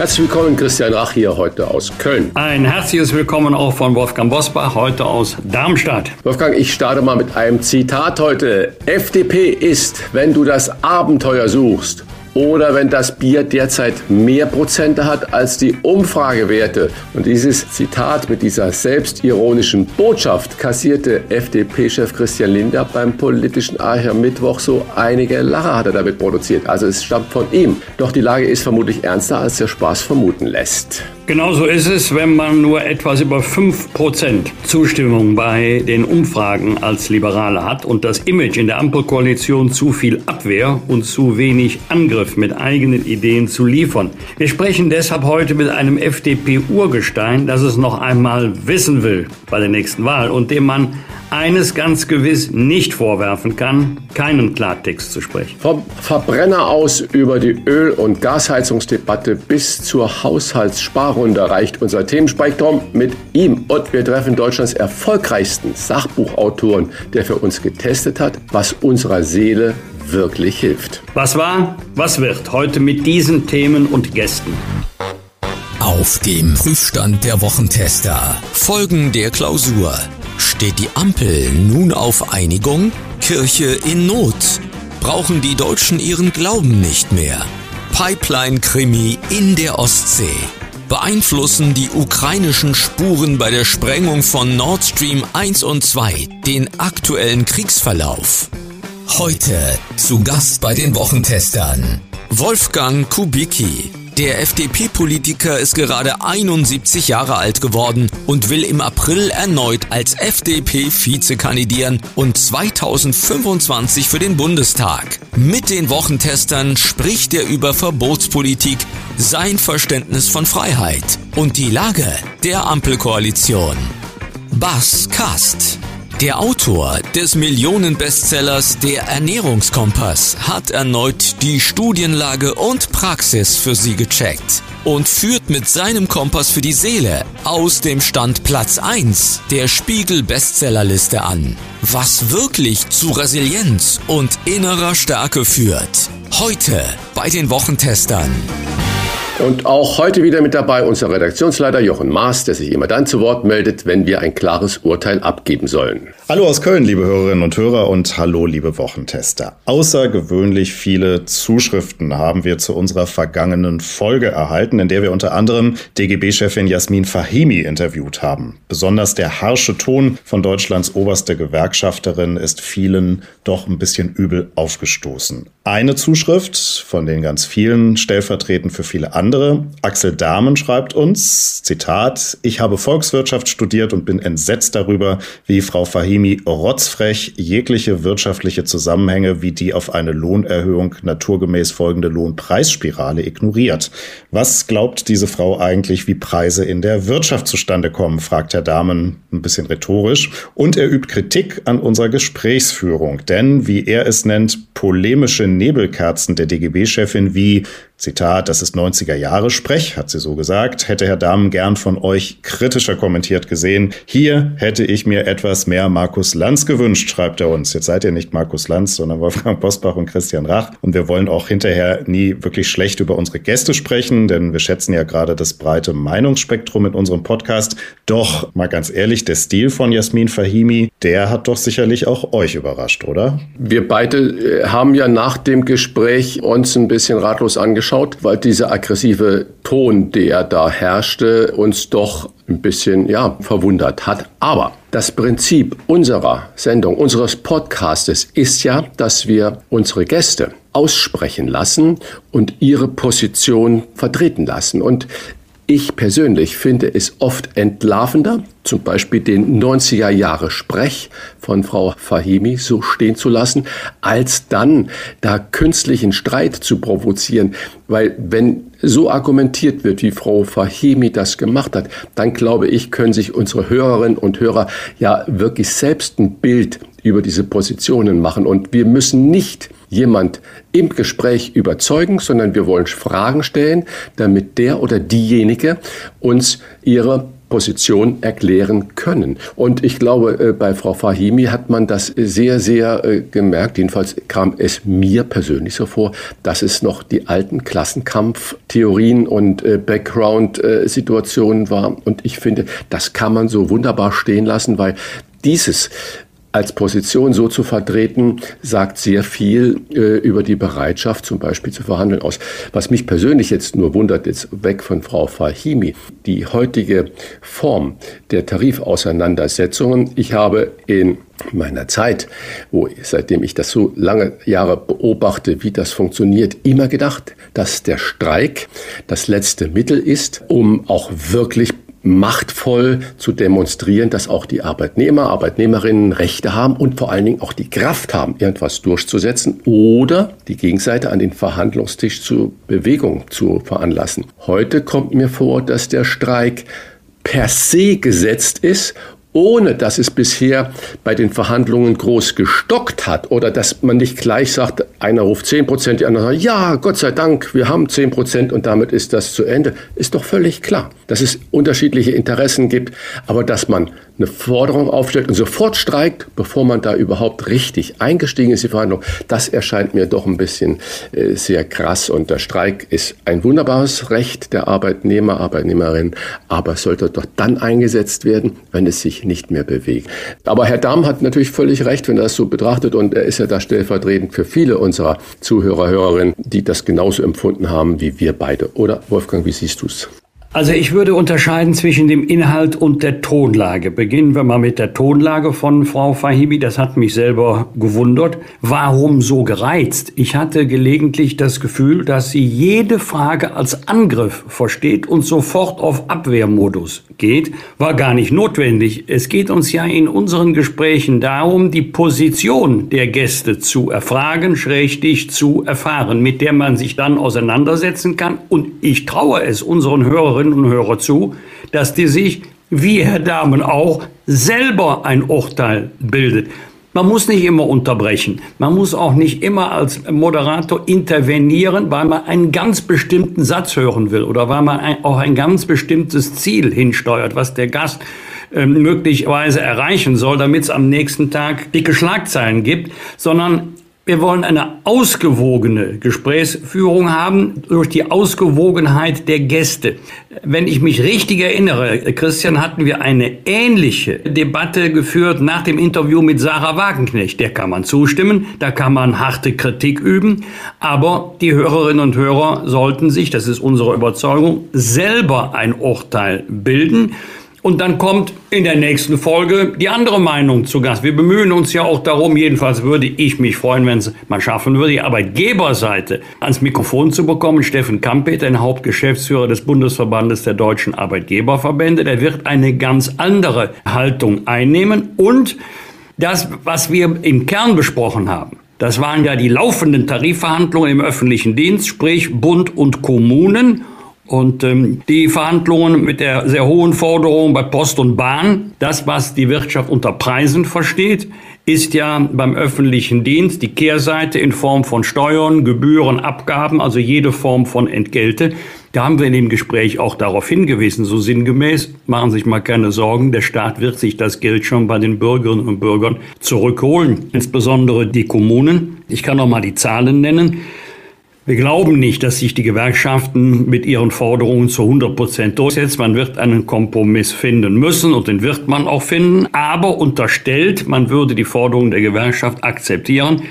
Herzlich willkommen, Christian Rach hier heute aus Köln. Ein herzliches Willkommen auch von Wolfgang Bosbach, heute aus Darmstadt. Wolfgang, ich starte mal mit einem Zitat heute. FDP ist, wenn du das Abenteuer suchst, oder wenn das Bier derzeit mehr Prozente hat als die Umfragewerte. Und dieses Zitat mit dieser selbstironischen Botschaft kassierte FDP-Chef Christian Lindner beim politischen Archer Mittwoch so einige Lacher hat er damit produziert. Also es stammt von ihm. Doch die Lage ist vermutlich ernster, als der Spaß vermuten lässt. Genauso ist es, wenn man nur etwas über 5% Zustimmung bei den Umfragen als Liberale hat und das Image in der Ampelkoalition zu viel Abwehr und zu wenig Angriff mit eigenen Ideen zu liefern. Wir sprechen deshalb heute mit einem FDP-Urgestein, das es noch einmal wissen will bei der nächsten Wahl und dem man eines ganz gewiss nicht vorwerfen kann, keinen Klartext zu sprechen. Vom Verbrenner aus über die Öl- und Gasheizungsdebatte bis zur Haushaltssparrunde reicht unser Themenspektrum mit ihm. Und wir treffen Deutschlands erfolgreichsten Sachbuchautoren, der für uns getestet hat, was unserer Seele wirklich hilft. Was war, was wird heute mit diesen Themen und Gästen? Auf dem Prüfstand der Wochentester. Folgen der Klausur. Steht die Ampel nun auf Einigung? Kirche in Not. Brauchen die Deutschen ihren Glauben nicht mehr? Pipeline-Krimi in der Ostsee. Beeinflussen die ukrainischen Spuren bei der Sprengung von Nord Stream 1 und 2 den aktuellen Kriegsverlauf? Heute zu Gast bei den Wochentestern Wolfgang Kubicki, der FDP-Politiker ist gerade 71 Jahre alt geworden und will im April erneut als FDP-Vize kandidieren und 2025 für den Bundestag. Mit den Wochentestern spricht er über Verbotspolitik, sein Verständnis von Freiheit und die Lage der Ampelkoalition. Bas Kast der Autor des Millionenbestsellers Der Ernährungskompass hat erneut die Studienlage und Praxis für Sie gecheckt und führt mit seinem Kompass für die Seele aus dem Stand Platz 1 der Spiegel Bestsellerliste an. Was wirklich zu Resilienz und innerer Stärke führt. Heute bei den Wochentestern. Und auch heute wieder mit dabei unser Redaktionsleiter Jochen Maas, der sich immer dann zu Wort meldet, wenn wir ein klares Urteil abgeben sollen. Hallo aus Köln, liebe Hörerinnen und Hörer und hallo, liebe Wochentester. Außergewöhnlich viele Zuschriften haben wir zu unserer vergangenen Folge erhalten, in der wir unter anderem DGB-Chefin Jasmin Fahimi interviewt haben. Besonders der harsche Ton von Deutschlands oberster Gewerkschafterin ist vielen doch ein bisschen übel aufgestoßen. Eine Zuschrift von den ganz vielen, stellvertretend für viele andere, andere. Axel Dahmen schreibt uns, Zitat, ich habe Volkswirtschaft studiert und bin entsetzt darüber, wie Frau Fahimi rotzfrech jegliche wirtschaftliche Zusammenhänge wie die auf eine Lohnerhöhung naturgemäß folgende Lohnpreisspirale ignoriert. Was glaubt diese Frau eigentlich, wie Preise in der Wirtschaft zustande kommen, fragt Herr Dahmen ein bisschen rhetorisch. Und er übt Kritik an unserer Gesprächsführung, denn, wie er es nennt, polemische Nebelkerzen der DGB-Chefin wie Zitat, das ist 90er Jahre Sprech, hat sie so gesagt, hätte Herr Dahmen gern von euch kritischer kommentiert gesehen. Hier hätte ich mir etwas mehr Markus Lanz gewünscht, schreibt er uns. Jetzt seid ihr nicht Markus Lanz, sondern Wolfgang Bosbach und Christian Rach. Und wir wollen auch hinterher nie wirklich schlecht über unsere Gäste sprechen, denn wir schätzen ja gerade das breite Meinungsspektrum in unserem Podcast. Doch, mal ganz ehrlich, der Stil von Jasmin Fahimi, der hat doch sicherlich auch euch überrascht, oder? Wir beide äh, haben ja nach dem Gespräch uns ein bisschen ratlos angeschaut angeschaut, weil dieser aggressive Ton, der da herrschte, uns doch ein bisschen ja, verwundert hat. Aber das Prinzip unserer Sendung, unseres Podcastes ist ja, dass wir unsere Gäste aussprechen lassen und ihre Position vertreten lassen. Und Ich persönlich finde es oft entlarvender, zum Beispiel den 90er Jahre Sprech von Frau Fahimi so stehen zu lassen, als dann da künstlichen Streit zu provozieren. Weil wenn so argumentiert wird, wie Frau Fahimi das gemacht hat, dann glaube ich, können sich unsere Hörerinnen und Hörer ja wirklich selbst ein Bild über diese Positionen machen. Und wir müssen nicht jemand im Gespräch überzeugen, sondern wir wollen Fragen stellen, damit der oder diejenige uns ihre Position erklären können. Und ich glaube, äh, bei Frau Fahimi hat man das sehr, sehr äh, gemerkt. Jedenfalls kam es mir persönlich so vor, dass es noch die alten Klassenkampftheorien und äh, Background-Situationen war. Und ich finde, das kann man so wunderbar stehen lassen, weil dieses als Position so zu vertreten, sagt sehr viel äh, über die Bereitschaft, zum Beispiel zu verhandeln aus. Was mich persönlich jetzt nur wundert, jetzt weg von Frau Fahimi, die heutige Form der Tarifauseinandersetzungen. Ich habe in meiner Zeit, wo seitdem ich das so lange Jahre beobachte, wie das funktioniert, immer gedacht, dass der Streik das letzte Mittel ist, um auch wirklich machtvoll zu demonstrieren, dass auch die Arbeitnehmer, Arbeitnehmerinnen Rechte haben und vor allen Dingen auch die Kraft haben, irgendwas durchzusetzen oder die Gegenseite an den Verhandlungstisch zur Bewegung zu veranlassen. Heute kommt mir vor, dass der Streik per se gesetzt ist ohne dass es bisher bei den Verhandlungen groß gestockt hat oder dass man nicht gleich sagt, einer ruft 10 Prozent, die andere sagen, ja, Gott sei Dank, wir haben 10 Prozent und damit ist das zu Ende, ist doch völlig klar, dass es unterschiedliche Interessen gibt, aber dass man eine Forderung aufstellt und sofort streikt, bevor man da überhaupt richtig eingestiegen ist die Verhandlung, das erscheint mir doch ein bisschen äh, sehr krass. Und der Streik ist ein wunderbares Recht der Arbeitnehmer, Arbeitnehmerinnen, aber sollte doch dann eingesetzt werden, wenn es sich nicht mehr bewegt. Aber Herr Dahm hat natürlich völlig recht, wenn er das so betrachtet und er ist ja da stellvertretend für viele unserer Zuhörer, Hörerinnen, die das genauso empfunden haben wie wir beide. Oder Wolfgang, wie siehst du es? Also ich würde unterscheiden zwischen dem Inhalt und der Tonlage. Beginnen wir mal mit der Tonlage von Frau Fahibi. Das hat mich selber gewundert. Warum so gereizt? Ich hatte gelegentlich das Gefühl, dass sie jede Frage als Angriff versteht und sofort auf Abwehrmodus geht. War gar nicht notwendig. Es geht uns ja in unseren Gesprächen darum, die Position der Gäste zu erfragen, schrägstich zu erfahren, mit der man sich dann auseinandersetzen kann. Und ich traue es unseren Hörerinnen Hörerinnen und Hörer zu, dass die sich, wie Herr Damen auch, selber ein Urteil bildet. Man muss nicht immer unterbrechen. Man muss auch nicht immer als Moderator intervenieren, weil man einen ganz bestimmten Satz hören will oder weil man ein, auch ein ganz bestimmtes Ziel hinsteuert, was der Gast äh, möglicherweise erreichen soll, damit es am nächsten Tag dicke Schlagzeilen gibt, sondern wir wollen eine ausgewogene Gesprächsführung haben durch die Ausgewogenheit der Gäste. Wenn ich mich richtig erinnere, Christian, hatten wir eine ähnliche Debatte geführt nach dem Interview mit Sarah Wagenknecht. Der kann man zustimmen, da kann man harte Kritik üben, aber die Hörerinnen und Hörer sollten sich, das ist unsere Überzeugung, selber ein Urteil bilden. Und dann kommt in der nächsten Folge die andere Meinung zu Gast. Wir bemühen uns ja auch darum, jedenfalls würde ich mich freuen, wenn es mal schaffen würde, die Arbeitgeberseite ans Mikrofon zu bekommen. Steffen Kampeter, ein Hauptgeschäftsführer des Bundesverbandes der deutschen Arbeitgeberverbände, der wird eine ganz andere Haltung einnehmen. Und das, was wir im Kern besprochen haben, das waren ja die laufenden Tarifverhandlungen im öffentlichen Dienst, sprich Bund und Kommunen. Und ähm, die Verhandlungen mit der sehr hohen Forderung bei Post und Bahn, das, was die Wirtschaft unter Preisen versteht, ist ja beim öffentlichen Dienst die Kehrseite in Form von Steuern, Gebühren, Abgaben, also jede Form von Entgelte. Da haben wir in dem Gespräch auch darauf hingewiesen, so sinngemäß, machen Sie sich mal keine Sorgen, der Staat wird sich das Geld schon bei den Bürgerinnen und Bürgern zurückholen, insbesondere die Kommunen. Ich kann noch mal die Zahlen nennen. Wir glauben nicht, dass sich die Gewerkschaften mit ihren Forderungen zu 100 Prozent durchsetzen. Man wird einen Kompromiss finden müssen und den wird man auch finden. Aber unterstellt, man würde die Forderungen der Gewerkschaft akzeptieren,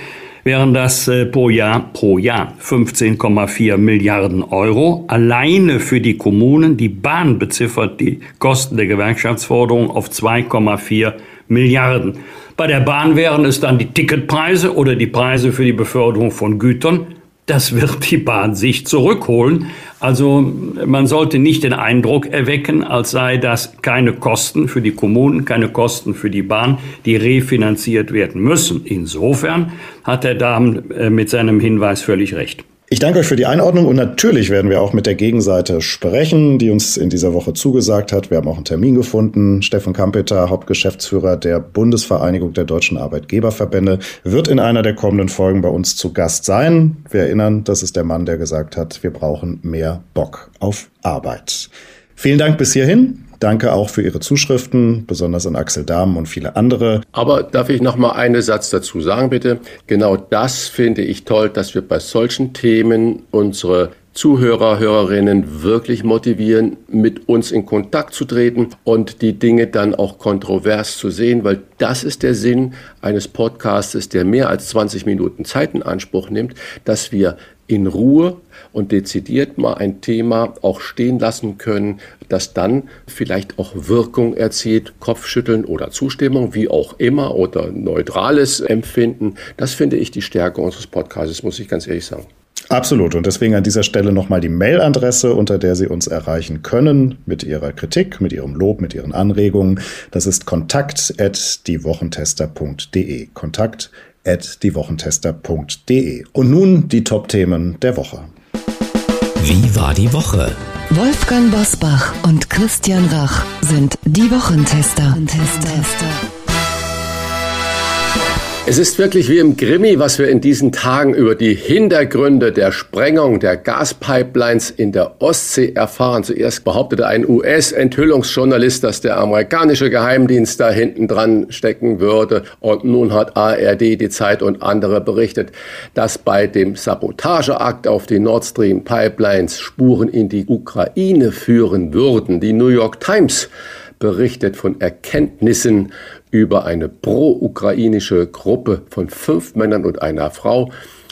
wären das äh, pro Jahr pro Jahr 15,4 Milliarden Euro. Alleine für die Kommunen, die Bahn beziffert die Kosten der Gewerkschaftsforderung auf 2,4 Milliarden. Bei der Bahn wären es dann die Ticketpreise oder die Preise für die Beförderung von Gütern das wird die Bahn sich zurückholen. Also man sollte nicht den Eindruck erwecken, als sei das keine Kosten für die Kommunen, keine Kosten für die Bahn, die refinanziert werden müssen. Insofern hat der Damen äh, mit seinem Hinweis völlig recht. Ich danke euch für die Einordnung und natürlich werden wir auch mit der Gegenseite sprechen, die uns in dieser Woche zugesagt hat. Wir haben auch einen Termin gefunden. Steffen Kampeter, Hauptgeschäftsführer der Bundesvereinigung der deutschen Arbeitgeberverbände, wird in einer der kommenden Folgen bei uns zu Gast sein. Wir erinnern, das ist der Mann, der gesagt hat, wir brauchen mehr Bock auf Arbeit. Vielen Dank bis hierhin. Danke auch für Ihre Zuschriften, besonders an Axel Dahmen und viele andere. Aber darf ich noch mal einen Satz dazu sagen, bitte? Genau das finde ich toll, dass wir bei solchen Themen unsere Zuhörer, Hörerinnen wirklich motivieren, mit uns in Kontakt zu treten und die Dinge dann auch kontrovers zu sehen, weil das ist der Sinn eines Podcastes, der mehr als 20 Minuten Zeit in Anspruch nimmt, dass wir in Ruhe und dezidiert mal ein Thema auch stehen lassen können, das dann vielleicht auch Wirkung erzielt, Kopfschütteln oder Zustimmung, wie auch immer, oder neutrales Empfinden. Das finde ich die Stärke unseres Podcasts, muss ich ganz ehrlich sagen. Absolut. Und deswegen an dieser Stelle nochmal die Mailadresse, unter der Sie uns erreichen können, mit Ihrer Kritik, mit Ihrem Lob, mit Ihren Anregungen. Das ist kontakt.diewochentester.de. Kontakt.diewochentester.de. Und nun die Top-Themen der Woche. Wie war die Woche? Wolfgang Bosbach und Christian Rach sind die Wochentester. Es ist wirklich wie im Grimmi, was wir in diesen Tagen über die Hintergründe der Sprengung der Gaspipelines in der Ostsee erfahren. Zuerst behauptete ein US-Enthüllungsjournalist, dass der amerikanische Geheimdienst da hinten dran stecken würde. Und nun hat ARD, die Zeit und andere berichtet, dass bei dem Sabotageakt auf die Nord Stream Pipelines Spuren in die Ukraine führen würden. Die New York Times berichtet von Erkenntnissen über eine pro-ukrainische Gruppe von fünf Männern und einer Frau.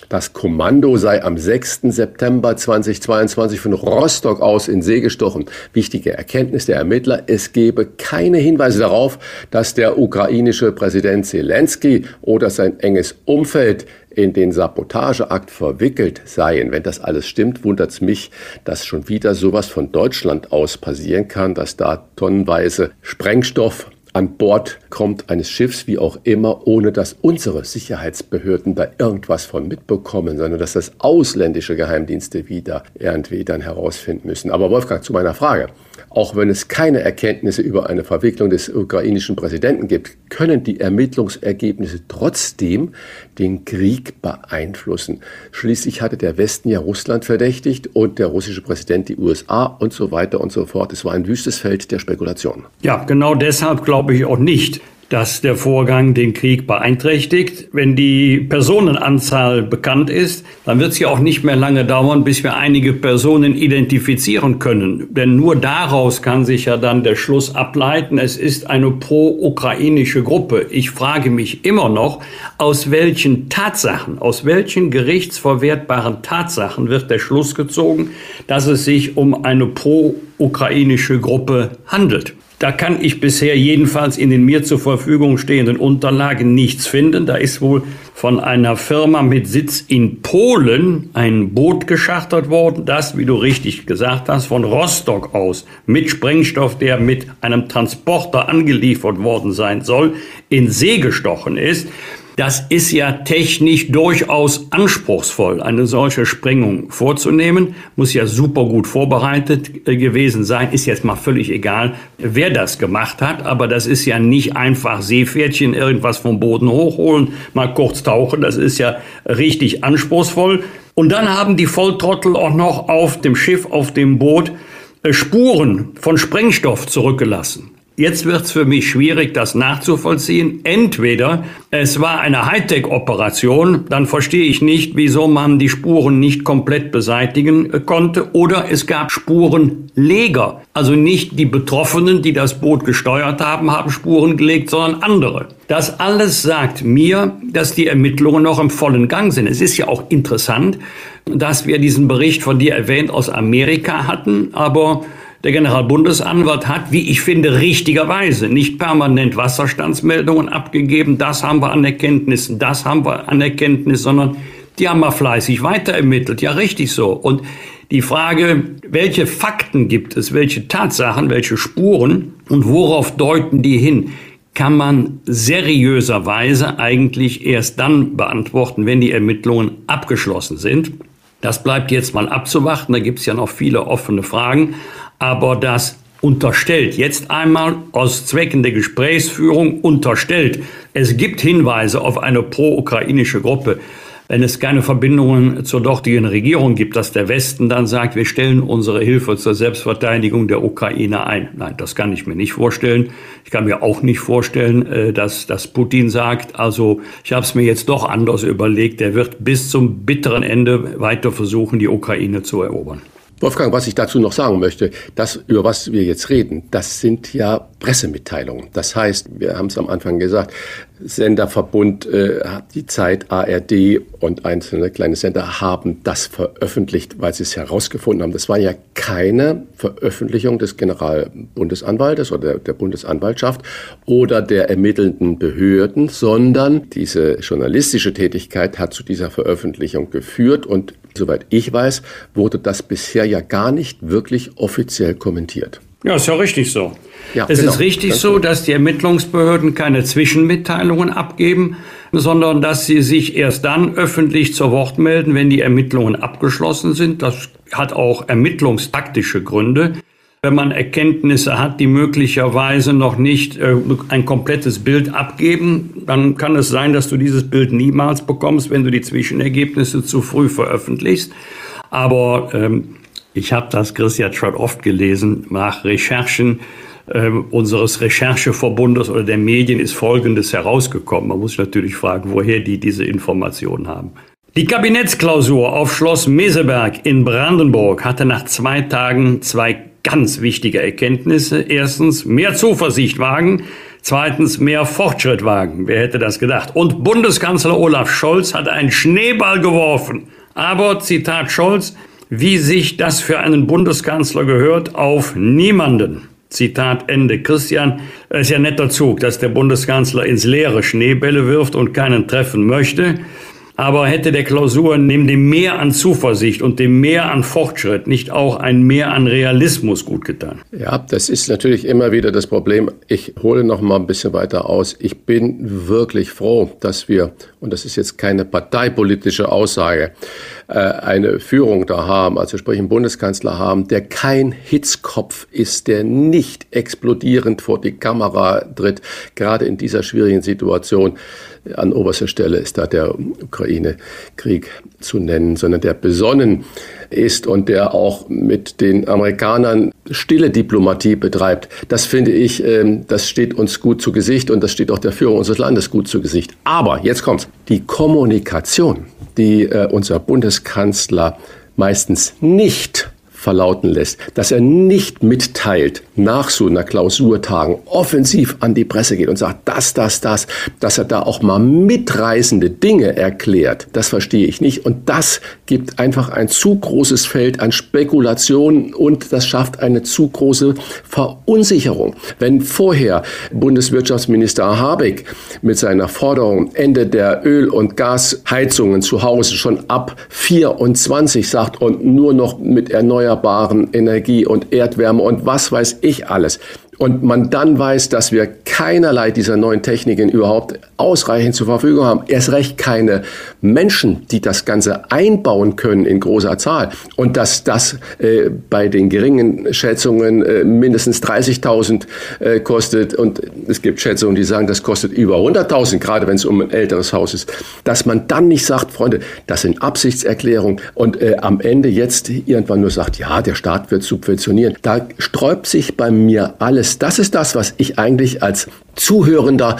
Das Kommando sei am 6. September 2022 von Rostock aus in See gestochen. Wichtige Erkenntnis der Ermittler, es gebe keine Hinweise darauf, dass der ukrainische Präsident Zelensky oder sein enges Umfeld in den Sabotageakt verwickelt seien. Wenn das alles stimmt, wundert es mich, dass schon wieder sowas von Deutschland aus passieren kann, dass da tonnenweise Sprengstoff an Bord kommt eines Schiffs, wie auch immer, ohne dass unsere Sicherheitsbehörden da irgendwas von mitbekommen, sondern dass das ausländische Geheimdienste wieder irgendwie dann herausfinden müssen. Aber Wolfgang, zu meiner Frage. Auch wenn es keine Erkenntnisse über eine Verwicklung des ukrainischen Präsidenten gibt, können die Ermittlungsergebnisse trotzdem den Krieg beeinflussen. Schließlich hatte der Westen ja Russland verdächtigt und der russische Präsident die USA und so weiter und so fort. Es war ein wüstes Feld der Spekulation. Ja, genau deshalb glaube ich auch nicht, dass der Vorgang den Krieg beeinträchtigt. Wenn die Personenanzahl bekannt ist, dann wird es ja auch nicht mehr lange dauern, bis wir einige Personen identifizieren können. Denn nur daraus kann sich ja dann der Schluss ableiten, es ist eine pro-ukrainische Gruppe. Ich frage mich immer noch, aus welchen Tatsachen, aus welchen gerichtsverwertbaren Tatsachen wird der Schluss gezogen, dass es sich um eine pro-ukrainische Gruppe handelt. Da kann ich bisher jedenfalls in den mir zur Verfügung stehenden Unterlagen nichts finden. Da ist wohl von einer Firma mit Sitz in Polen ein Boot geschachtet worden, das, wie du richtig gesagt hast, von Rostock aus mit Sprengstoff, der mit einem Transporter angeliefert worden sein soll, in See gestochen ist. Das ist ja technisch durchaus anspruchsvoll, eine solche Sprengung vorzunehmen. Muss ja super gut vorbereitet äh, gewesen sein. Ist jetzt mal völlig egal, wer das gemacht hat. Aber das ist ja nicht einfach Seepferdchen, irgendwas vom Boden hochholen, mal kurz tauchen. Das ist ja richtig anspruchsvoll. Und dann haben die Volltrottel auch noch auf dem Schiff, auf dem Boot äh, Spuren von Sprengstoff zurückgelassen. Jetzt wird es für mich schwierig, das nachzuvollziehen. Entweder es war eine Hightech-Operation, dann verstehe ich nicht, wieso man die Spuren nicht komplett beseitigen äh, konnte, oder es gab Spurenleger. Also nicht die Betroffenen, die das Boot gesteuert haben, haben Spuren gelegt, sondern andere. Das alles sagt mir, dass die Ermittlungen noch im vollen Gang sind. Es ist ja auch interessant, dass wir diesen Bericht von dir erwähnt aus Amerika hatten, aber der Generalbundesanwalt hat, wie ich finde, richtigerweise nicht permanent Wasserstandsmeldungen abgegeben. Das haben wir an Erkenntnissen, das haben wir an Erkenntnis, sondern Die haben mal fleißig weiter ermittelt. Ja, richtig so. Und die Frage, welche Fakten gibt es, welche Tatsachen, welche Spuren und worauf deuten die hin, kann man seriöserweise eigentlich erst dann beantworten, wenn die Ermittlungen abgeschlossen sind. Das bleibt jetzt mal abzuwarten, da gibt es ja noch viele offene Fragen, aber das unterstellt, jetzt einmal aus Zwecken der Gesprächsführung unterstellt, es gibt Hinweise auf eine pro-ukrainische Gruppe, wenn es keine Verbindungen zur dortigen Regierung gibt, dass der Westen dann sagt, wir stellen unsere Hilfe zur Selbstverteidigung der Ukraine ein. Nein, das kann ich mir nicht vorstellen. Ich kann mir auch nicht vorstellen, äh, dass, dass Putin sagt, also ich habe es mir jetzt doch anders überlegt, er wird bis zum bitteren Ende weiter versuchen, die Ukraine zu erobern. Wolfgang, was ich dazu noch sagen möchte, das, über was wir jetzt reden, das sind ja Pressemitteilungen. Das heißt, wir haben es am Anfang gesagt, Senderverbund, äh, die Zeit, ARD und einzelne kleine Sender haben das veröffentlicht, weil sie es herausgefunden haben. Das war ja keine Veröffentlichung des Generalbundesanwaltes oder der, der Bundesanwaltschaft oder der ermittelnden Behörden, sondern diese journalistische Tätigkeit hat zu dieser Veröffentlichung geführt und soweit ich weiß, wurde das bisher ja gar nicht wirklich offiziell kommentiert. Ja, ist ja richtig so. Ja, es genau. ist richtig so, genau. dass die Ermittlungsbehörden keine Zwischenmitteilungen abgeben, sondern dass sie sich erst dann öffentlich zu Wort melden, wenn die Ermittlungen abgeschlossen sind. Das hat auch ermittlungstaktische Gründe. Wenn man Erkenntnisse hat, die möglicherweise noch nicht äh, ein komplettes Bild abgeben, dann kann es sein, dass du dieses Bild niemals bekommst, wenn du die Zwischenergebnisse zu früh veröffentlichst. Aber ähm, ich habe das, Christian, schon oft gelesen, nach Recherchen äh, unseres Rechercheverbundes oder der Medien ist Folgendes herausgekommen. Man muss sich natürlich fragen, woher die diese Informationen haben. Die Kabinettsklausur auf Schloss Meseberg in Brandenburg hatte nach zwei Tagen zwei ganz wichtige Erkenntnisse. Erstens, mehr Zuversicht wagen. Zweitens, mehr Fortschritt wagen. Wer hätte das gedacht? Und Bundeskanzler Olaf Scholz hat einen Schneeball geworfen. Aber, Zitat Scholz, wie sich das für einen Bundeskanzler gehört, auf niemanden. Zitat Ende. Christian, ist ja netter Zug, dass der Bundeskanzler ins Leere Schneebälle wirft und keinen treffen möchte. Aber hätte der Klausur neben dem Mehr an Zuversicht und dem Mehr an Fortschritt nicht auch ein Mehr an Realismus gut getan? Ja, das ist natürlich immer wieder das Problem. Ich hole noch mal ein bisschen weiter aus. Ich bin wirklich froh, dass wir, und das ist jetzt keine parteipolitische Aussage, äh, eine Führung da haben, also sprich einen Bundeskanzler haben, der kein Hitzkopf ist, der nicht explodierend vor die Kamera tritt, gerade in dieser schwierigen Situation an oberster Stelle ist da der Ukraine-Krieg zu nennen, sondern der besonnen ist und der auch mit den Amerikanern stille Diplomatie betreibt. Das finde ich, ähm, das steht uns gut zu Gesicht und das steht auch der Führung unseres Landes gut zu Gesicht. Aber jetzt kommt's. Die Kommunikation, die äh, unser Bundeskanzler meistens nicht verlauten lässt, dass er nicht mitteilt, nach so einer Klausurtagung offensiv an die Presse geht und sagt, das, das, das, dass er da auch mal mitreißende Dinge erklärt, das verstehe ich nicht. Und das gibt einfach ein zu großes Feld an Spekulationen und das schafft eine zu große Verunsicherung. Wenn vorher Bundeswirtschaftsminister Habeck mit seiner Forderung Ende der Öl- und Gasheizungen zu Hause schon ab 24 sagt und nur noch mit erneuerbaren Energie und Erdwärme und was weiß ich alles und man dann weiß, dass wir keinerlei dieser neuen Techniken überhaupt ausreichend zur Verfügung haben, erst recht keine Menschen, die das Ganze einbauen können in großer Zahl. Und dass das äh, bei den geringen Schätzungen äh, mindestens 30.000 äh, kostet. Und es gibt Schätzungen, die sagen, das kostet über 100.000, gerade wenn es um ein älteres Haus ist, dass man dann nicht sagt, Freunde, das sind Absichtserklärungen. Und äh, am Ende jetzt irgendwann nur sagt, ja, der Staat wird subventionieren. Da sträubt sich bei mir alles das ist das, was ich eigentlich als Zuhörender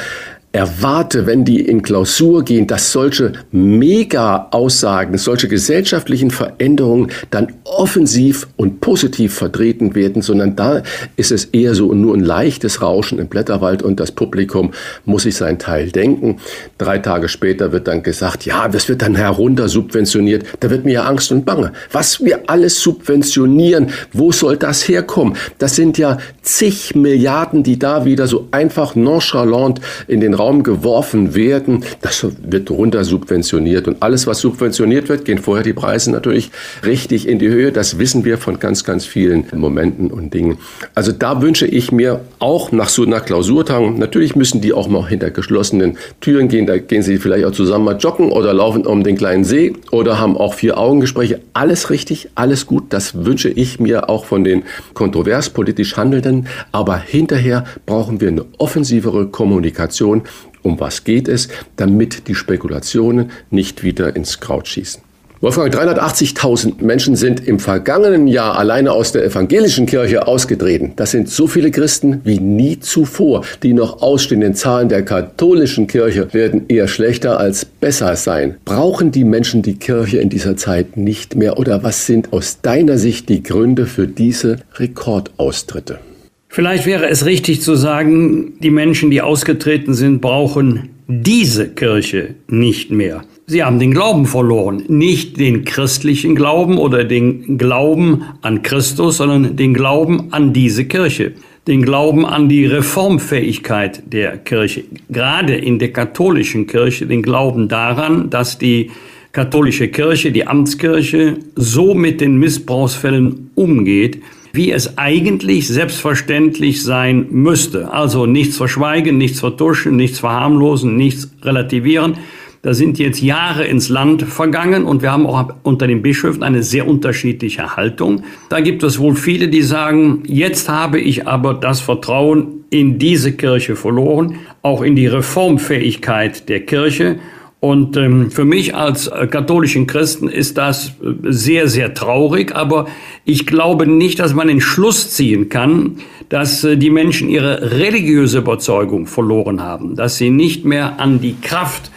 erwarte, wenn die in Klausur gehen, dass solche Mega-Aussagen, solche gesellschaftlichen Veränderungen dann offensiv und positiv vertreten werden, sondern da ist es eher so nur ein leichtes Rauschen im Blätterwald und das Publikum muss sich seinen Teil denken. Drei Tage später wird dann gesagt, ja, das wird dann herunter subventioniert. Da wird mir ja Angst und Bange. Was wir alles subventionieren, wo soll das herkommen? Das sind ja zig Milliarden, die da wieder so einfach nonchalant in den Raum Raum geworfen werden, das wird runter subventioniert. Und alles, was subventioniert wird, gehen vorher die Preise natürlich richtig in die Höhe. Das wissen wir von ganz, ganz vielen Momenten und Dingen. Also da wünsche ich mir auch nach so einer Klausurtagung, natürlich müssen die auch mal hinter geschlossenen Türen gehen. Da gehen sie vielleicht auch zusammen mal joggen oder laufen um den kleinen See oder haben auch vier Augengespräche. Alles richtig, alles gut. Das wünsche ich mir auch von den kontrovers politisch Handelnden. Aber hinterher brauchen wir eine offensivere Kommunikation. Um was geht es, damit die Spekulationen nicht wieder ins Kraut schießen? Wolfgang, 380.000 Menschen sind im vergangenen Jahr alleine aus der evangelischen Kirche ausgetreten. Das sind so viele Christen wie nie zuvor. Die noch ausstehenden Zahlen der katholischen Kirche werden eher schlechter als besser sein. Brauchen die Menschen die Kirche in dieser Zeit nicht mehr? Oder was sind aus deiner Sicht die Gründe für diese Rekordaustritte? Vielleicht wäre es richtig zu sagen, die Menschen, die ausgetreten sind, brauchen diese Kirche nicht mehr. Sie haben den Glauben verloren. Nicht den christlichen Glauben oder den Glauben an Christus, sondern den Glauben an diese Kirche. Den Glauben an die Reformfähigkeit der Kirche. Gerade in der katholischen Kirche den Glauben daran, dass die katholische Kirche, die Amtskirche, so mit den Missbrauchsfällen umgeht, wie es eigentlich selbstverständlich sein müsste. Also nichts verschweigen, nichts vertuschen, nichts verharmlosen, nichts relativieren, da sind jetzt Jahre ins Land vergangen und wir haben auch unter den Bischöfen eine sehr unterschiedliche Haltung. Da gibt es wohl viele, die sagen, jetzt habe ich aber das Vertrauen in diese Kirche verloren, auch in die Reformfähigkeit der Kirche. Und ähm, für mich als äh, katholischen Christen ist das äh, sehr, sehr traurig. Aber ich glaube nicht, dass man den Schluss ziehen kann, dass äh, die Menschen ihre religiöse Überzeugung verloren haben, dass sie nicht mehr an die Kraft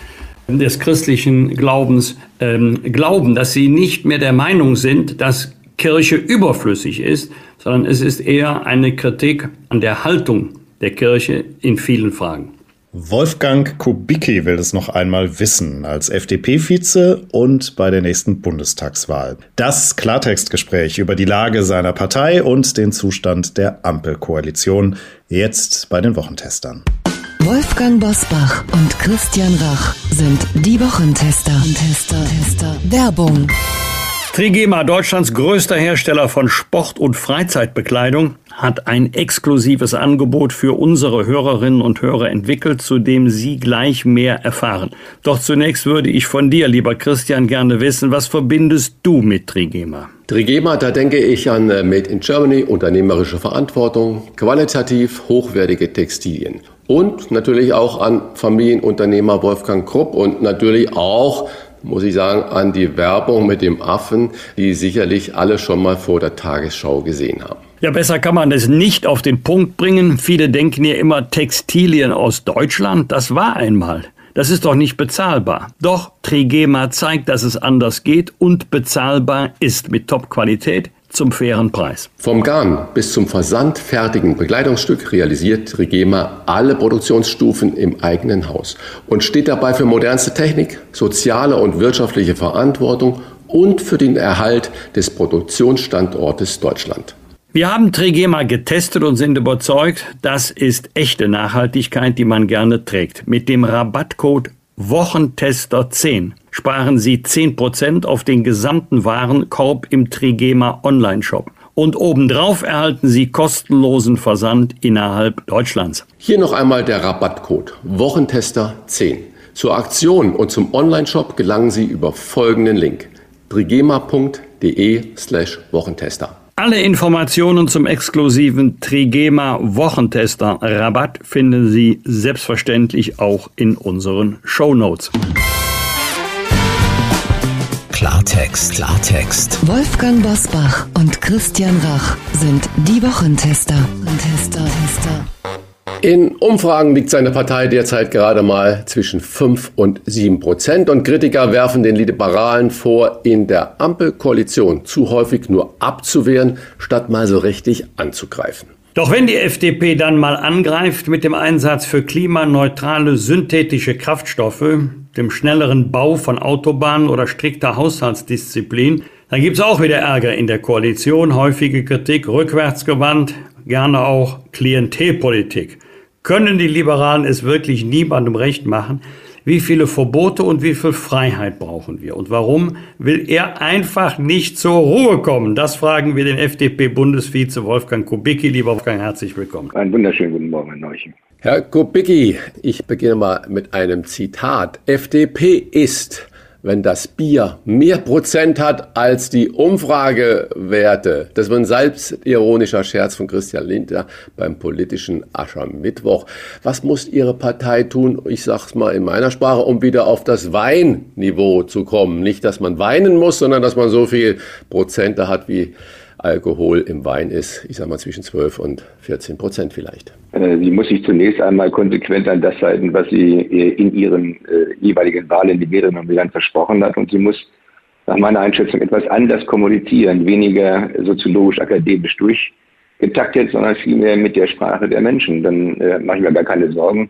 des christlichen Glaubens ähm, glauben, dass sie nicht mehr der Meinung sind, dass Kirche überflüssig ist, sondern es ist eher eine Kritik an der Haltung der Kirche in vielen Fragen. Wolfgang Kubicki will es noch einmal wissen, als FDP-Vize und bei der nächsten Bundestagswahl. Das Klartextgespräch über die Lage seiner Partei und den Zustand der Ampelkoalition jetzt bei den Wochentestern. Wolfgang Bosbach und Christian Rach sind die Wochentester. Tester, Tester. Werbung. Trigema, Deutschlands größter Hersteller von Sport- und Freizeitbekleidung, hat ein exklusives Angebot für unsere Hörerinnen und Hörer entwickelt, zu dem Sie gleich mehr erfahren. Doch zunächst würde ich von dir, lieber Christian, gerne wissen, was verbindest du mit Trigema? Trigema, da denke ich an äh, Made in Germany, unternehmerische Verantwortung, qualitativ hochwertige Textilien und natürlich auch an Familienunternehmer Wolfgang Krupp und natürlich auch muss ich sagen, an die Werbung mit dem Affen, die sicherlich alle schon mal vor der Tagesschau gesehen haben. Ja, besser kann man es nicht auf den Punkt bringen. Viele denken ja immer Textilien aus Deutschland. Das war einmal. Das ist doch nicht bezahlbar. Doch Trigema zeigt, dass es anders geht und bezahlbar ist mit Top-Qualität zum fairen Preis. Vom Garn bis zum versandfertigen Bekleidungsstück realisiert Regema alle Produktionsstufen im eigenen Haus und steht dabei für modernste Technik, soziale und wirtschaftliche Verantwortung und für den Erhalt des Produktionsstandortes Deutschland. Wir haben Trigema getestet und sind überzeugt, das ist echte Nachhaltigkeit, die man gerne trägt. Mit dem Rabattcode Wochentester 10 sparen Sie 10% auf den gesamten Warenkorb im Trigema Online-Shop. Und obendrauf erhalten Sie kostenlosen Versand innerhalb Deutschlands. Hier noch einmal der Rabattcode Wochentester 10. Zur Aktion und zum Online-Shop gelangen Sie über folgenden Link trigema.de slash Wochentester. Alle Informationen zum exklusiven Trigema Wochentester Rabatt finden Sie selbstverständlich auch in unseren Show Notes. Klartext, Klartext. Wolfgang Bosbach und Christian Rach sind die Wochentester. Tester, Tester. In Umfragen liegt seine Partei derzeit gerade mal zwischen 5 und 7 Prozent und Kritiker werfen den Liberalen vor, in der Ampelkoalition zu häufig nur abzuwehren, statt mal so richtig anzugreifen. Doch wenn die FDP dann mal angreift mit dem Einsatz für klimaneutrale synthetische Kraftstoffe, dem schnelleren Bau von Autobahnen oder strikter Haushaltsdisziplin, dann gibt's auch wieder Ärger in der Koalition, häufige Kritik rückwärtsgewandt, gerne auch Klientelpolitik. Können die Liberalen es wirklich niemandem recht machen? Wie viele Verbote und wie viel Freiheit brauchen wir? Und warum will er einfach nicht zur Ruhe kommen? Das fragen wir den FDP-Bundesvize Wolfgang Kubicki. Lieber Wolfgang, herzlich willkommen. Einen wunderschönen guten Morgen, Herr Neuchen. Herr Kubicki, ich beginne mal mit einem Zitat. FDP ist wenn das Bier mehr Prozent hat als die Umfragewerte. Das war ein selbstironischer Scherz von Christian Lindner beim politischen Aschermittwoch. Was muss Ihre Partei tun, ich sag's mal in meiner Sprache, um wieder auf das Weinniveau zu kommen? Nicht, dass man weinen muss, sondern dass man so viel Prozente hat wie Alkohol im Wein ist, ich sage mal zwischen 12 und 14 Prozent vielleicht. Äh, sie muss sich zunächst einmal konsequent an das halten, was sie äh, in ihren äh, jeweiligen Wahlen die Wählerinnen und Wählern versprochen hat. Und sie muss nach meiner Einschätzung etwas anders kommunizieren, weniger soziologisch-akademisch durchgetaktet, sondern vielmehr mit der Sprache der Menschen. Dann äh, mache ich mir gar keine Sorgen.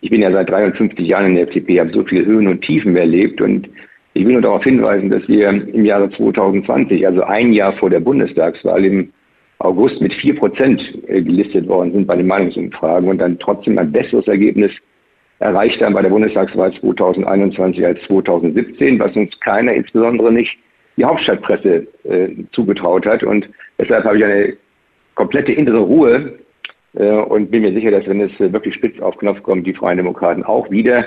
Ich bin ja seit 53 Jahren in der FDP, habe so viele Höhen und Tiefen erlebt und ich will nur darauf hinweisen, dass wir im Jahre 2020, also ein Jahr vor der Bundestagswahl, im August mit vier Prozent äh, gelistet worden sind bei den Meinungsumfragen und dann trotzdem ein besseres Ergebnis erreicht haben bei der Bundestagswahl 2021 als 2017, was uns keiner, insbesondere nicht die Hauptstadtpresse, äh, zugetraut hat. Und deshalb habe ich eine komplette innere Ruhe äh, und bin mir sicher, dass wenn es wirklich spitz auf Knopf kommt, die Freien Demokraten auch wieder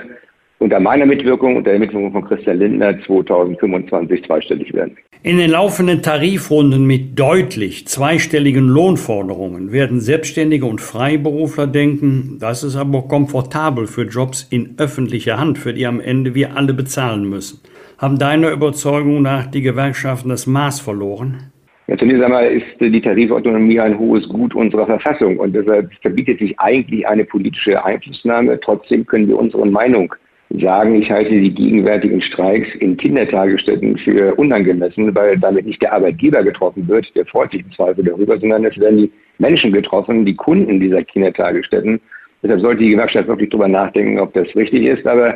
unter meiner Mitwirkung, unter der Mitwirkung von Christian Lindner 2025 zweistellig werden. In den laufenden Tarifrunden mit deutlich zweistelligen Lohnforderungen werden Selbstständige und Freiberufler denken, das ist aber komfortabel für Jobs in öffentlicher Hand, für die am Ende wir alle bezahlen müssen. Haben deiner Überzeugung nach die Gewerkschaften das Maß verloren? Ja, zunächst einmal ist die Tarifautonomie ein hohes Gut unserer Verfassung und deshalb verbietet sich eigentlich eine politische Einflussnahme. Trotzdem können wir unsere Meinung sagen, ich halte die gegenwärtigen Streiks in Kindertagesstätten für unangemessen, weil damit nicht der Arbeitgeber getroffen wird, der freut sich im Zweifel darüber, sondern es werden die Menschen getroffen, die Kunden dieser Kindertagesstätten. Deshalb sollte die Gewerkschaft wirklich darüber nachdenken, ob das richtig ist. Aber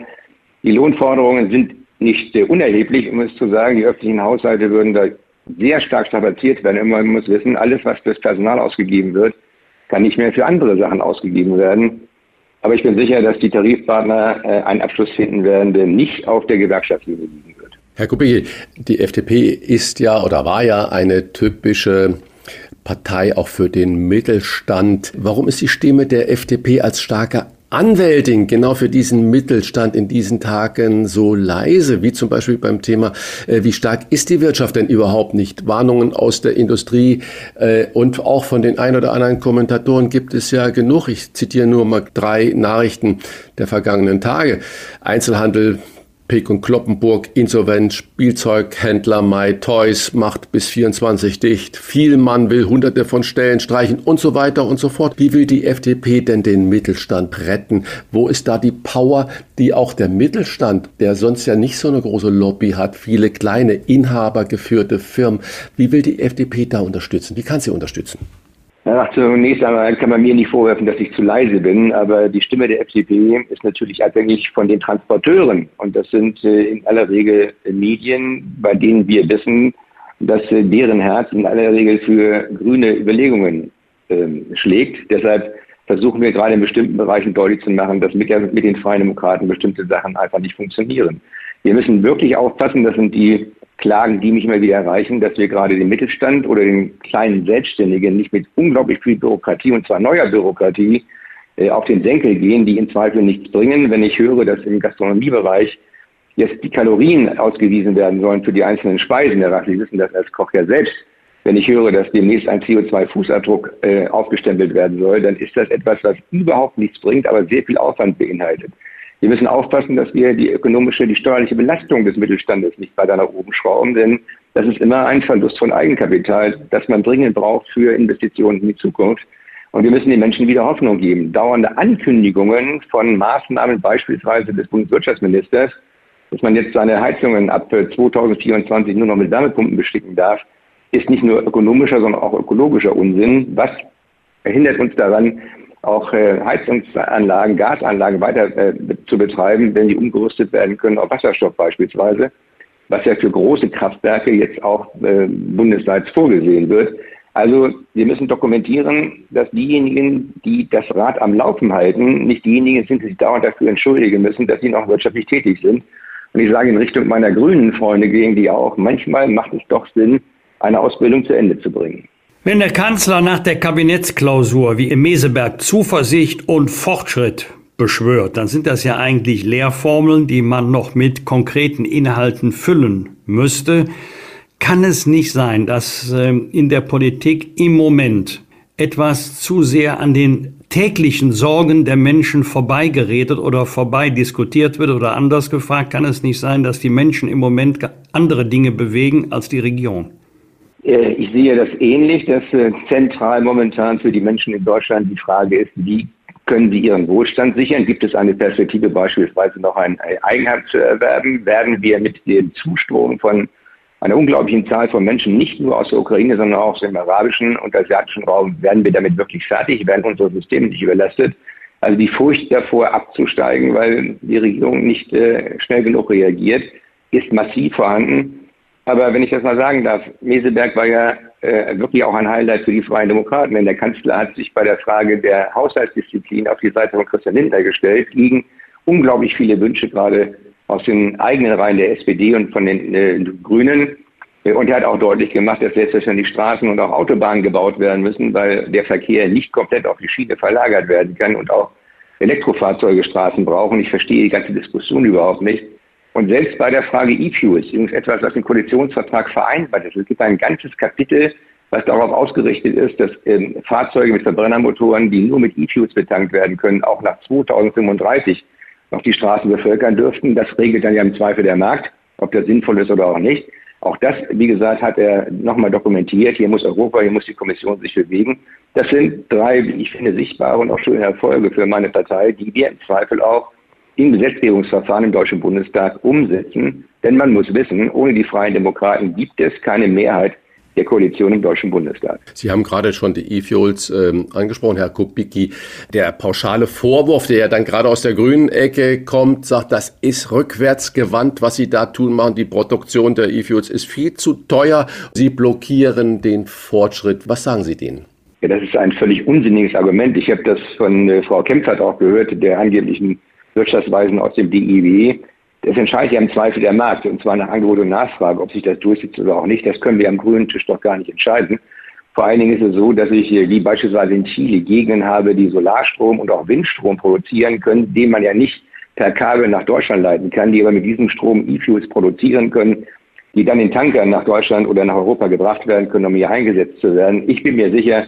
die Lohnforderungen sind nicht unerheblich, um es zu sagen. Die öffentlichen Haushalte würden da sehr stark strapaziert werden. Man muss wissen, alles, was fürs Personal ausgegeben wird, kann nicht mehr für andere Sachen ausgegeben werden. Aber ich bin sicher, dass die Tarifpartner äh, einen Abschluss finden werden, der nicht auf der Gewerkschaftslinie liegen wird. Herr Kubicki, die FDP ist ja oder war ja eine typische Partei auch für den Mittelstand. Warum ist die Stimme der FDP als starker Anwältin genau für diesen Mittelstand in diesen Tagen so leise, wie zum Beispiel beim Thema, äh, wie stark ist die Wirtschaft denn überhaupt nicht? Warnungen aus der Industrie äh, und auch von den ein oder anderen Kommentatoren gibt es ja genug. Ich zitiere nur mal drei Nachrichten der vergangenen Tage. Einzelhandel Pick und Kloppenburg, Insolvenz, Spielzeughändler My Toys macht bis 24 dicht, Vielmann will hunderte von Stellen streichen und so weiter und so fort. Wie will die FDP denn den Mittelstand retten? Wo ist da die Power, die auch der Mittelstand, der sonst ja nicht so eine große Lobby hat, viele kleine inhabergeführte Firmen, wie will die FDP da unterstützen? Wie kann sie unterstützen? Ja, zunächst einmal kann man mir nicht vorwerfen, dass ich zu leise bin, aber die Stimme der FDP ist natürlich abhängig von den Transporteuren. Und das sind äh, in aller Regel Medien, bei denen wir wissen, dass äh, deren Herz in aller Regel für grüne Überlegungen äh, schlägt. Deshalb versuchen wir gerade in bestimmten Bereichen deutlich zu machen, dass mit den Freien Demokraten bestimmte Sachen einfach nicht funktionieren. Wir müssen wirklich aufpassen, das sind die Klagen, die mich immer wieder erreichen, dass wir gerade den Mittelstand oder den kleinen Selbstständigen nicht mit unglaublich viel Bürokratie und zwar neuer Bürokratie äh, auf den Senkel gehen, die im Zweifel nichts bringen. Wenn ich höre, dass im Gastronomiebereich jetzt die Kalorien ausgewiesen werden sollen für die einzelnen Speisen, Herr Sie wissen das als Koch ja selbst. Wenn ich höre, dass demnächst ein CO2-Fußabdruck äh, aufgestempelt werden soll, dann ist das etwas, was überhaupt nichts bringt, aber sehr viel Aufwand beinhaltet. Wir müssen aufpassen, dass wir die ökonomische, die steuerliche Belastung des Mittelstandes nicht weiter nach oben schrauben, denn das ist immer ein Verlust von Eigenkapital, das man dringend braucht für Investitionen in die Zukunft. Und wir müssen den Menschen wieder Hoffnung geben. Dauernde Ankündigungen von Maßnahmen beispielsweise des Bundeswirtschaftsministers, dass man jetzt seine Heizungen ab 2024 nur noch mit Wärmepumpen besticken darf, ist nicht nur ökonomischer, sondern auch ökologischer Unsinn. Was verhindert uns daran, auch äh, Heizungsanlagen, Gasanlagen weiter äh, zu betreiben, wenn die umgerüstet werden können auf Wasserstoff beispielsweise, was ja für große Kraftwerke jetzt auch äh, bundesweit vorgesehen wird. Also wir müssen dokumentieren, dass diejenigen, die das Rad am Laufen halten, nicht diejenigen sind, die sich dauernd dafür entschuldigen müssen, dass sie noch wirtschaftlich tätig sind. Und ich sage in Richtung meiner grünen Freunde gegen die auch, manchmal macht es doch Sinn, eine Ausbildung zu Ende zu bringen. Wenn der Kanzler nach der Kabinettsklausur wie im Meseberg Zuversicht und Fortschritt beschwört, dann sind das ja eigentlich Lehrformeln, die man noch mit konkreten Inhalten füllen müsste. Kann es nicht sein, dass äh, in der Politik im Moment etwas zu sehr an den täglichen Sorgen der Menschen vorbeigeredet oder vorbei diskutiert wird oder anders gefragt, kann es nicht sein, dass die Menschen im Moment andere Dinge bewegen als die Regierung? Äh, ich sehe das ähnlich, dass äh, zentral momentan für die Menschen in Deutschland die Frage ist, wie können sie ihren Wohlstand sichern? Gibt es eine Perspektive, beispielsweise noch ein Eigenheim zu erwerben? Werden wir mit dem Zustrom von einer unglaublichen Zahl von Menschen, nicht nur aus der Ukraine, sondern auch aus dem arabischen und asiatischen Raum, werden wir damit wirklich fertig, werden unsere Systeme nicht überlastet. Also die Furcht davor abzusteigen, weil die Regierung nicht äh, schnell genug reagiert, ist massiv vorhanden. Aber wenn ich das mal sagen darf, Meseberg war ja äh, wirklich auch ein Highlight für die Freien Demokraten, denn der Kanzler hat sich bei der Frage der Haushaltsdisziplin auf die Seite von Christian Lindner gestellt, gegen unglaublich viele Wünsche gerade aus den eigenen Reihen der SPD und von den äh, Grünen. Und er hat auch deutlich gemacht, dass selbstverständlich Straßen und auch Autobahnen gebaut werden müssen, weil der Verkehr nicht komplett auf die Schiene verlagert werden kann und auch Elektrofahrzeuge Straßen brauchen. Ich verstehe die ganze Diskussion überhaupt nicht. Und selbst bei der Frage E-Fuels, übrigens etwas, was im Koalitionsvertrag vereinbart ist, es gibt ein ganzes Kapitel, was darauf ausgerichtet ist, dass ähm, Fahrzeuge mit Verbrennermotoren, die nur mit E-Fuels betankt werden können, auch nach 2035 noch die Straßen bevölkern dürften. Das regelt dann ja im Zweifel der Markt, ob das sinnvoll ist oder auch nicht. Auch das, wie gesagt, hat er nochmal dokumentiert. Hier muss Europa, hier muss die Kommission sich bewegen. Das sind drei, wie ich finde, sichtbare und auch schöne Erfolge für meine Partei, die wir im Zweifel auch im Gesetzgebungsverfahren im Deutschen Bundestag umsetzen. Denn man muss wissen, ohne die Freien Demokraten gibt es keine Mehrheit der Koalition im Deutschen Bundestag. Sie haben gerade schon die E-Fuels ähm, angesprochen, Herr Kubicki. Der pauschale Vorwurf, der ja dann gerade aus der grünen Ecke kommt, sagt, das ist rückwärtsgewandt, was Sie da tun machen. Die Produktion der E-Fuels ist viel zu teuer. Sie blockieren den Fortschritt. Was sagen Sie denen? Ja, das ist ein völlig unsinniges Argument. Ich habe das von äh, Frau Kempfert auch gehört, der angeblichen Wirtschaftsweisen aus dem DIW. Das entscheidet ja im Zweifel der Markt, und zwar nach Angebot und Nachfrage, ob sich das durchsetzt oder auch nicht. Das können wir am grünen Tisch doch gar nicht entscheiden. Vor allen Dingen ist es so, dass ich, wie beispielsweise in Chile, Gegenden habe, die Solarstrom und auch Windstrom produzieren können, den man ja nicht per Kabel nach Deutschland leiten kann, die aber mit diesem Strom E-Fuels produzieren können, die dann in Tankern nach Deutschland oder nach Europa gebracht werden können, um hier eingesetzt zu werden. Ich bin mir sicher,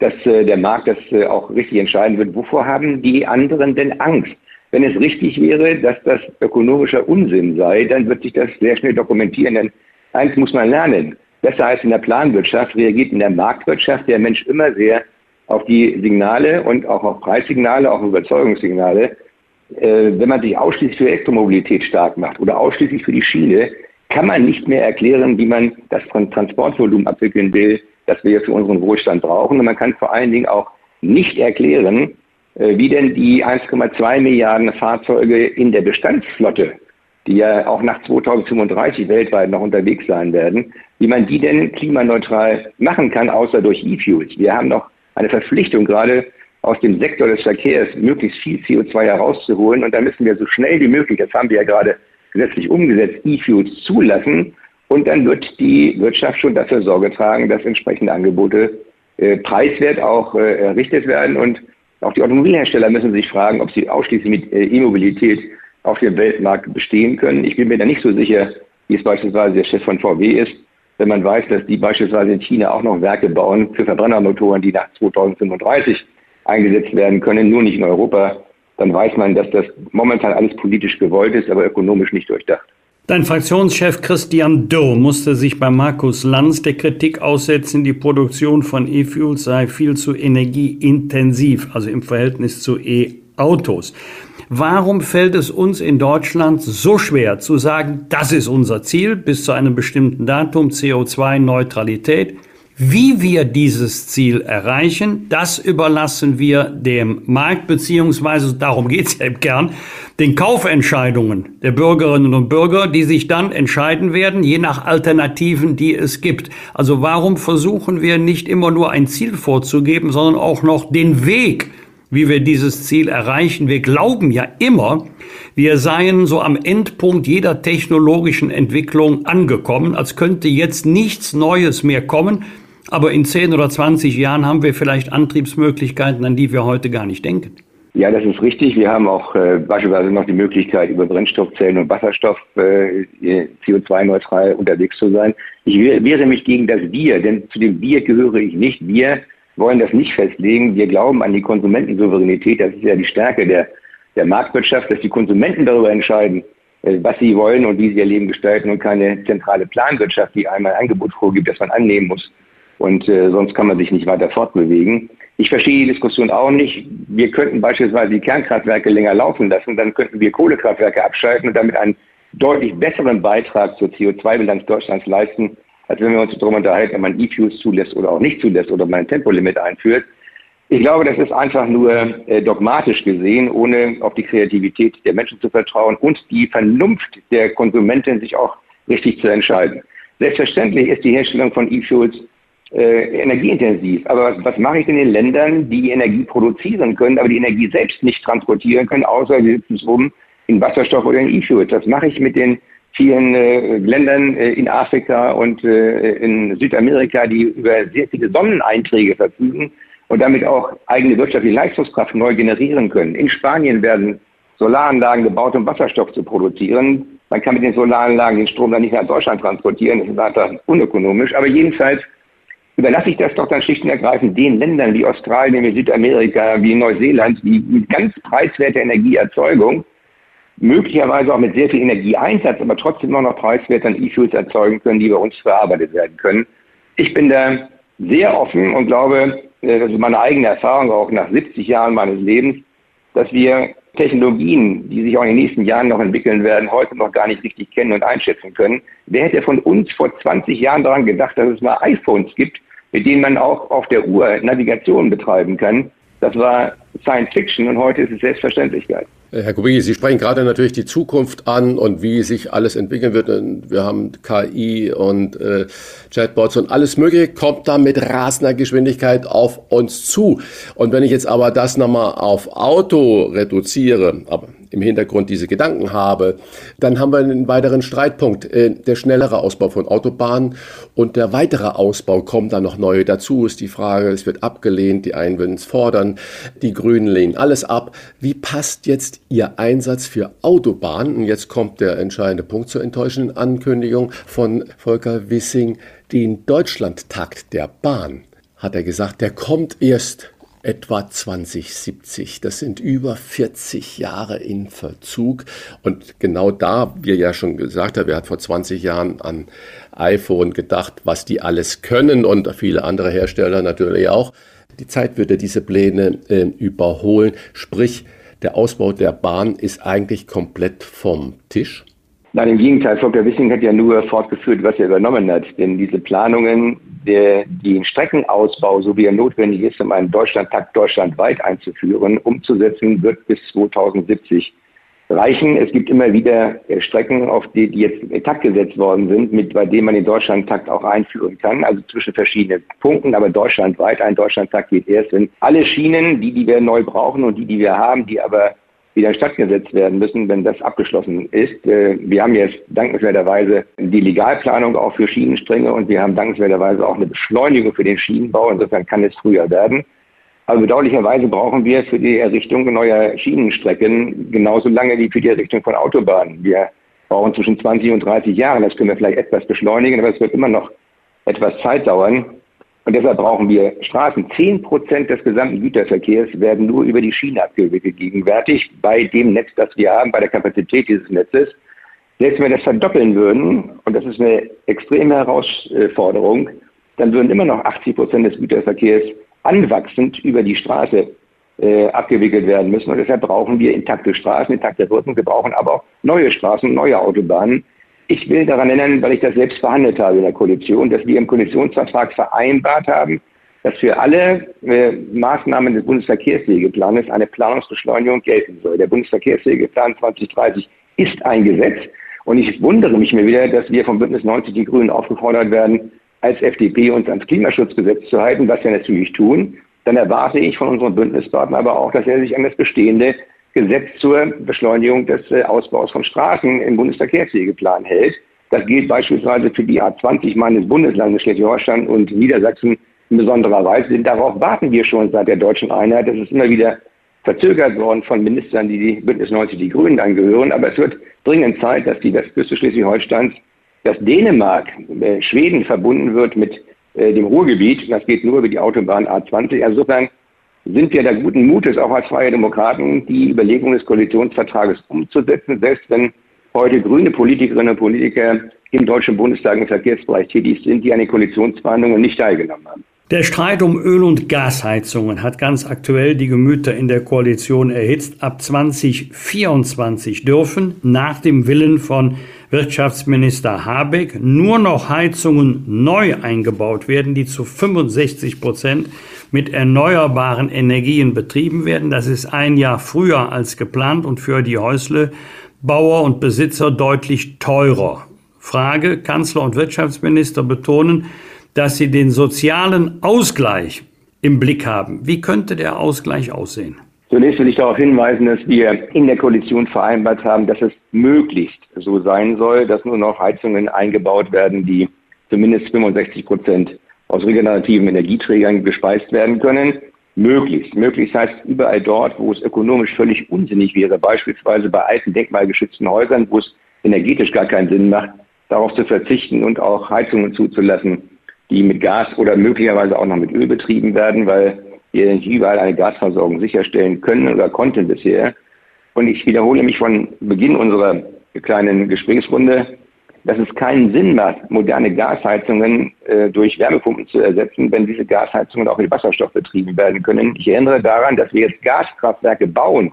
dass äh, der Markt das äh, auch richtig entscheiden wird. Wovor haben die anderen denn Angst? Wenn es richtig wäre, dass das ökonomischer Unsinn sei, dann wird sich das sehr schnell dokumentieren. Denn eins muss man lernen. Besser als in der Planwirtschaft reagiert in der Marktwirtschaft der Mensch immer sehr auf die Signale und auch auf Preissignale, auch Überzeugungssignale. Äh, wenn man sich ausschließlich für Elektromobilität stark macht oder ausschließlich für die Schiene, kann man nicht mehr erklären, wie man das Transportvolumen abwickeln will, das wir für unseren Wohlstand brauchen. Und man kann vor allen Dingen auch nicht erklären, wie denn die 1,2 Milliarden Fahrzeuge in der Bestandsflotte, die ja auch nach 2035 weltweit noch unterwegs sein werden, wie man die denn klimaneutral machen kann, außer durch E-Fuels. Wir haben noch eine Verpflichtung gerade aus dem Sektor des Verkehrs möglichst viel CO2 herauszuholen. Und da müssen wir so schnell wie möglich, das haben wir ja gerade gesetzlich umgesetzt, E-Fuels zulassen. Und dann wird die Wirtschaft schon dafür Sorge tragen, dass entsprechende Angebote äh, preiswert auch äh, errichtet werden. Und auch die Automobilhersteller müssen sich fragen, ob sie ausschließlich mit äh, E-Mobilität auf dem Weltmarkt bestehen können. Ich bin mir da nicht so sicher, wie es beispielsweise der Chef von VW ist, wenn man weiß, dass die beispielsweise in China auch noch Werke bauen für Verbrennermotoren, die nach 2035 eingesetzt werden können, nur nicht in Europa, dann weiß man, dass das momentan alles politisch gewollt ist, aber ökonomisch nicht durchdacht. Dein Fraktionschef Christian Doe musste sich bei Markus Lanz der Kritik aussetzen, die Produktion von E-Fuels sei viel zu energieintensiv, also im Verhältnis zu E-Autos. Warum fällt es uns in Deutschland so schwer zu sagen, das ist unser Ziel bis zu einem bestimmten Datum CO2-Neutralität? Wie wir dieses Ziel erreichen, das überlassen wir dem Markt, beziehungsweise darum geht es ja im Kern, den Kaufentscheidungen der Bürgerinnen und Bürger, die sich dann entscheiden werden, je nach Alternativen, die es gibt. Also warum versuchen wir nicht immer nur ein Ziel vorzugeben, sondern auch noch den Weg, wie wir dieses Ziel erreichen? Wir glauben ja immer, wir seien so am Endpunkt jeder technologischen Entwicklung angekommen, als könnte jetzt nichts Neues mehr kommen. Aber in 10 oder 20 Jahren haben wir vielleicht Antriebsmöglichkeiten, an die wir heute gar nicht denken. Ja, das ist richtig. Wir haben auch äh, beispielsweise noch die Möglichkeit, über Brennstoffzellen und Wasserstoff äh, CO2-neutral unterwegs zu sein. Ich wehre mich gegen das Wir, denn zu dem Wir gehöre ich nicht. Wir wollen das nicht festlegen. Wir glauben an die Konsumentensouveränität. Das ist ja die Stärke der, der Marktwirtschaft, dass die Konsumenten darüber entscheiden, äh, was sie wollen und wie sie ihr Leben gestalten und keine zentrale Planwirtschaft, die einmal ein Angebot vorgibt, das man annehmen muss. Und äh, sonst kann man sich nicht weiter fortbewegen. Ich verstehe die Diskussion auch nicht. Wir könnten beispielsweise die Kernkraftwerke länger laufen lassen, dann könnten wir Kohlekraftwerke abschalten und damit einen deutlich besseren Beitrag zur CO2-Bilanz Deutschlands leisten, als wenn wir uns darüber unterhalten, ob man E-Fuels zulässt oder auch nicht zulässt oder man ein Tempolimit einführt. Ich glaube, das ist einfach nur äh, dogmatisch gesehen, ohne auf die Kreativität der Menschen zu vertrauen und die Vernunft der Konsumenten, sich auch richtig zu entscheiden. Selbstverständlich ist die Herstellung von E-Fuels äh, energieintensiv. Aber was, was mache ich denn in Ländern, die Energie produzieren können, aber die Energie selbst nicht transportieren können, außer sie sitzen es rum in Wasserstoff oder in E-Fuels? Was mache ich mit den vielen äh, Ländern äh, in Afrika und äh, in Südamerika, die über sehr viele Sonneneinträge verfügen und damit auch eigene wirtschaftliche Leistungskraft neu generieren können. In Spanien werden Solaranlagen gebaut, um Wasserstoff zu produzieren. Man kann mit den Solaranlagen den Strom dann nicht nach Deutschland transportieren, das ist einfach unökonomisch. Aber jedenfalls überlasse ich das doch dann schlicht und ergreifend den Ländern wie Australien, wie Südamerika, wie Neuseeland, die mit ganz preiswerter Energieerzeugung, möglicherweise auch mit sehr viel Energieeinsatz, aber trotzdem noch, noch preiswert an E-Fuels erzeugen können, die bei uns verarbeitet werden können. Ich bin da sehr offen und glaube, äh, das ist meine eigene Erfahrung auch nach 70 Jahren meines Lebens, dass wir Technologien, die sich auch in den nächsten Jahren noch entwickeln werden, heute noch gar nicht richtig kennen und einschätzen können. Wer hätte von uns vor 20 Jahren daran gedacht, dass es mal iPhones gibt, mit denen man auch auf der Uhr Navigation betreiben kann. Das war Science Fiction und heute ist es Selbstverständlichkeit. Äh, Herr Kubicki, Sie sprechen gerade natürlich die Zukunft an und wie sich alles entwickeln wird. Wir haben KI und äh, Chatbots und alles Mögliche kommt da mit rasender Geschwindigkeit auf uns zu. Und wenn ich jetzt aber das nochmal auf Auto reduziere, aber im Hintergrund diese Gedanken habe, dann haben wir einen weiteren Streitpunkt. Äh, der schnellere Ausbau von Autobahnen und der weitere Ausbau kommen dann noch neue dazu. Ist die Frage, es wird abgelehnt, die einen würden es fordern, die Grünen lehnen alles ab. Wie passt jetzt Ihr Einsatz für Autobahnen? Und jetzt kommt der entscheidende Punkt zur enttäuschenden Ankündigung von Volker Wissing, den Deutschlandtakt der Bahn. Hat er gesagt, der kommt erst etwa 2070. Das sind über 40 Jahre in Verzug. Und genau da, wie er ja schon gesagt hat, er hat vor 20 Jahren an iPhone gedacht, was die alles können und viele andere Hersteller natürlich auch. Die Zeit würde diese Pläne äh, überholen. Sprich, der Ausbau der Bahn ist eigentlich komplett vom Tisch. Nein, im Gegenteil, Volker Wissing hat ja nur fortgeführt, was er übernommen hat. Denn diese Planungen, der, den Streckenausbau, so wie er notwendig ist, um einen Deutschlandtakt deutschlandweit einzuführen, umzusetzen, wird bis 2070 reichen. Es gibt immer wieder äh, Strecken, auf die, die jetzt in Takt gesetzt worden sind, mit, bei denen man den Deutschlandtakt auch einführen kann, also zwischen verschiedenen Punkten, aber deutschlandweit. Ein Deutschlandtakt geht erst, wenn alle Schienen, die, die wir neu brauchen und die, die wir haben, die aber wieder in Stadt gesetzt werden müssen, wenn das abgeschlossen ist. Äh, wir haben jetzt dankenswerterweise die Legalplanung auch für Schienenstränge und wir haben dankenswerterweise auch eine Beschleunigung für den Schienenbau. Insofern kann es früher werden. Aber bedauerlicherweise brauchen wir für die Errichtung neuer Schienenstrecken genauso lange wie für die Errichtung von Autobahnen. Wir brauchen zwischen 20 und 30 Jahren. Das können wir vielleicht etwas beschleunigen, aber es wird immer noch etwas Zeit dauern. Und deshalb brauchen wir Straßen. Zehn Prozent des gesamten Güterverkehrs werden nur über die Schiene abgewickelt gegenwärtig bei dem Netz, das wir haben, bei der Kapazität dieses Netzes. Selbst wenn wir das verdoppeln würden, und das ist eine extreme Herausforderung, dann würden immer noch 80 Prozent des Güterverkehrs anwachsend über die Straße äh, abgewickelt werden müssen. Und deshalb brauchen wir intakte Straßen, intakte Brücken. Wir brauchen aber auch neue Straßen, neue Autobahnen, Ich will daran erinnern, weil ich das selbst verhandelt habe in der Koalition, dass wir im Koalitionsvertrag vereinbart haben, dass für alle äh, Maßnahmen des Bundesverkehrswegeplanes eine Planungsbeschleunigung gelten soll. Der Bundesverkehrswegeplan 2030 ist ein Gesetz und ich wundere mich mir wieder, dass wir vom Bündnis 90 Die Grünen aufgefordert werden, als FDP uns ans Klimaschutzgesetz zu halten, was wir natürlich tun. Dann erwarte ich von unserem Bündnispartner aber auch, dass er sich an das bestehende Gesetz zur Beschleunigung des äh, Ausbaus von Straßen im Bundesverkehrswegeplan hält. Das gilt beispielsweise für die A20 meines Bundeslandes Schleswig-Holstein und Niedersachsen in besonderer Weise. Denn darauf warten wir schon seit der deutschen Einheit. Das ist immer wieder verzögert worden von Ministern, die die Bündnis 90 die Grünen angehören. Aber es wird dringend Zeit, dass die Westküste Schleswig-Holsteins, dass Dänemark, äh, Schweden verbunden wird mit äh, dem Ruhrgebiet. Das geht nur über die Autobahn A20. Insofern sind wir da guten Mutes, auch als Freie Demokraten, die Überlegung des Koalitionsvertrages umzusetzen, selbst wenn heute grüne Politikerinnen und Politiker im Deutschen Bundestag im Verkehrsbereich tätig sind, die an den Koalitionsverhandlungen nicht teilgenommen haben. Der Streit um Öl- und Gasheizungen hat ganz aktuell die Gemüter in der Koalition erhitzt. Ab 2024 dürfen nach dem Willen von Wirtschaftsminister Habeck nur noch Heizungen neu eingebaut werden, die zu 65 Prozent mit erneuerbaren Energien betrieben werden. Das ist ein Jahr früher als geplant und für die Häuslebauer und Besitzer deutlich teurer. Frage, Kanzler und Wirtschaftsminister betonen, dass Sie den sozialen Ausgleich im Blick haben. Wie könnte der Ausgleich aussehen? Zunächst will ich darauf hinweisen, dass wir in der Koalition vereinbart haben, dass es möglichst so sein soll, dass nur noch Heizungen eingebaut werden, die zumindest 65 Prozent aus regenerativen Energieträgern gespeist werden können. Möglichst. Möglichst heißt überall dort, wo es ökonomisch völlig unsinnig wäre, beispielsweise bei alten denkmalgeschützten Häusern, wo es energetisch gar keinen Sinn macht, darauf zu verzichten und auch Heizungen zuzulassen, die mit Gas oder möglicherweise auch noch mit Öl betrieben werden, weil wir nicht überall eine Gasversorgung sicherstellen können oder konnten bisher. Und ich wiederhole mich von Beginn unserer kleinen Gesprächsrunde, dass es keinen Sinn macht, moderne Gasheizungen äh, durch Wärmepumpen zu ersetzen, wenn diese Gasheizungen auch mit Wasserstoff betrieben werden können. Ich erinnere daran, dass wir jetzt Gaskraftwerke bauen,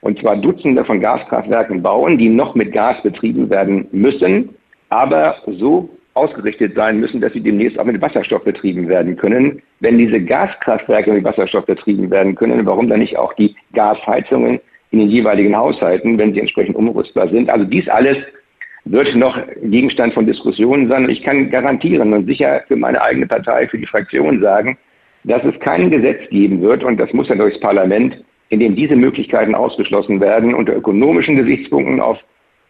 und zwar Dutzende von Gaskraftwerken bauen, die noch mit Gas betrieben werden müssen, aber so ausgerichtet sein müssen, dass sie demnächst auch mit Wasserstoff betrieben werden können. Wenn diese Gaskraftwerke mit Wasserstoff betrieben werden können, warum dann nicht auch die Gasheizungen in den jeweiligen Haushalten, wenn sie entsprechend umrüstbar sind? Also dies alles wird noch Gegenstand von Diskussionen sein. Ich kann garantieren und sicher für meine eigene Partei, für die Fraktion sagen, dass es kein Gesetz geben wird, und das muss ja durchs Parlament, in dem diese Möglichkeiten ausgeschlossen werden, unter ökonomischen Gesichtspunkten auf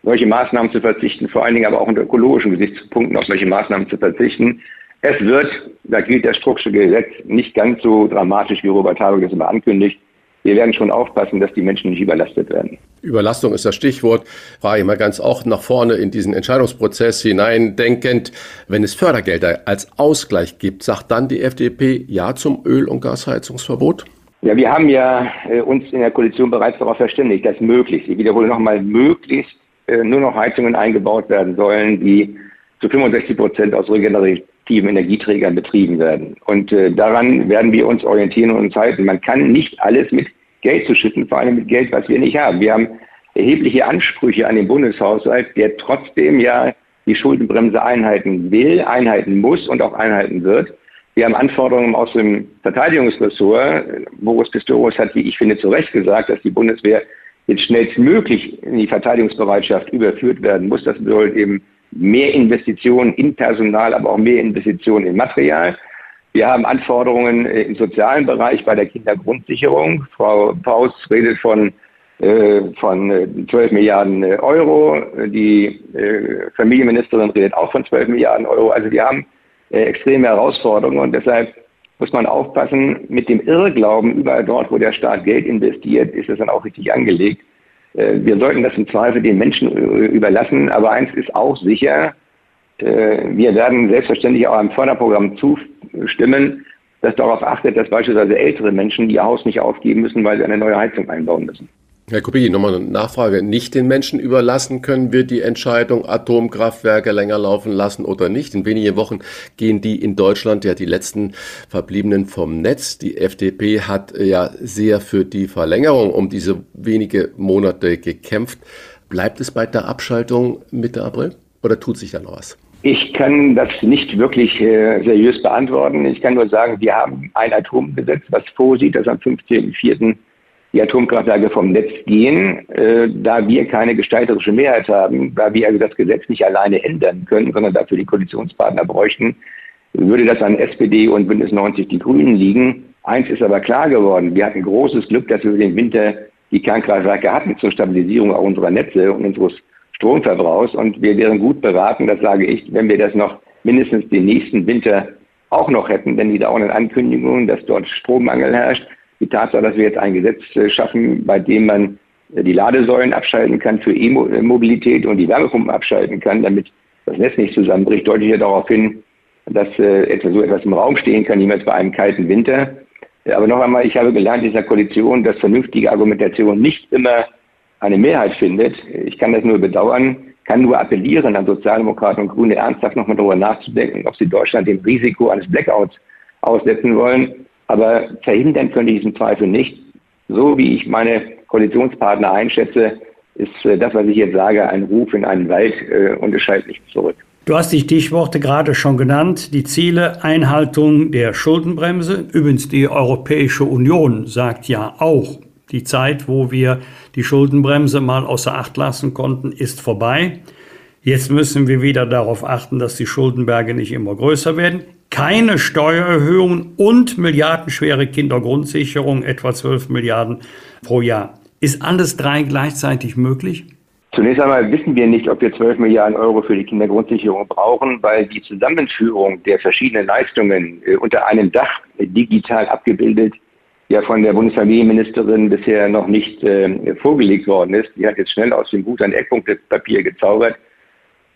solche Maßnahmen zu verzichten, vor allen Dingen aber auch unter ökologischen Gesichtspunkten auf solche Maßnahmen zu verzichten. Es wird, da gilt das Strucksche Gesetz, nicht ganz so dramatisch, wie Robert Habeck es immer ankündigt. Wir werden schon aufpassen, dass die Menschen nicht überlastet werden. Überlastung ist das Stichwort. Frage ich mal ganz auch nach vorne in diesen Entscheidungsprozess hineindenkend. Wenn es Fördergelder als Ausgleich gibt, sagt dann die FDP Ja zum Öl- und Gasheizungsverbot? Ja, wir haben ja äh, uns in der Koalition bereits darauf verständigt, dass möglichst, ich wiederhole nochmal, möglichst äh, nur noch Heizungen eingebaut werden sollen, die zu 65 Prozent aus regenerativen Energieträgern betrieben werden. Und äh, daran werden wir uns orientieren und uns halten. Man kann nicht alles mit Geld zu schütten, vor allem mit Geld, was wir nicht haben. Wir haben erhebliche Ansprüche an den Bundeshaushalt, der trotzdem ja die Schuldenbremse einhalten will, einhalten muss und auch einhalten wird. Wir haben Anforderungen aus dem Verteidigungsressort. Boris Pistorius hat, wie ich finde, zu Recht gesagt, dass die Bundeswehr jetzt schnellstmöglich in die Verteidigungsbereitschaft überführt werden muss. Das bedeutet eben mehr Investitionen in Personal, aber auch mehr Investitionen in Material. Wir haben Anforderungen äh, im sozialen Bereich bei der Kindergrundsicherung. Frau Paus redet von, äh, von 12 äh, Milliarden äh, Euro. Die äh, Familienministerin redet auch von 12 Milliarden Euro. Also wir haben äh, extreme Herausforderungen und deshalb muss man aufpassen, mit dem Irrglauben, überall dort, wo der Staat Geld investiert, ist es dann auch richtig angelegt. Äh, wir sollten das im Zweifel den Menschen äh, überlassen, aber eins ist auch sicher, äh, wir werden selbstverständlich auch einem Förderprogramm zustimmen, das darauf achtet, dass beispielsweise ältere Menschen ihr Haus nicht aufgeben müssen, weil sie eine neue Heizung einbauen müssen. Herr Kubicki, nochmal eine Nachfrage. Nicht den Menschen überlassen können wir die Entscheidung, Atomkraftwerke länger laufen lassen oder nicht. In wenigen Wochen gehen die in Deutschland ja die letzten verbliebenen vom Netz. Die FDP hat ja sehr für die Verlängerung um diese wenige Monate gekämpft. Bleibt es bei der Abschaltung Mitte April? oder tut sich da noch was? Ich kann das nicht wirklich äh, seriös beantworten. Ich kann nur sagen, wir haben ein Atomgesetz, was vorsieht, dass am 15.04. die Atomkraftwerke vom Netz gehen. Äh, da wir keine gestalterische Mehrheit haben, da wir also das Gesetz nicht alleine ändern können, sondern dafür die Koalitionspartner bräuchten, würde das an SPD und Bündnis 90 die Grünen liegen. Eins ist aber klar geworden. Wir hatten großes Glück, dass wir den Winter die Kernkraftwerke hatten zur Stabilisierung auch unserer Netze und unseres Stromverbrauchs. Und wir wären gut beraten, das sage ich, wenn wir das noch mindestens den nächsten Winter auch noch hätten, denn die dauernden Ankündigungen, dass dort Strommangel herrscht, die Tatsache, dass wir jetzt ein Gesetz äh, schaffen, bei dem man äh, die Ladesäulen abschalten kann für E-Mobilität und die Wärmepumpen abschalten kann, damit das Netz nicht zusammenbricht, deutet ja darauf hin, dass äh, etwa so etwas im Raum stehen kann, niemals bei einem kalten Winter. Aber noch einmal, ich habe gelernt in dieser Koalition, dass vernünftige Argumentation nicht immer eine Mehrheit findet. Ich kann das nur bedauern, kann nur appellieren an Sozialdemokraten und Grüne ernsthaft nochmal darüber nachzudenken, ob sie Deutschland dem Risiko eines Blackouts aussetzen wollen. Aber verhindern können die diesen Zweifel nicht. So wie ich meine Koalitionspartner einschätze, ist äh, das, was ich jetzt sage, ein Ruf in einen Wald äh, und es schaltet nicht zurück. Du hast die Stichworte gerade schon genannt, die Ziele Einhaltung der Schuldenbremse. Übrigens, die Europäische Union sagt ja auch, die Zeit, wo wir die Schuldenbremse mal außer Acht lassen konnten, ist vorbei. Jetzt müssen wir wieder darauf achten, dass die Schuldenberge nicht immer größer werden. Keine Steuererhöhungen und milliardenschwere Kindergrundsicherung, etwa 12 Milliarden pro Jahr. Ist alles drei gleichzeitig möglich? Zunächst einmal wissen wir nicht, ob wir 12 Milliarden Euro für die Kindergrundsicherung brauchen, weil die Zusammenführung der verschiedenen Leistungen äh, unter einem Dach digital abgebildet ja von der Bundesfamilienministerin bisher noch nicht äh, vorgelegt worden ist. Die hat jetzt schnell aus dem Gut ein Eckpunktepapier gezaubert,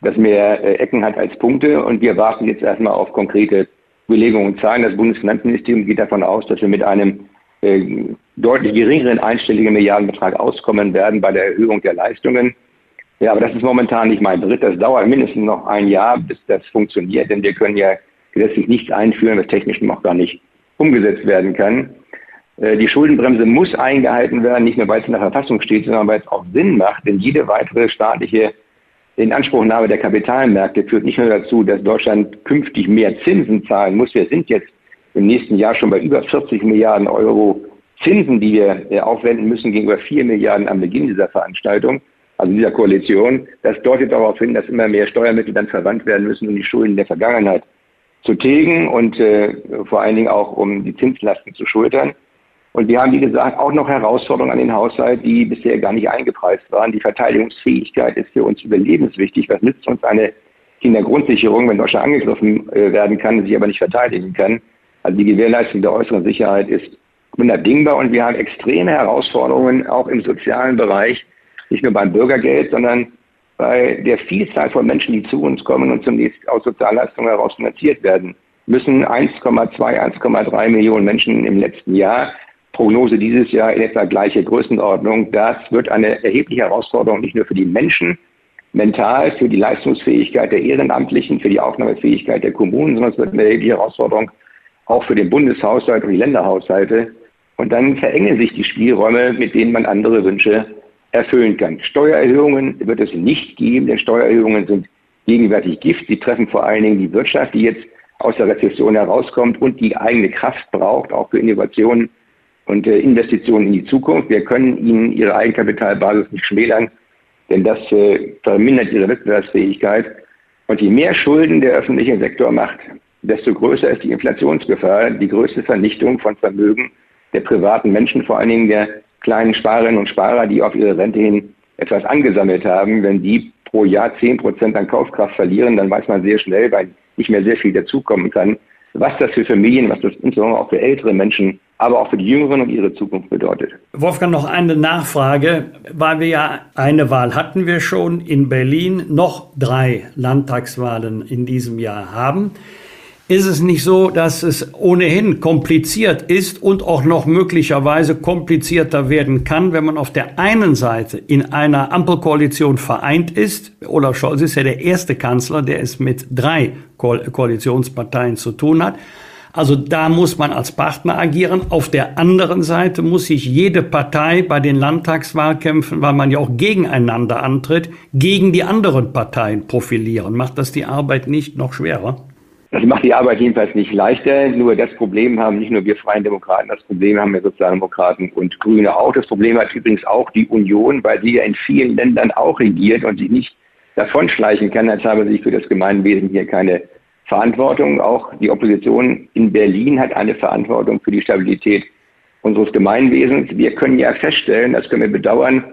das mehr äh, Ecken hat als Punkte. Und wir warten jetzt erstmal auf konkrete Belegungen und Zahlen. Das Bundesfinanzministerium geht davon aus, dass wir mit einem äh, deutlich geringeren einstelligen Milliardenbetrag auskommen werden bei der Erhöhung der Leistungen. Ja, aber das ist momentan nicht mein Bericht. Das dauert mindestens noch ein Jahr, bis das funktioniert, denn wir können ja gesetzlich nichts einführen, was technisch noch gar nicht umgesetzt werden kann. Äh, die Schuldenbremse muss eingehalten werden, nicht nur weil es in der Verfassung steht, sondern weil es auch Sinn macht, denn jede weitere staatliche Inanspruchnahme der Kapitalmärkte führt nicht nur dazu, dass Deutschland künftig mehr Zinsen zahlen muss. Wir sind jetzt im nächsten Jahr schon bei über 40 Milliarden Euro Zinsen, die wir äh, aufwenden müssen gegenüber 4 Milliarden am Beginn dieser Veranstaltung, also dieser Koalition. Das deutet darauf hin, dass immer mehr Steuermittel dann verwandt werden müssen, um die Schulden der Vergangenheit zu tilgen und äh, vor allen Dingen auch um die Zinslasten zu schultern. Und wir haben, wie gesagt, auch noch Herausforderungen an den Haushalt, die bisher gar nicht eingepreist waren. Die Verteidigungsfähigkeit ist für uns überlebenswichtig. Was nützt uns eine Kindergrundsicherung, wenn Deutschland angegriffen äh, werden kann, sich aber nicht verteidigen kann? Also die Gewährleistung der äußeren Sicherheit ist unabdingbar und wir haben extreme Herausforderungen auch im sozialen Bereich, nicht nur beim Bürgergeld, sondern bei der Vielzahl von Menschen, die zu uns kommen und zunächst aus Sozialleistungen heraus finanziert werden müssen 1,2, 1,3 Millionen Menschen im letzten Jahr Prognose dieses Jahr in etwa gleiche Größenordnung. Das wird eine erhebliche Herausforderung nicht nur für die Menschen mental, für die Leistungsfähigkeit der Ehrenamtlichen, für die Aufnahmefähigkeit der Kommunen, sondern es wird eine erhebliche Herausforderung auch für den Bundeshaushalt und die Länderhaushalte. Und dann verengen sich die Spielräume, mit denen man andere Wünsche erfüllen kann. Steuererhöhungen wird es nicht geben, denn Steuererhöhungen sind gegenwärtig Gift. Sie treffen vor allen Dingen die Wirtschaft, die jetzt aus der Rezession herauskommt und die eigene Kraft braucht, auch für Innovationen und äh, Investitionen in die Zukunft. Wir können ihnen ihre Eigenkapitalbasis nicht schmälern, denn das äh, vermindert ihre Wettbewerbsfähigkeit. Und je mehr Schulden der öffentliche Sektor macht, desto größer ist die Inflationsgefahr, die größte Vernichtung von Vermögen der privaten Menschen, vor allen Dingen der kleinen Sparerinnen und Sparer, die auf ihre Rente hin etwas angesammelt haben. Wenn die pro Jahr 10 Prozent an Kaufkraft verlieren, dann weiß man sehr schnell, weil nicht mehr sehr viel dazukommen kann, was das für Familien, was das insbesondere auch für ältere Menschen aber auch für die Jüngeren und ihre Zukunft bedeutet. Wolfgang, noch eine Nachfrage, weil wir ja eine Wahl hatten wir schon in Berlin, noch drei Landtagswahlen in diesem Jahr haben. Ist es nicht so, dass es ohnehin kompliziert ist und auch noch möglicherweise komplizierter werden kann, wenn man auf der einen Seite in einer Ampelkoalition vereint ist? Olaf Scholz ist ja der erste Kanzler, der es mit drei Koalitionsparteien zu tun hat. Also da muss man als Partner agieren. Auf der anderen Seite muss sich jede Partei bei den Landtagswahlkämpfen, weil man ja auch gegeneinander antritt, gegen die anderen Parteien profilieren. Macht das die Arbeit nicht noch schwerer? Das macht die Arbeit jedenfalls nicht leichter. Nur das Problem haben nicht nur wir Freien Demokraten, das Problem haben wir Sozialdemokraten und Grüne auch. Das Problem hat übrigens auch die Union, weil sie ja in vielen Ländern auch regiert und sich nicht davonschleichen kann, als habe sie für das Gemeinwesen hier keine Verantwortung. Auch die Opposition in Berlin hat eine Verantwortung für die Stabilität unseres Gemeinwesens. Wir können ja feststellen, das können wir bedauern,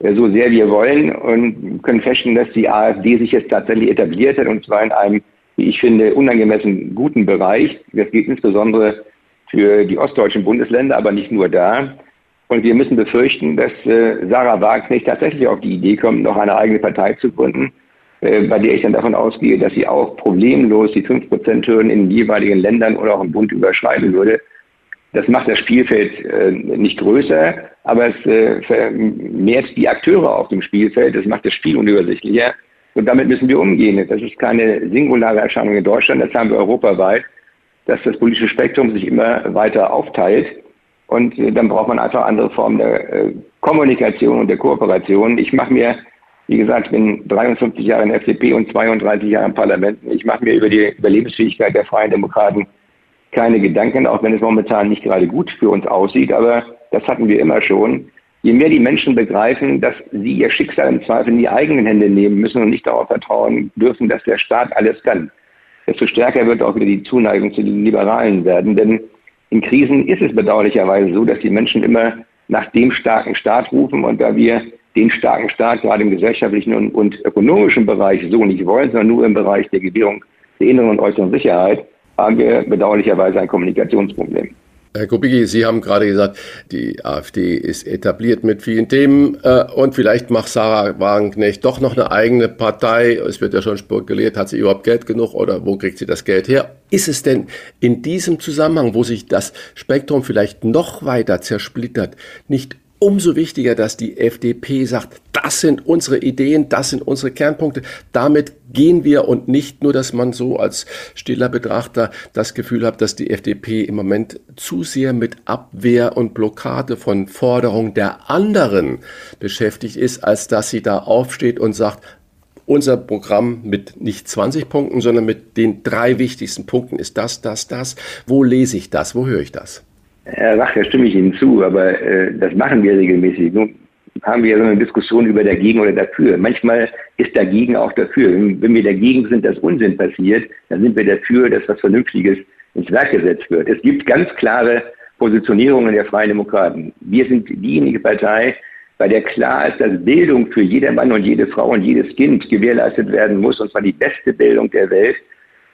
äh, so sehr wir wollen und können feststellen, dass die AfD sich jetzt tatsächlich etabliert hat und zwar in einem wie ich finde, unangemessen guten Bereich. Das gilt insbesondere für die ostdeutschen Bundesländer, aber nicht nur da. Und wir müssen befürchten, dass äh, Sarah Wagenknecht tatsächlich auf die Idee kommt, noch eine eigene Partei zu gründen, bei der ich dann davon ausgehe, dass sie auch problemlos die 5%-Hürden in den jeweiligen Ländern oder auch im Bund überschreiten würde. Das macht das Spielfeld äh, nicht größer, aber es äh, vermehrt die Akteure auf dem Spielfeld. Das macht das Spiel unübersichtlicher. Und damit müssen wir umgehen. Das ist keine singulare Erscheinung in Deutschland, das haben wir europaweit, dass das politische Spektrum sich immer weiter aufteilt. Und äh, dann braucht man einfach andere Formen der äh, Kommunikation und der Kooperation. Ich mache mir, wie gesagt, ich bin 53 Jahre in der FDP und 32 Jahre im Parlament. Ich mache mir über die Überlebensfähigkeit der Freien Demokraten keine Gedanken, auch wenn es momentan nicht gerade gut für uns aussieht. Aber das hatten wir immer schon. Je mehr die Menschen begreifen, dass sie ihr Schicksal im Zweifel in die eigenen Hände nehmen müssen und nicht darauf vertrauen dürfen, dass der Staat alles kann, desto stärker wird auch wieder die Zuneigung zu den Liberalen werden. Denn in Krisen ist es bedauerlicherweise so, dass die Menschen immer nach dem starken Staat rufen und da wir den starken Staat gerade im gesellschaftlichen und, und ökonomischen Bereich so nicht wollen, sondern nur im Bereich der Gewährung der inneren und äußeren Sicherheit, haben wir bedauerlicherweise ein Kommunikationsproblem. Herr Kubicki, Sie haben gerade gesagt, die AfD ist etabliert mit vielen Themen äh, und vielleicht macht Sarah Wagenknecht doch noch eine eigene Partei. Es wird ja schon spekuliert, hat sie überhaupt Geld genug oder wo kriegt sie das Geld her? Ist es denn in diesem Zusammenhang, wo sich das Spektrum vielleicht noch weiter zersplittert, nicht umso wichtiger, dass die FDP sagt, das sind unsere Ideen, das sind unsere Kernpunkte. Damit gehen wir und nicht nur, dass man so als stiller Betrachter das Gefühl hat, dass die FDP im Moment zu sehr mit Abwehr und Blockade von Forderungen der anderen beschäftigt ist, als dass sie da aufsteht und sagt, unser Programm mit nicht 20 Punkten, sondern mit den drei wichtigsten Punkten ist das, das, das. Wo lese ich das? Wo höre ich das? Herr Rach, da stimme ich Ihnen zu, aber äh, das machen wir regelmäßig. Nun haben wir so eine Diskussion über dagegen oder dafür. Manchmal ist dagegen auch dafür. Wenn, wenn wir dagegen sind, dass Unsinn passiert, dann sind wir dafür, dass was Vernünftiges ins Werk gesetzt wird. Es gibt ganz klare Positionierungen der Freien Demokraten. Wir sind diejenige Partei, bei der klar ist, dass Bildung für jeder Mann und jede Frau und jedes Kind gewährleistet werden muss, und zwar die beste Bildung der Welt,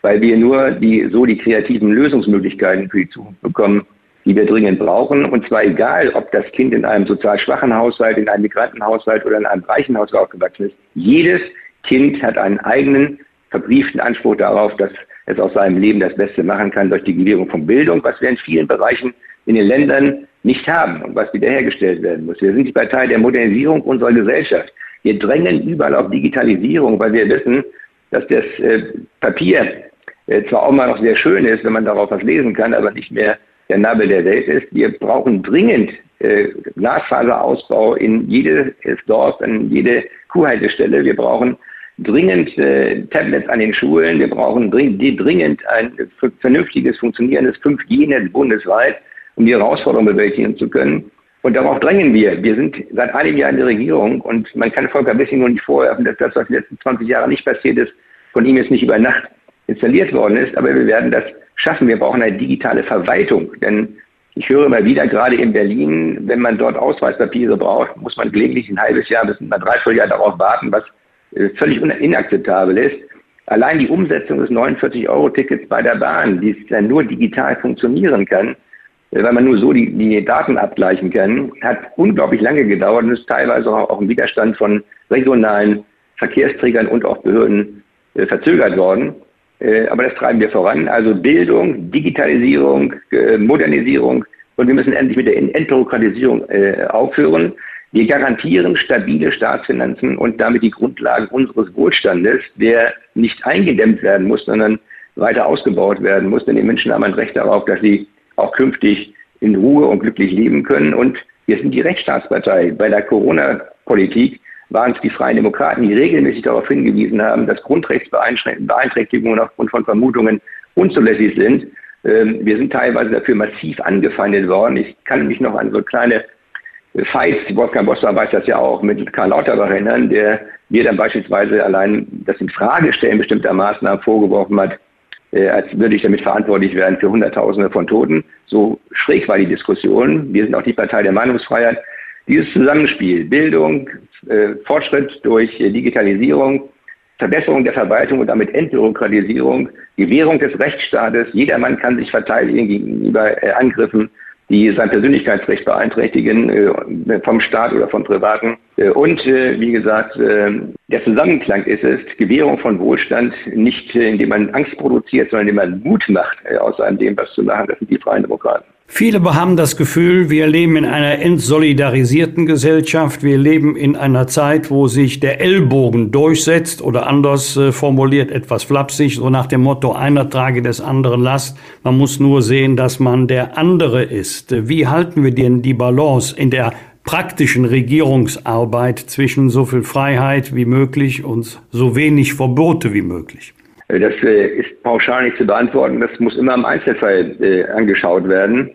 weil wir nur die, so die kreativen Lösungsmöglichkeiten für die Zukunft bekommen, die wir dringend brauchen. Und zwar egal, ob das Kind in einem sozial schwachen Haushalt, in einem Migrantenhaushalt oder in einem reichen Haushalt aufgewachsen ist. Jedes Kind hat einen eigenen verbrieften Anspruch darauf, dass es aus seinem Leben das Beste machen kann durch die Gewährung von Bildung, was wir in vielen Bereichen in den Ländern nicht haben und was wiederhergestellt werden muss. Wir sind die Partei der Modernisierung unserer Gesellschaft. Wir drängen überall auf Digitalisierung, weil wir wissen, dass das äh, Papier äh, zwar auch mal noch sehr schön ist, wenn man darauf was lesen kann, aber nicht mehr der Nabel der Welt ist. Wir brauchen dringend äh, Glasfaserausbau in jedes Dorf, in jede Kuhhaltestelle. Wir brauchen dringend äh, Tablets an den Schulen. Wir brauchen dringend, dringend ein vernünftiges, funktionierendes 5G-Netz bundesweit, um die Herausforderungen bewältigen zu können. Und darauf drängen wir. Wir sind seit einem Jahr in der Regierung und man kann Volker Wissing nur nicht vorwerfen, dass das, was die letzten 20 Jahre nicht passiert ist, von ihm jetzt nicht über Nacht installiert worden ist. Aber wir werden das schaffen. Wir brauchen eine digitale Verwaltung, denn ich höre immer wieder, gerade in Berlin, wenn man dort Ausweispapiere braucht, muss man gelegentlich ein halbes Jahr bis ein Dreivierteljahr darauf warten, was äh, völlig inakzeptabel ist. Allein die Umsetzung des 49-Euro-Tickets bei der Bahn, die dann nur digital funktionieren kann, äh, weil man nur so die, die Daten abgleichen kann, hat unglaublich lange gedauert und ist teilweise auch im Widerstand von regionalen Verkehrsträgern und auch Behörden äh, verzögert worden. Äh, aber das treiben wir voran. Also Bildung, Digitalisierung, äh, Modernisierung und wir müssen endlich mit der Entbürokratisierung äh, aufhören. Wir garantieren stabile Staatsfinanzen und damit die Grundlagen unseres Wohlstandes, der nicht eingedämmt werden muss, sondern weiter ausgebaut werden muss, denn die Menschen haben ein Recht darauf, dass sie auch künftig in Ruhe und glücklich leben können. Und wir sind die Rechtsstaatspartei. Bei der Corona-Politik waren es die Freien Demokraten, die regelmäßig darauf hingewiesen haben, dass Grundrechtsbeeinträchtigungen aufgrund von Vermutungen unzulässig sind. Ähm, wir sind teilweise dafür massiv angefeindet worden. Ich kann mich noch an so kleine Fights, Wolfgang Bosser weiß das ja auch, mit Karl Lauterbach erinnern, der mir dann beispielsweise allein das in Frage stellen bestimmter Maßnahmen vorgeworfen hat, äh, als würde ich damit verantwortlich werden für Hunderttausende von Toten. So schräg war die Diskussion. Wir sind auch die Partei der Meinungsfreiheit. Dieses Zusammenspiel, Bildung, äh, Fortschritt durch äh, Digitalisierung, Verbesserung der Verwaltung und damit Entbürokratisierung, Gewährung des Rechtsstaates. Jedermann kann sich verteidigen gegenüber äh, Angriffen die sein Persönlichkeitsrecht beeinträchtigen, äh, vom Staat oder von Privaten. Äh, und äh, wie gesagt, der Zusammenklang ist es, Gewährung von Wohlstand nicht, indem man Angst produziert, sondern indem man Mut macht, aus dem was zu machen. Das sind die Freien Demokraten. Viele haben das Gefühl, wir leben in einer entsolidarisierten Gesellschaft. Wir leben in einer Zeit, wo sich der Ellbogen durchsetzt oder anders äh, formuliert, etwas flapsig, so nach dem Motto, einer trage des anderen Last. Man muss nur sehen, dass man der andere ist. Wie halten wir denn die Balance in der praktischen Regierungsarbeit zwischen so viel Freiheit wie möglich und so wenig Verbote wie möglich? Äh, das äh, ist pauschal nicht zu beantworten. Das muss immer im Einzelfall äh, angeschaut werden.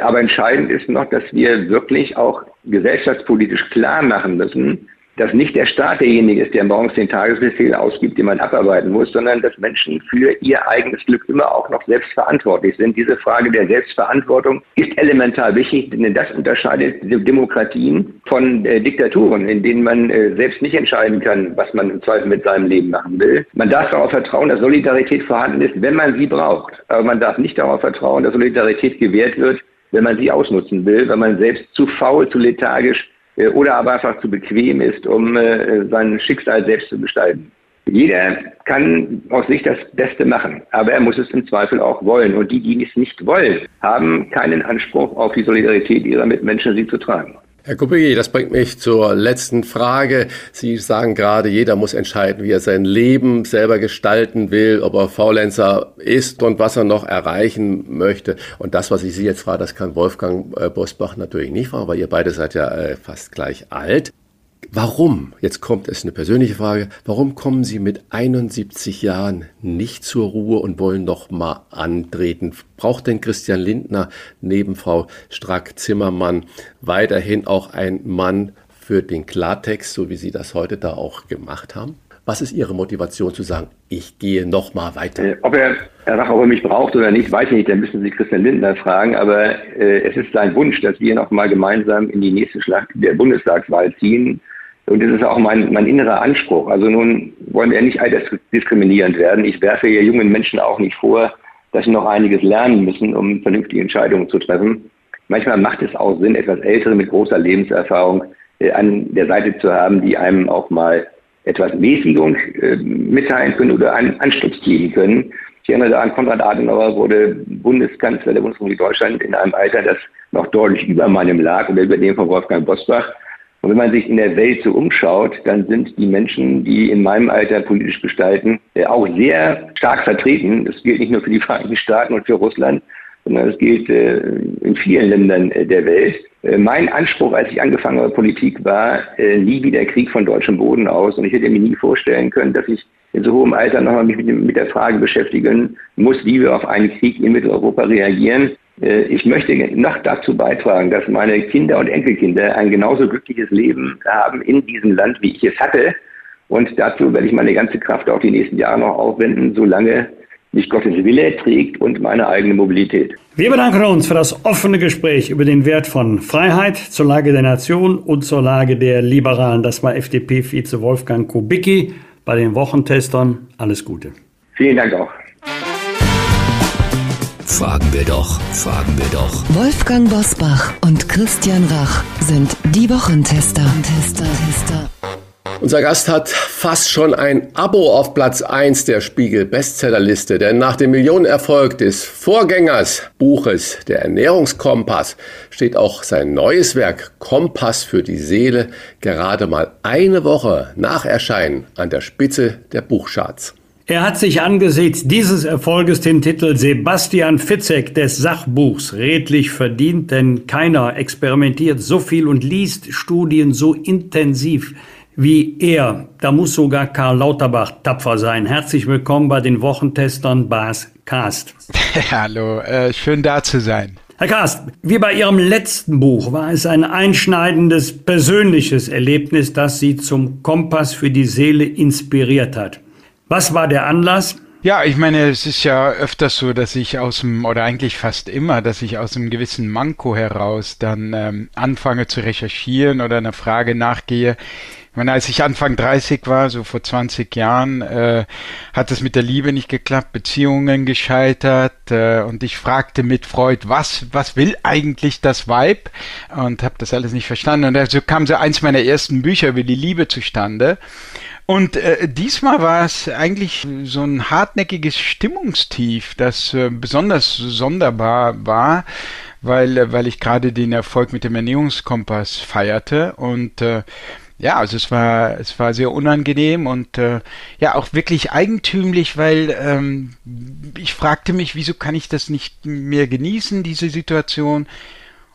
Aber entscheidend ist noch, dass wir wirklich auch gesellschaftspolitisch klar machen müssen, dass nicht der Staat derjenige ist, der morgens den Tagesbefehl ausgibt, den man abarbeiten muss, sondern dass Menschen für ihr eigenes Glück immer auch noch selbst verantwortlich sind. Diese Frage der Selbstverantwortung ist elementar wichtig, denn das unterscheidet Demokratien von äh, Diktaturen, in denen man äh, selbst nicht entscheiden kann, was man im Zweifel mit seinem Leben machen will. Man darf darauf vertrauen, dass Solidarität vorhanden ist, wenn man sie braucht. Aber man darf nicht darauf vertrauen, dass Solidarität gewährt wird, wenn man sie ausnutzen will, wenn man selbst zu faul, zu lethargisch oder aber einfach zu bequem ist, um äh, sein Schicksal selbst zu gestalten. Jeder kann aus sich das Beste machen, aber er muss es im Zweifel auch wollen. Und die, die es nicht wollen, haben keinen Anspruch auf die Solidarität ihrer Mitmenschen, sie zu tragen. Herr Kubicki, das bringt mich zur letzten Frage. Sie sagen gerade, jeder muss entscheiden, wie er sein Leben selber gestalten will, ob er Faulenzer ist und was er noch erreichen möchte. Und das, was ich Sie jetzt frage, das kann Wolfgang äh, Bosbach natürlich nicht fragen, weil ihr beide seid ja äh, fast gleich alt. Warum, jetzt kommt es eine persönliche Frage, warum kommen Sie mit 71 Jahren nicht zur Ruhe und wollen noch mal antreten? Braucht denn Christian Lindner neben Frau Strack-Zimmermann weiterhin auch ein Mann für den Klartext, so wie Sie das heute da auch gemacht haben? Was ist Ihre Motivation zu sagen, ich gehe noch mal weiter? Äh, ob er, er ob er mich braucht oder nicht, weiß ich nicht. Dann müssen Sie Christian Lindner fragen. Aber äh, es ist sein Wunsch, dass wir noch mal gemeinsam in die nächste Schlacht der Bundestagswahl ziehen. Und das ist auch mein, mein innerer Anspruch. Also nun wollen wir nicht altersdiskriminierend werden. Ich werfe hier jungen Menschen auch nicht vor, dass sie noch einiges lernen müssen, um vernünftige Entscheidungen zu treffen. Manchmal macht es auch Sinn, etwas Ältere mit großer Lebenserfahrung äh, an der Seite zu haben, die einem auch mal etwas Mäßigung äh, mitteilen können oder einen Anschluss geben können. Ich erinnere da an Konrad Adenauer wurde Bundeskanzler der Bundesrepublik Deutschland in einem Alter, das noch deutlich über meinem lag oder über dem von Wolfgang Bosbach. Und wenn man sich in der Welt so umschaut, dann sind die Menschen, die in meinem Alter politisch gestalten, auch sehr stark vertreten. Das gilt nicht nur für die Vereinigten Staaten und für Russland, sondern es gilt äh, in vielen Ländern äh, der Welt. Mein Anspruch, als ich angefangen habe, Politik war, nie wieder Krieg von deutschem Boden aus. Und ich hätte mir nie vorstellen können, dass ich in so hohem Alter nochmal mich mit der Frage beschäftigen muss, wie wir auf einen Krieg in Mitteleuropa reagieren. Äh, ich möchte noch dazu beitragen, dass meine Kinder und Enkelkinder ein genauso glückliches Leben haben in diesem Land, wie ich es hatte. Und dazu werde ich meine ganze Kraft auch die nächsten Jahre noch aufwenden, solange mich Gottes Wille trägt und meine eigene Mobilität. Wir bedanken uns für das offene Gespräch über den Wert von Freiheit zur Lage der Nation und zur Lage der Liberalen. Das war FDP-Vize Wolfgang Kubicki bei den Wochentestern. Alles Gute. Vielen Dank auch. Fragen wir doch, fragen wir doch. Wolfgang Bosbach und Christian Rach sind die Wochentester. Tester, Tester. Unser Gast hat fast schon ein Abo auf Platz 1 der Spiegel Bestsellerliste, denn nach dem Millionenerfolg des Vorgängers Buches Der Ernährungskompass steht auch sein neues Werk Kompass für die Seele gerade mal eine Woche nach Erscheinen an der Spitze der Buchcharts. Er hat sich angesichts dieses Erfolges den Titel Sebastian Fitzek des Sachbuchs redlich verdient, denn keiner experimentiert so viel und liest Studien so intensiv wie er. Da muss sogar Karl Lauterbach tapfer sein. Herzlich willkommen bei den Wochentestern Bas Cast. Hallo, äh, schön da zu sein. Herr Kast, wie bei Ihrem letzten Buch war es ein einschneidendes persönliches Erlebnis, das Sie zum Kompass für die Seele inspiriert hat. Was war der Anlass? Ja, ich meine, es ist ja öfters so, dass ich aus dem, oder eigentlich fast immer, dass ich aus einem gewissen Manko heraus dann ähm, anfange zu recherchieren oder einer Frage nachgehe, meine, als ich Anfang 30 war, so vor 20 Jahren, äh, hat es mit der Liebe nicht geklappt, Beziehungen gescheitert äh, und ich fragte mit Freud, was, was will eigentlich das Weib? Und habe das alles nicht verstanden. Und so kam so eins meiner ersten Bücher über die Liebe zustande. Und äh, diesmal war es eigentlich so ein hartnäckiges Stimmungstief, das äh, besonders sonderbar war, weil, äh, weil ich gerade den Erfolg mit dem Ernährungskompass feierte und äh, ja, also es war, es war sehr unangenehm und äh, ja auch wirklich eigentümlich, weil ähm, ich fragte mich, wieso kann ich das nicht mehr genießen, diese Situation?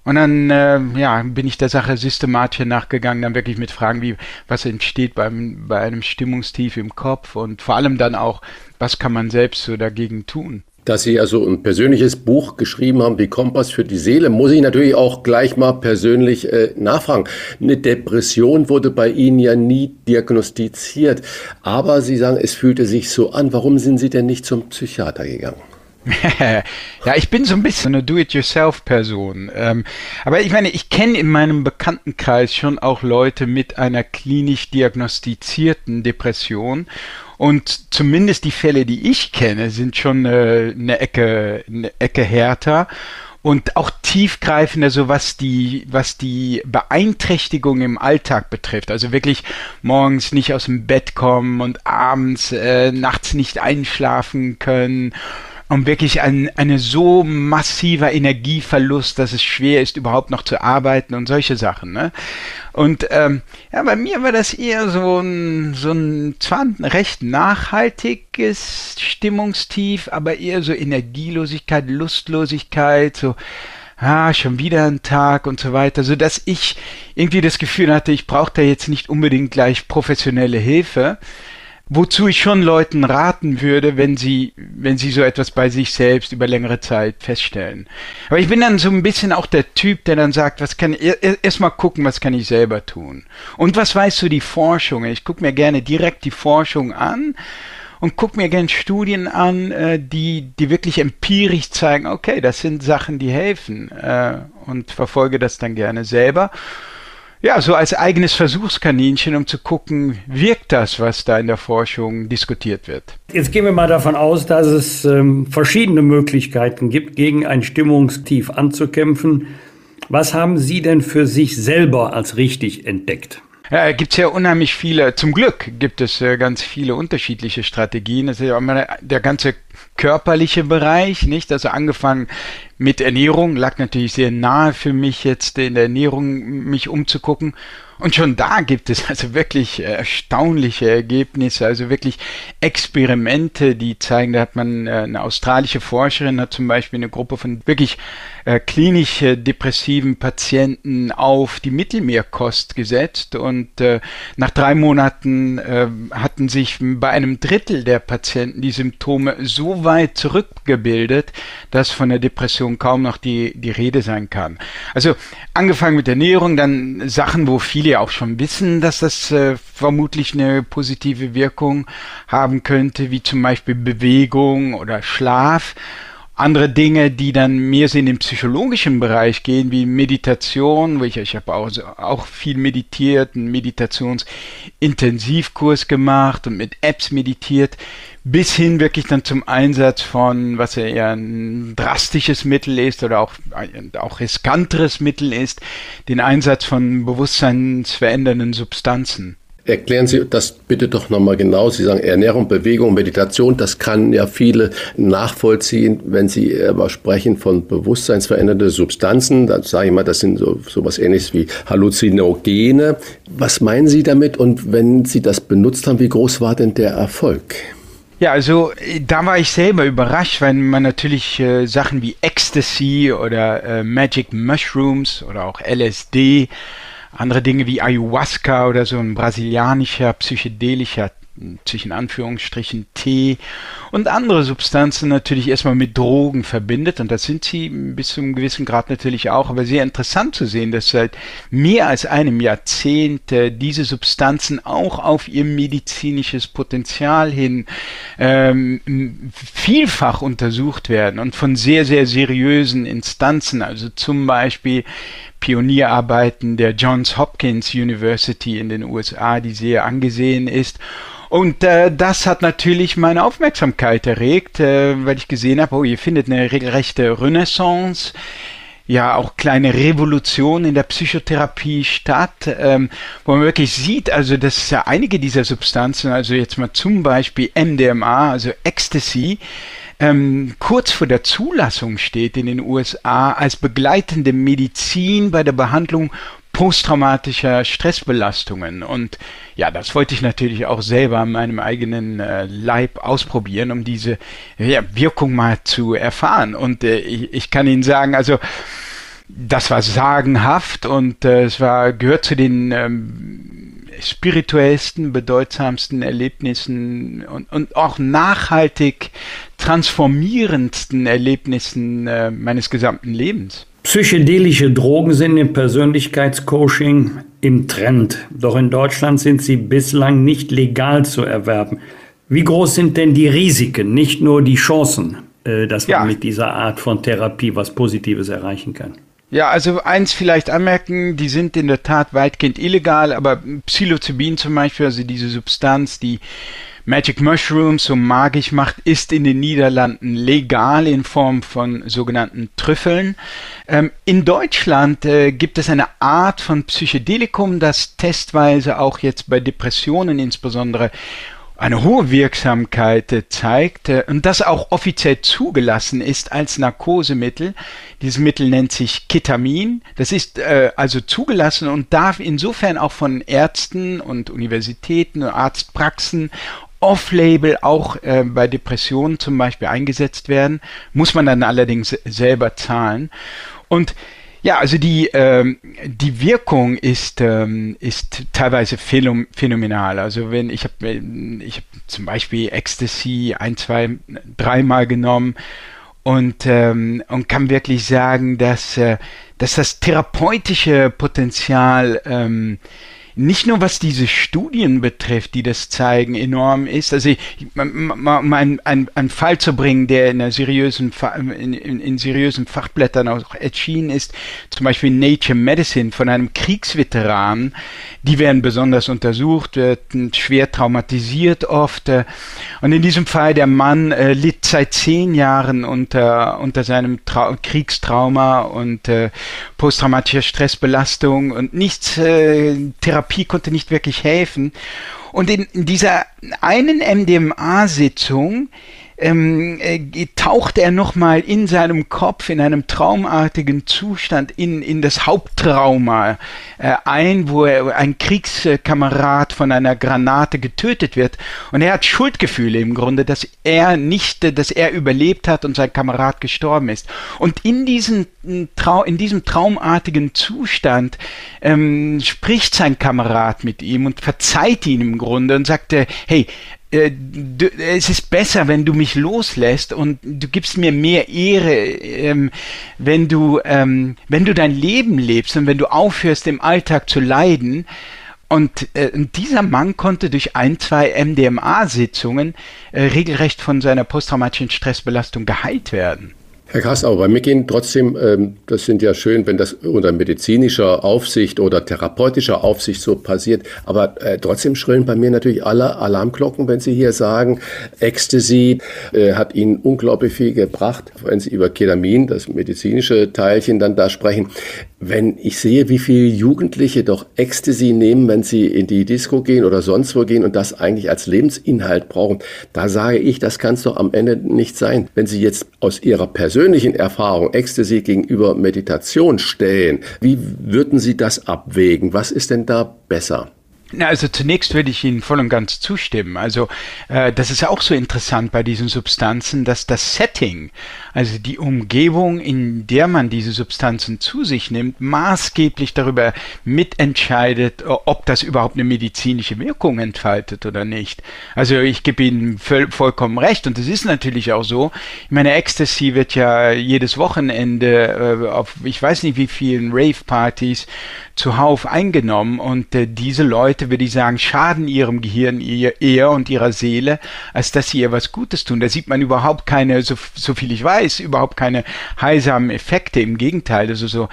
Und dann äh, ja, bin ich der Sache systematisch nachgegangen, dann wirklich mit Fragen wie, was entsteht beim, bei einem Stimmungstief im Kopf und vor allem dann auch, was kann man selbst so dagegen tun? Dass Sie also ein persönliches Buch geschrieben haben wie Kompass für die Seele, muss ich natürlich auch gleich mal persönlich äh, nachfragen. Eine Depression wurde bei Ihnen ja nie diagnostiziert, aber Sie sagen, es fühlte sich so an. Warum sind Sie denn nicht zum Psychiater gegangen? ja, ich bin so ein bisschen eine Do-it-yourself-Person. Ähm, aber ich meine, ich kenne in meinem Bekanntenkreis schon auch Leute mit einer klinisch diagnostizierten Depression. Und zumindest die Fälle, die ich kenne, sind schon äh, eine Ecke, eine Ecke härter und auch tiefgreifender, so was die, was die Beeinträchtigung im Alltag betrifft. Also wirklich morgens nicht aus dem Bett kommen und abends, äh, nachts nicht einschlafen können und wirklich ein eine so massiver Energieverlust, dass es schwer ist, überhaupt noch zu arbeiten und solche Sachen. Ne? Und ähm, ja, bei mir war das eher so ein, so ein zwar ein recht nachhaltiges Stimmungstief, aber eher so Energielosigkeit, Lustlosigkeit, so ah, schon wieder ein Tag und so weiter, so dass ich irgendwie das Gefühl hatte, ich brauche da jetzt nicht unbedingt gleich professionelle Hilfe, Wozu ich schon Leuten raten würde, wenn sie, wenn sie so etwas bei sich selbst über längere Zeit feststellen. Aber ich bin dann so ein bisschen auch der Typ, der dann sagt, was kann ich, erstmal gucken, was kann ich selber tun? Und was weißt du die Forschung? Ich gucke mir gerne direkt die Forschung an und gucke mir gerne Studien an, äh, die, die wirklich empirisch zeigen, okay, das sind Sachen, die helfen äh, und verfolge das dann gerne selber ja, so als eigenes Versuchskaninchen, um zu gucken, wirkt das, was da in der Forschung diskutiert wird. Jetzt gehen wir mal davon aus, dass es ähm, verschiedene Möglichkeiten gibt, gegen ein Stimmungstief anzukämpfen. Was haben Sie denn für sich selber als richtig entdeckt? Ja, gibt es ja unheimlich viele, zum Glück gibt es äh, ganz viele unterschiedliche Strategien. Immer der ganze körperliche Bereich, nicht? Also angefangen mit Ernährung, lag natürlich sehr nahe für mich jetzt in der Ernährung mich umzugucken. Und schon da gibt es also wirklich erstaunliche Ergebnisse, also wirklich Experimente, die zeigen, da hat man äh, eine australische Forscherin hat zum Beispiel eine Gruppe von wirklich äh, klinisch depressiven Patienten auf die Mittelmeerkost gesetzt und äh, nach drei Monaten äh, hatten sich bei einem Drittel der Patienten die Symptome so weit zurückgebildet, dass von der Depression kaum noch die, die Rede sein kann. Also angefangen mit Ernährung, dann Sachen, wo viele auch schon wissen, dass das äh, vermutlich eine positive Wirkung haben könnte, wie zum Beispiel Bewegung oder Schlaf. Andere Dinge, die dann mehr so in den psychologischen Bereich gehen, wie Meditation, wo ich, ich habe auch, auch viel meditiert, einen Meditationsintensivkurs gemacht und mit Apps meditiert, bis hin wirklich dann zum Einsatz von, was ja eher ein drastisches Mittel ist oder auch, auch riskanteres Mittel ist, den Einsatz von bewusstseinsverändernden Substanzen. Erklären Sie das bitte doch nochmal genau. Sie sagen Ernährung, Bewegung, Meditation, das kann ja viele nachvollziehen, wenn Sie aber sprechen von bewusstseinsverändernden Substanzen. Dann sage ich mal, das sind so sowas ähnliches wie Halluzinogene. Was meinen Sie damit? Und wenn Sie das benutzt haben, wie groß war denn der Erfolg? Ja, also äh, da war ich selber überrascht, weil man natürlich äh, Sachen wie Ecstasy oder äh, Magic Mushrooms oder auch LSD, andere Dinge wie Ayahuasca oder so ein brasilianischer psychedelischer zwischen Anführungsstrichen Tee und andere Substanzen natürlich erstmal mit Drogen verbindet. Und das sind sie bis zu einem gewissen Grad natürlich auch, aber sehr interessant zu sehen, dass seit mehr als einem Jahrzehnt äh, diese Substanzen auch auf ihr medizinisches Potenzial hin ähm, vielfach untersucht werden und von sehr, sehr seriösen Instanzen, also zum Beispiel Pionierarbeiten der Johns Hopkins University in den USA, die sehr angesehen ist. Und äh, das hat natürlich meine Aufmerksamkeit erregt, äh, weil ich gesehen habe, oh, ihr findet eine regelrechte Renaissance. Ja auch kleine Revolution in der Psychotherapie statt, ähm, wo man wirklich sieht, also dass ja einige dieser Substanzen, also jetzt mal zum Beispiel MDMA, also Ecstasy, ähm, kurz vor der Zulassung steht in den USA als begleitende Medizin bei der Behandlung posttraumatischer Stressbelastungen. Und ja, das wollte ich natürlich auch selber an meinem eigenen äh, Leib ausprobieren, um diese ja, Wirkung mal zu erfahren. Und äh, ich, ich, kann Ihnen sagen, also das war sagenhaft und äh, es war gehört zu den ähm, spirituellsten, bedeutsamsten Erlebnissen und, und auch nachhaltig transformierendsten Erlebnissen äh, meines gesamten Lebens. Psychedelische Drogen sind im Persönlichkeitscoaching im Trend, doch in Deutschland sind sie bislang nicht legal zu erwerben. Wie groß sind denn die Risiken, nicht nur die Chancen, äh, dass man ja. mit dieser Art von Therapie was Positives erreichen kann? Ja, also eins vielleicht anmerken, die sind in der Tat weitgehend illegal, aber Psilocybin zum Beispiel, also diese Substanz, die Magic Mushrooms so magisch macht, ist in den Niederlanden legal in Form von sogenannten Trüffeln. Ähm, in Deutschland äh, gibt es eine Art von Psychedelikum, das testweise auch jetzt bei Depressionen insbesondere eine hohe Wirksamkeit äh, zeigt äh, und das auch offiziell zugelassen ist als Narkosemittel. Dieses Mittel nennt sich Ketamin. Das ist äh, also zugelassen und darf insofern auch von Ärzten und Universitäten, Arztpraxen off-label auch äh, bei Depressionen zum Beispiel eingesetzt werden, muss man dann allerdings selber zahlen. Und ja, also die, ähm, die Wirkung ist, ähm, ist teilweise phänomenal. Also wenn ich habe ich hab zum Beispiel Ecstasy ein, zwei, dreimal genommen und, ähm, und kann wirklich sagen, dass, äh, dass das therapeutische Potenzial ähm, nicht nur was diese Studien betrifft, die das zeigen, enorm ist. Also um einen, einen, einen Fall zu bringen, der in, seriösen, in, in, in seriösen Fachblättern auch erschienen ist, zum Beispiel Nature Medicine von einem Kriegsveteran, die werden besonders untersucht, werden schwer traumatisiert oft. Äh, und in diesem Fall der Mann äh, litt seit zehn Jahren unter, unter seinem Trau Kriegstrauma und äh, posttraumatischer Stressbelastung und nichts äh, Therapie konnte nicht wirklich helfen. Und in, in dieser einen MDMA-Sitzung ähm, äh, taucht er nochmal in seinem Kopf in einem traumartigen Zustand in, in das Haupttrauma äh, ein, wo er, ein Kriegskamerad von einer Granate getötet wird. Und er hat Schuldgefühle im Grunde, dass er nicht, dass er überlebt hat und sein Kamerad gestorben ist. Und in diesem, Trau in diesem traumartigen Zustand ähm, spricht sein Kamerad mit ihm und verzeiht ihn im Grunde und sagt, hey, äh, du, es ist besser, wenn du mich loslässt und du gibst mir mehr Ehre, ähm, wenn du, ähm, wenn du dein Leben lebst und wenn du aufhörst, im Alltag zu leiden. Und äh, dieser Mann konnte durch ein, zwei MDMA-Sitzungen äh, regelrecht von seiner posttraumatischen Stressbelastung geheilt werden. Herr Kastauer, bei mir gehen trotzdem, ähm, das sind ja schön, wenn das unter medizinischer Aufsicht oder therapeutischer Aufsicht so passiert, aber äh, trotzdem schrillen bei mir natürlich alle Alarmglocken, wenn Sie hier sagen, Ecstasy äh, hat Ihnen unglaublich viel gebracht, wenn Sie über Ketamin, das medizinische Teilchen, dann da sprechen. Wenn ich sehe, wie viele Jugendliche doch Ecstasy nehmen, wenn sie in die Disco gehen oder sonst wo gehen und das eigentlich als Lebensinhalt brauchen, da sage ich, das kann es doch am Ende nicht sein. Wenn Sie jetzt aus Ihrer persönlichen Erfahrung Ecstasy gegenüber Meditation stellen, wie würden Sie das abwägen? Was ist denn da besser? Also zunächst würde ich Ihnen voll und ganz zustimmen. Also äh, das ist auch so interessant bei diesen Substanzen, dass das Setting, also die Umgebung, in der man diese Substanzen zu sich nimmt, maßgeblich darüber mitentscheidet, ob das überhaupt eine medizinische Wirkung entfaltet oder nicht. Also ich gebe Ihnen voll, vollkommen recht und es ist natürlich auch so. Ich meine, Ecstasy wird ja jedes Wochenende äh, auf ich weiß nicht wie vielen Rave-Partys zuhauf eingenommen und äh, diese Leute, würde ich sagen, schaden ihrem Gehirn eher und ihrer Seele, als dass sie ihr was Gutes tun. Da sieht man überhaupt keine, so, so viel ich weiß, überhaupt keine heilsamen Effekte. Im Gegenteil, also so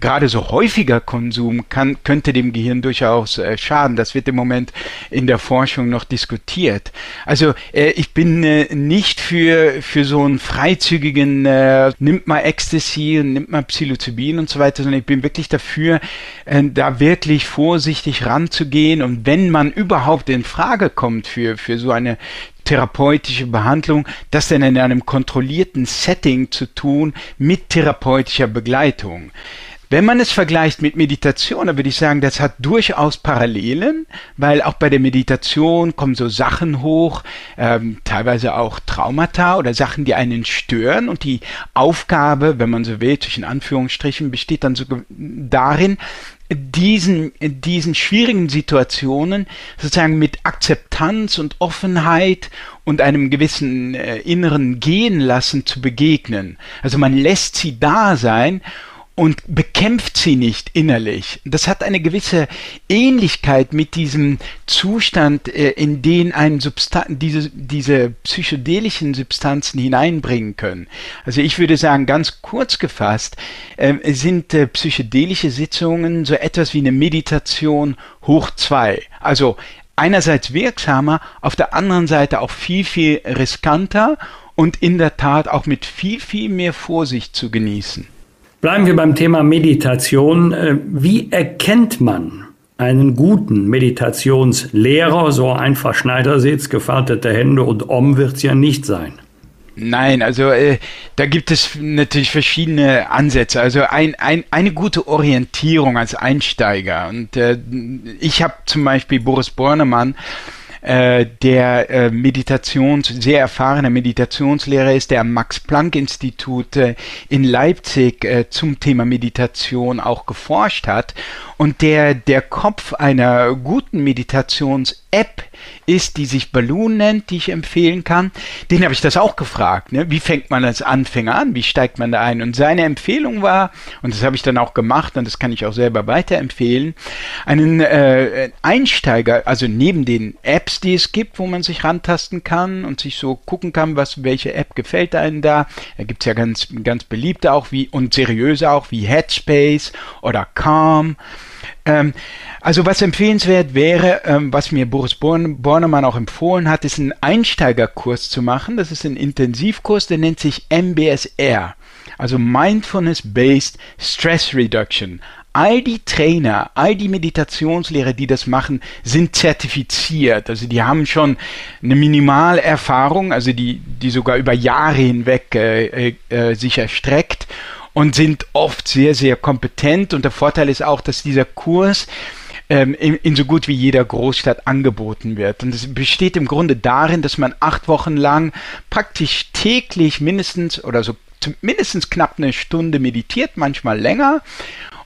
gerade so häufiger Konsum kann, könnte dem Gehirn durchaus äh, schaden. Das wird im Moment in der Forschung noch diskutiert. Also äh, ich bin äh, nicht für für so einen freizügigen äh, nimmt mal Ecstasy und nimmt mal Psilocybin und so weiter, sondern ich bin wirklich dafür, äh, da wirklich vorsichtig ranzugehen und wenn man überhaupt in Frage kommt für, für so eine therapeutische Behandlung, das dann in einem kontrollierten Setting zu tun mit therapeutischer Begleitung. Wenn man es vergleicht mit Meditation, dann würde ich sagen, das hat durchaus Parallelen, weil auch bei der Meditation kommen so Sachen hoch, ähm, teilweise auch Traumata oder Sachen, die einen stören. Und die Aufgabe, wenn man so will, zwischen Anführungsstrichen, besteht dann so darin, diesen, diesen schwierigen Situationen sozusagen mit Akzeptanz und Offenheit und einem gewissen äh, inneren Gehen lassen zu begegnen. Also man lässt sie da sein und bekämpft sie nicht innerlich. Das hat eine gewisse Ähnlichkeit mit diesem Zustand, äh, in den ein Substan diese, diese psychedelischen Substanzen hineinbringen können. Also ich würde sagen, ganz kurz gefasst, äh, sind äh, psychedelische Sitzungen so etwas wie eine Meditation hoch zwei. Also einerseits wirksamer, auf der anderen Seite auch viel, viel riskanter und in der Tat auch mit viel, viel mehr Vorsicht zu genießen. Bleiben wir beim Thema Meditation. Äh, wie erkennt man einen guten Meditationslehrer? So einfach Schneidersitz, gefaltete Hände und Om wird es ja nicht sein. Nein, also äh, da gibt es natürlich verschiedene Ansätze. Also ein, ein, eine gute Orientierung als Einsteiger. Und äh, ich habe zum Beispiel Boris Bornemann äh, der äh, Meditations, sehr erfahrener Meditationslehrer ist, der am Max-Planck-Institut äh, in Leipzig äh, zum Thema Meditation auch geforscht hat. Und der der Kopf einer guten Meditations-App ist, die sich Balloon nennt, die ich empfehlen kann. Den habe ich das auch gefragt. Ne? Wie fängt man als Anfänger an? Wie steigt man da ein? Und seine Empfehlung war, und das habe ich dann auch gemacht und das kann ich auch selber weiterempfehlen, einen äh, Einsteiger, also neben den Apps, die es gibt, wo man sich rantasten kann und sich so gucken kann, was welche App gefällt einem da. Da gibt es ja ganz, ganz beliebte auch wie und seriöse auch wie Headspace oder Calm. Ähm, also was empfehlenswert wäre, ähm, was mir Boris Born Bornemann auch empfohlen hat, ist einen Einsteigerkurs zu machen. Das ist ein Intensivkurs, der nennt sich MBSR, also Mindfulness-Based Stress Reduction. All die Trainer, all die Meditationslehrer, die das machen, sind zertifiziert. Also die haben schon eine Minimalerfahrung, also die, die sogar über Jahre hinweg äh, äh, äh sich erstreckt und sind oft sehr, sehr kompetent. Und der Vorteil ist auch, dass dieser Kurs ähm, in, in, so gut wie jeder Großstadt angeboten wird. Und es besteht im Grunde darin, dass man acht Wochen lang praktisch täglich mindestens oder so mindestens knapp eine Stunde meditiert, manchmal länger.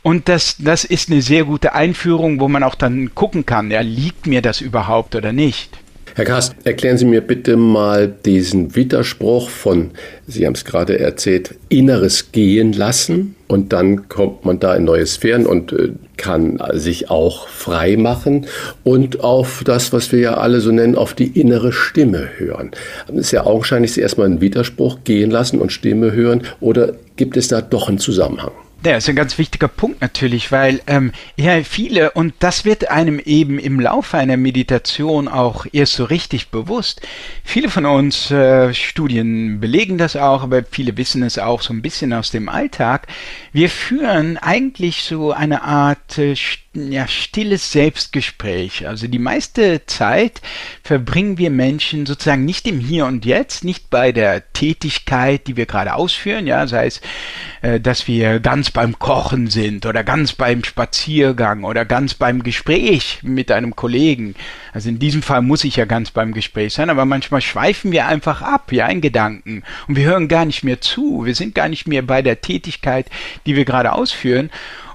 Und das, das ist eine sehr gute Einführung, wo man auch dann gucken kann, ja, liegt mir das überhaupt oder nicht. Herr Kast, erklären Sie mir bitte mal diesen Widerspruch von, Sie haben es gerade erzählt, inneres Gehen lassen und dann kommt man da in neue Sphären und äh, kann sich auch frei machen und auf das, was wir ja alle so nennen, auf die innere Stimme hören. Ist ja augenscheinlich erstmal ein Widerspruch, gehen lassen und Stimme hören oder gibt es da doch einen Zusammenhang? Ja, ist ein ganz wichtiger Punkt natürlich, weil ähm, ja viele, und das wird einem eben im Laufe einer Meditation auch erst so richtig bewusst. Viele von uns äh, Studien belegen das auch, aber viele wissen es auch so ein bisschen aus dem Alltag. Wir führen eigentlich so eine Art äh, ja, stilles Selbstgespräch. Also die meiste Zeit verbringen wir Menschen sozusagen nicht im Hier und Jetzt, nicht bei der Tätigkeit, die wir gerade ausführen, ja, sei es, äh, dass wir ganz beim Kochen sind oder ganz beim Spaziergang oder ganz beim Gespräch mit einem Kollegen. Also in diesem Fall muss ich ja ganz beim Gespräch sein, aber manchmal schweifen wir einfach ab, ja, in Gedanken und wir hören gar nicht mehr zu. Wir sind gar nicht mehr bei der Tätigkeit, die wir gerade ausführen.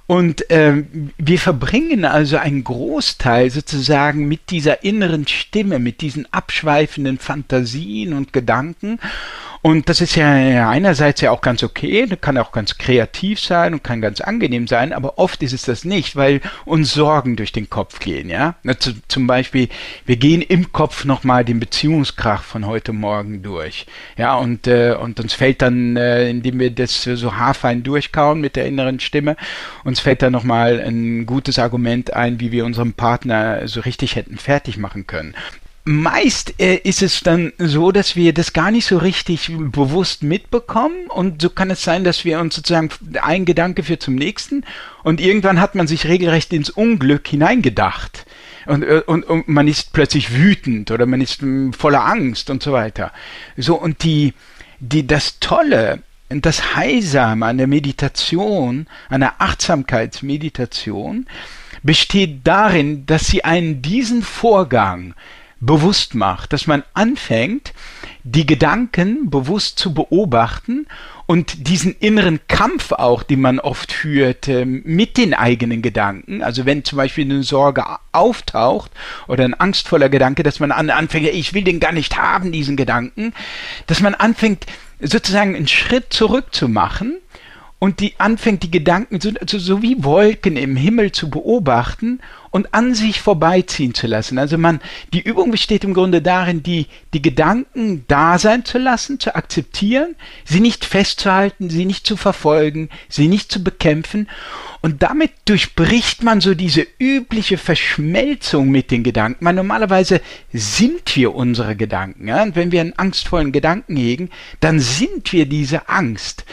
Und ähm, wir verbringen also einen Großteil sozusagen mit dieser inneren Stimme, mit diesen abschweifenden Fantasien und Gedanken. Und das ist ja einerseits ja auch ganz okay, kann auch ganz kreativ sein und kann ganz angenehm sein, aber oft ist es das nicht, weil uns Sorgen durch den Kopf gehen, ja. Zum Beispiel, wir gehen im Kopf nochmal den Beziehungskrach von heute Morgen durch, ja, und, äh, und uns fällt dann, äh, indem wir das so haarfein durchkauen mit der inneren Stimme, uns fällt dann nochmal ein gutes Argument ein, wie wir unseren Partner so richtig hätten fertig machen können meist äh, ist es dann so, dass wir das gar nicht so richtig bewusst mitbekommen und so kann es sein, dass wir uns sozusagen ein Gedanke führt zum nächsten und irgendwann hat man sich regelrecht ins Unglück hineingedacht. Und, äh, und, und man ist plötzlich wütend oder man ist hm, voller Angst und so weiter. So, und die, die, das Tolle, das Heilsame an der Meditation, an der Achtsamkeitsmeditation, besteht darin, dass sie einen diesen Vorgang bewusst macht, dass man anfängt, die Gedanken bewusst zu beobachten und diesen inneren Kampf auch, den man oft führt äh, mit den eigenen Gedanken, also wenn zum Beispiel eine Sorge auftaucht oder ein angstvoller Gedanke, dass man anfängt, ich will den gar nicht haben, diesen Gedanken, dass man anfängt, sozusagen einen Schritt zurück zu machen und die anfängt, die Gedanken so, so wie Wolken im Himmel zu beobachten und an sich vorbeiziehen zu lassen. Also man, die Übung besteht im Grunde darin, die, die Gedanken da sein zu lassen, zu akzeptieren, sie nicht festzuhalten, sie nicht zu verfolgen, sie nicht zu bekämpfen. Und damit durchbricht man so diese übliche Verschmelzung mit den Gedanken. Man, normalerweise sind wir unsere Gedanken. Ja? Und wenn wir einen angstvollen Gedanken hegen, dann sind wir diese Angst.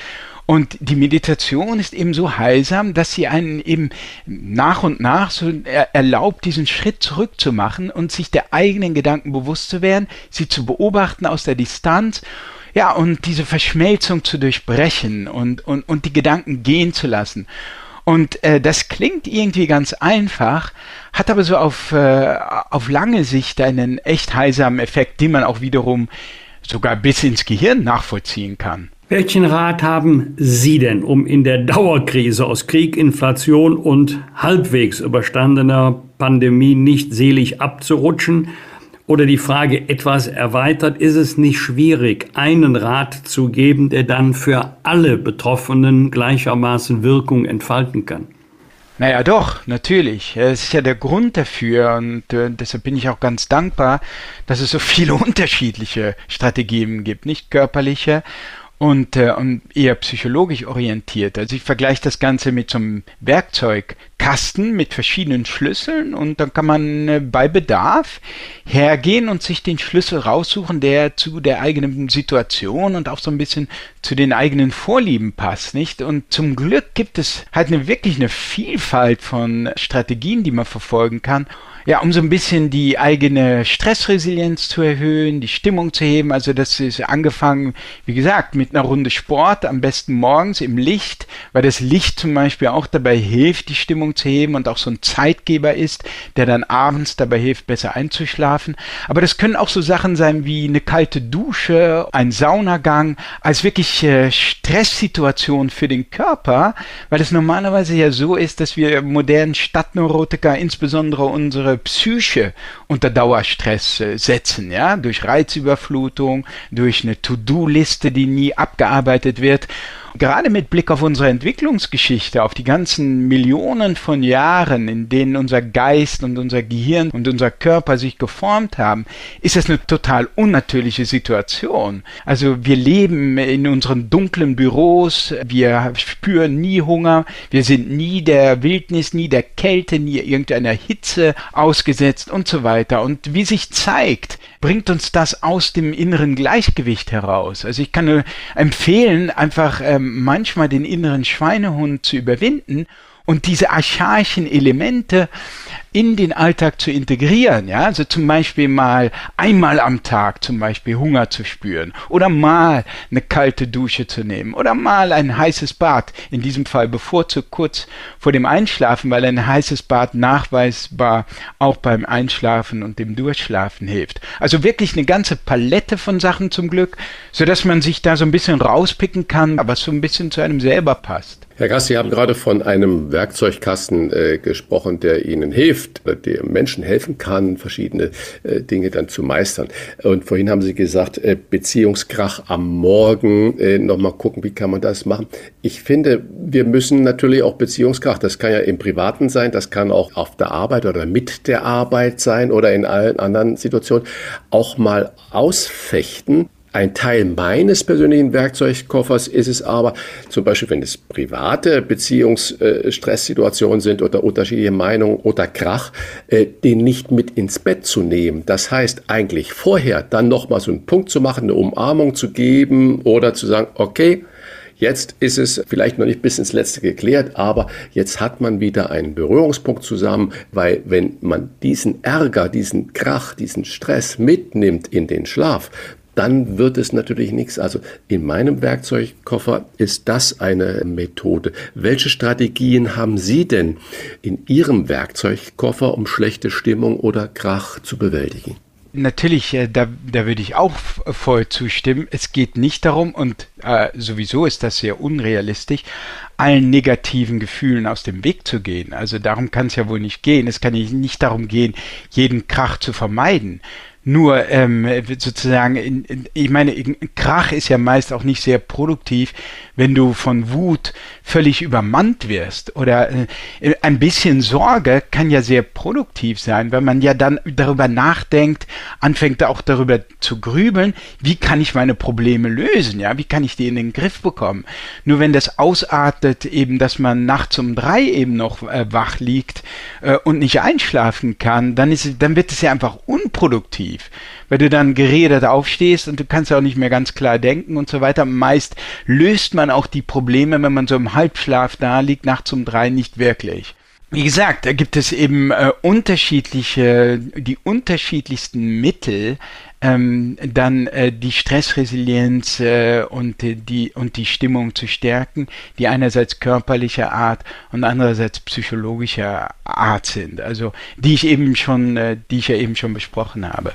Und die Meditation ist eben so heilsam, dass sie einen eben nach und nach so erlaubt, diesen Schritt zurückzumachen und sich der eigenen Gedanken bewusst zu werden, sie zu beobachten aus der Distanz ja, und diese Verschmelzung zu durchbrechen und, und, und die Gedanken gehen zu lassen. Und äh, das klingt irgendwie ganz einfach, hat aber so auf, äh, auf lange Sicht einen echt heilsamen Effekt, den man auch wiederum sogar bis ins Gehirn nachvollziehen kann. Welchen Rat haben Sie denn, um in der Dauerkrise aus Krieg, Inflation und halbwegs überstandener Pandemie nicht selig abzurutschen? Oder die Frage etwas erweitert, ist es nicht schwierig, einen Rat zu geben, der dann für alle Betroffenen gleichermaßen Wirkung entfalten kann? Naja, doch, natürlich. Es ist ja der Grund dafür und äh, deshalb bin ich auch ganz dankbar, dass es so viele unterschiedliche Strategien gibt, nicht körperliche und, äh, und eher psychologisch orientiert. Also ich vergleiche das Ganze mit so einem Werkzeugkasten mit verschiedenen Schlüsseln und dann kann man äh, bei Bedarf hergehen und sich den Schlüssel raussuchen, der zu der eigenen Situation und auch so ein bisschen zu den eigenen Vorlieben passt, nicht? Und zum Glück gibt es halt eine wirklich eine Vielfalt von Strategien, die man verfolgen kann ja, um so ein bisschen die eigene Stressresilienz zu erhöhen, die Stimmung zu heben. Also das ist angefangen, wie gesagt, mit einer Runde Sport, am besten morgens im Licht, weil das Licht zum Beispiel auch dabei hilft, die Stimmung zu heben und auch so ein Zeitgeber ist, der dann abends dabei hilft, besser einzuschlafen. Aber das können auch so Sachen sein wie eine kalte Dusche, ein Saunagang, als wirklich äh, Stresssituation für den Körper, weil es normalerweise ja so ist, dass wir modernen Stadtneurotiker, insbesondere unsere Psyche unter Dauerstress äh, setzen, ja, durch Reizüberflutung, durch eine To-Do-Liste, die nie abgearbeitet wird gerade mit Blick auf unsere Entwicklungsgeschichte, auf die ganzen Millionen von Jahren, in denen unser Geist und unser Gehirn und unser Körper sich geformt haben, ist das eine total unnatürliche Situation. Also wir leben in unseren dunklen Büros, wir spüren nie Hunger, wir sind nie der Wildnis, nie der Kälte, nie irgendeiner Hitze ausgesetzt und so weiter. Und wie sich zeigt, bringt uns das aus dem inneren Gleichgewicht heraus. Also ich kann nur empfehlen, einfach ähm, manchmal den inneren Schweinehund zu überwinden und diese archaischen Elemente in den Alltag zu integrieren. Ja, also zum Beispiel mal einmal am Tag zum Beispiel Hunger zu spüren oder mal eine kalte Dusche zu nehmen oder mal ein heißes Bad. In diesem Fall bevorzugt kurz vor dem Einschlafen, weil ein heißes Bad nachweisbar auch beim Einschlafen und dem Durchschlafen hilft. Also wirklich eine ganze Palette von Sachen zum Glück, so dass man sich da so ein bisschen rauspicken kann, aber so ein bisschen zu einem selber passt. Herr Gass, Sie haben gerade von einem Werkzeugkasten äh, gesprochen, der Ihnen hilft, der Menschen helfen kann, verschiedene äh, Dinge dann zu meistern. Und vorhin haben Sie gesagt, äh, Beziehungskrach am Morgen, äh, nochmal gucken, wie kann man das machen. Ich finde, wir müssen natürlich auch Beziehungskrach, das kann ja im Privaten sein, das kann auch auf der Arbeit oder mit der Arbeit sein oder in allen anderen Situationen, auch mal ausfechten ein Teil meines persönlichen Werkzeugkoffers ist es aber, zum Beispiel, wenn es private Beziehungsstresssituationen sind oder unterschiedliche Meinungen oder Krach, äh, den nicht mit ins Bett zu nehmen. Das heißt eigentlich vorher dann nochmal so einen Punkt zu machen, eine Umarmung zu geben oder zu sagen, okay, Jetzt ist es vielleicht noch nicht bis ins Letzte geklärt, aber jetzt hat man wieder einen Berührungspunkt zusammen, weil wenn man diesen Ärger, diesen Krach, diesen Stress mitnimmt in den Schlaf, dann wird es natürlich nichts. Also in meinem Werkzeugkoffer ist das eine Methode. Welche Strategien haben Sie denn in Ihrem Werkzeugkoffer, um schlechte Stimmung oder Krach zu bewältigen? Natürlich, äh, da, da würde ich auch voll zustimmen. Es geht nicht darum, und äh, sowieso ist das sehr unrealistisch, allen negativen Gefühlen aus dem Weg zu gehen. Also darum kann es ja wohl nicht gehen. Es kann nicht darum gehen, jeden Krach zu vermeiden. Nur ähm, sozusagen, in, in, ich meine, Krach ist ja meist auch nicht sehr produktiv, wenn du von Wut völlig übermannt wirst. Oder äh, ein bisschen Sorge kann ja sehr produktiv sein, wenn man ja dann darüber nachdenkt, anfängt auch darüber zu grübeln, wie kann ich meine Probleme lösen, ja, wie kann ich die in den Griff bekommen. Nur wenn das ausartet, eben, dass man nachts um drei eben noch äh, wach liegt äh, und nicht einschlafen kann, dann ist, dann wird es ja einfach unproduktiv negativ, weil du dann geredet aufstehst und du kannst auch nicht mehr ganz klar denken und so weiter. Meist löst man auch die Probleme, wenn man so im Halbschlaf da liegt, nachts um drei nicht wirklich. Wie gesagt, da gibt es eben äh, unterschiedliche, die unterschiedlichsten Mittel, ähm, dann äh, die Stressresilienz äh, und die und die Stimmung zu stärken, die einerseits körperlicher Art und andererseits psychologischer Art sind. Also die ich eben schon, äh, die ich ja eben schon besprochen habe.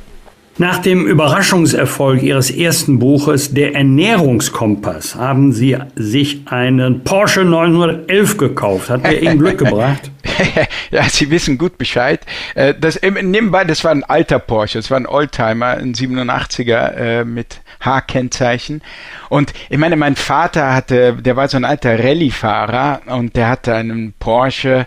Nach dem Überraschungserfolg Ihres ersten Buches Der Ernährungskompass haben Sie sich einen Porsche 911 gekauft. Hat der Ihnen Glück gebracht? ja, Sie wissen gut Bescheid. Äh, das, nebenbei, das war ein alter Porsche, das war ein Oldtimer, ein 87er äh, mit H-Kennzeichen. Und ich meine, mein Vater hatte, der war so ein alter Rallye-Fahrer und der hatte einen Porsche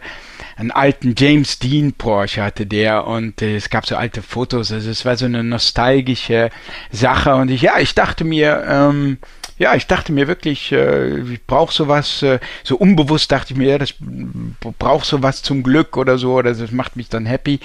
einen alten James Dean Porsche hatte der und äh, es gab so alte Fotos, also es war so eine nostalgische Sache und ich, ja, ich dachte mir, ähm, ja, ich dachte mir wirklich, äh, ich brauche sowas, äh, so unbewusst dachte ich mir, ja, das braucht sowas zum Glück oder so, oder das macht mich dann happy.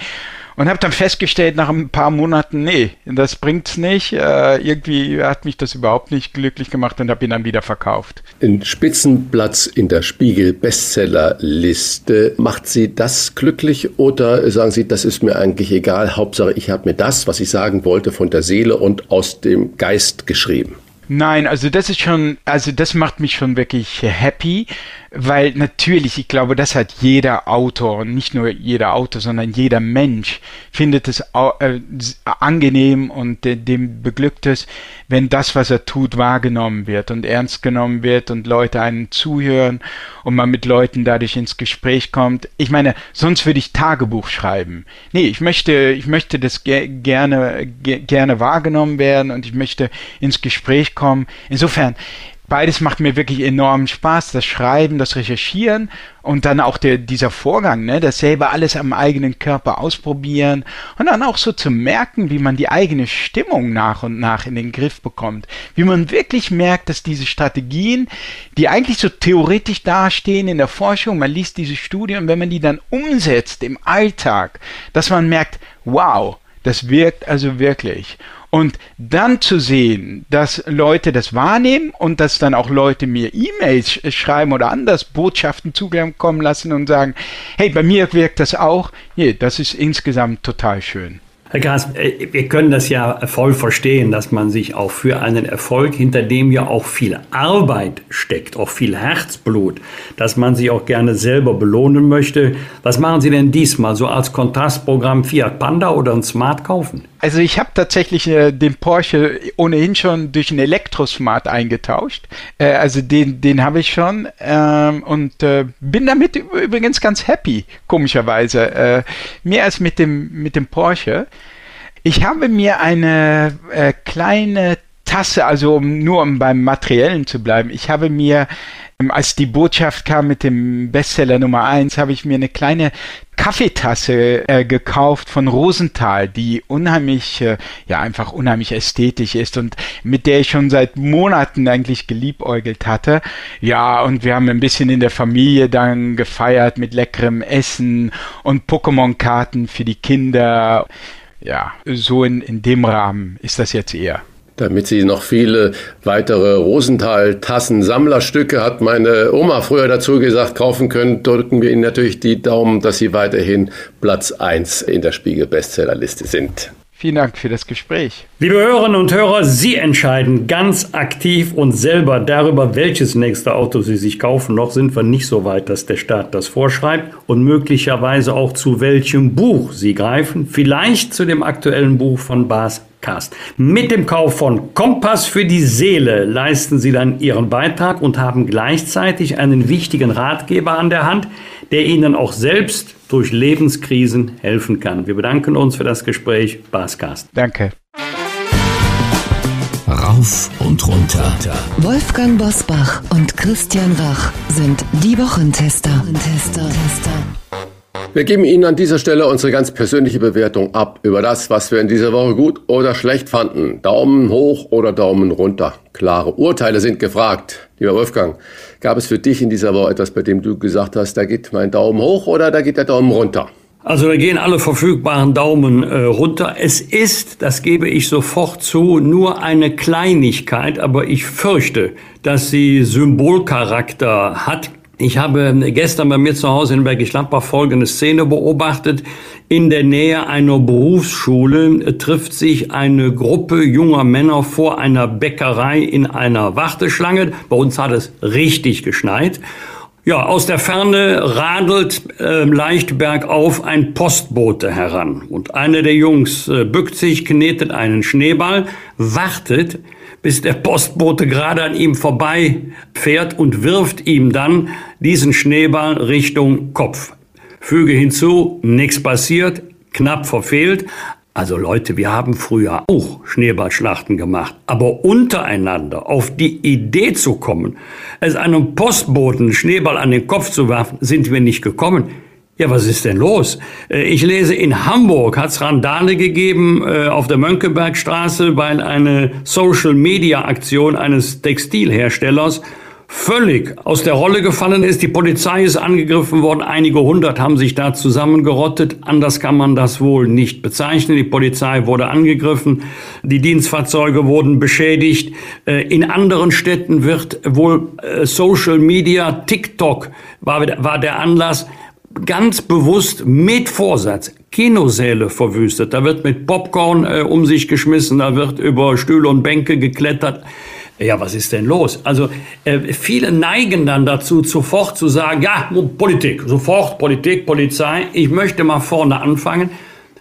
Und habe dann festgestellt nach ein paar Monaten, nee, das bringt's nicht. Äh, irgendwie hat mich das überhaupt nicht glücklich gemacht und habe ihn dann wieder verkauft. Ein Spitzenplatz in der Spiegel Bestsellerliste, macht Sie das glücklich oder sagen Sie, das ist mir eigentlich egal, Hauptsache ich habe mir das, was ich sagen wollte, von der Seele und aus dem Geist geschrieben? Nein, also das ist schon, also das macht mich schon wirklich happy, weil natürlich, ich glaube, das hat jeder Autor nicht nur jeder Autor, sondern jeder Mensch findet es äh, angenehm und äh, dem beglückt es, wenn das, was er tut, wahrgenommen wird und ernst genommen wird und Leute einen zuhören und man mit Leuten dadurch ins Gespräch kommt. Ich meine, sonst würde ich Tagebuch schreiben. Nee, ich möchte, ich möchte das ge gerne, ge gerne wahrgenommen werden und ich möchte ins Gespräch kommen. Insofern, beides macht mir wirklich enorm Spaß. Das Schreiben, das Recherchieren und dann auch der, dieser Vorgang, ne, das alles am eigenen Körper ausprobieren und dann auch so zu merken, wie man die eigene Stimmung nach und nach in den Griff bekommt. Wie man wirklich merkt, dass diese Strategien, die eigentlich so theoretisch dastehen in der Forschung, man liest diese Studien wenn man die dann umsetzt im Alltag, dass man merkt, wow, Das wirkt also wirklich. Und dann zu sehen, dass Leute das wahrnehmen und dass dann auch Leute mir E-Mails schreiben oder anders Botschaften zukommen lassen und sagen, hey, bei mir wirkt das auch, nee, das ist insgesamt total schön. Herr Gras, äh, wir können das ja voll verstehen, dass man sich auch für einen Erfolg, hinter dem ja auch viel Arbeit steckt, auch viel Herzblut, dass man sich auch gerne selber belohnen möchte. Was machen Sie denn diesmal so als Kontrastprogramm Fiat Panda oder ein Smart kaufen? Also ich habe tatsächlich äh, den Porsche ohnehin schon durch einen Elektrosmart eingetauscht. Äh, also den, den habe ich schon ähm, und äh, bin damit übrigens ganz happy, komischerweise. Äh, mehr als mit dem, mit dem Porsche. Ich habe mir eine äh, kleine Tasse, also um, nur um beim Materiellen zu bleiben, ich habe mir, als die Botschaft kam mit dem Bestseller Nummer 1, habe ich mir eine kleine Kaffeetasse äh, gekauft von Rosenthal, die unheimlich, äh, ja einfach unheimlich ästhetisch ist und mit der ich schon seit Monaten eigentlich geliebäugelt hatte. Ja, und wir haben ein bisschen in der Familie dann gefeiert mit leckerem Essen und Pokémon-Karten für die Kinder ja, so in, in dem Rahmen ist das jetzt eher. Damit Sie noch viele weitere Rosenthal-Tassen-Sammlerstücke, hat meine Oma früher dazu gesagt, kaufen können, drücken wir Ihnen natürlich die Daumen, dass Sie weiterhin Platz 1 in der Spiegel-Bestsellerliste sind. Vielen Dank für das Gespräch. Liebe Hörerinnen und Hörer, Sie entscheiden ganz aktiv und selber darüber, welches nächste Auto Sie sich kaufen. Noch sind wir nicht so weit, dass der Staat das vorschreibt und möglicherweise auch zu welchem Buch Sie greifen. Vielleicht zu dem aktuellen Buch von Bas Cast. Mit dem Kauf von Kompass für die Seele leisten Sie dann Ihren Beitrag und haben gleichzeitig einen wichtigen Ratgeber an der Hand, der Ihnen auch selbst durch Lebenskrisen helfen kann. Wir bedanken uns für das Gespräch. Bascast. Danke. Rauf und runter. Wolfgang Bosbach und Christian Rach sind die Wochentester. Wochentester. Wir geben Ihnen an dieser Stelle unsere ganz persönliche Bewertung ab über das, was wir in dieser Woche gut oder schlecht fanden. Daumen hoch oder Daumen runter. Klare Urteile sind gefragt. Lieber Wolfgang, gab es für dich in dieser Woche etwas, bei dem du gesagt hast, da geht mein Daumen hoch oder da geht der Daumen runter? Also da gehen alle verfügbaren Daumen äh, runter. Es ist, das gebe ich sofort zu, nur eine Kleinigkeit, aber ich fürchte, dass sie Symbolcharakter hat. Ich habe gestern bei mir zu Hause in Bergisch Gladbach folgende Szene beobachtet. In der Nähe einer Berufsschule trifft sich eine Gruppe junger Männer vor einer Bäckerei in einer Warteschlange. Bei uns hat es richtig geschneit. Ja, aus der Ferne radelt äh, leicht bergauf ein Postbote heran. Und einer der Jungs äh, bückt sich, knetet einen Schneeball, wartet, bis der Postbote gerade an ihm vorbei fährt und wirft ihm dann diesen Schneeball Richtung Kopf. Füge hinzu, nichts passiert, knapp verfehlt. Also Leute, wir haben früher auch Schneeballschlachten gemacht, aber untereinander auf die Idee zu kommen, es einem Postboten Schneeball an den Kopf zu werfen, sind wir nicht gekommen. Ja, was ist denn los? Äh, ich lese, in Hamburg hat es Randale gegeben äh, auf der Mönckebergstraße, weil eine Social-Media-Aktion eines Textilherstellers völlig aus der Rolle gefallen ist. Die Polizei ist angegriffen worden. Einige hundert haben sich da zusammengerottet. Anders kann man das wohl nicht bezeichnen. Die Polizei wurde angegriffen. Die Dienstfahrzeuge wurden beschädigt. Äh, in anderen Städten wird wohl Social Media, TikTok war, war der Anlass ganz bewusst mit Vorsatz Kinosäle verwüstet. Da wird mit Popcorn äh, um sich geschmissen, da wird über Stühle und Bänke geklettert. Ja, was ist denn los? Also äh, viele neigen dann dazu, sofort zu sagen, ja, Politik, sofort Politik, Polizei. Ich möchte mal vorne anfangen.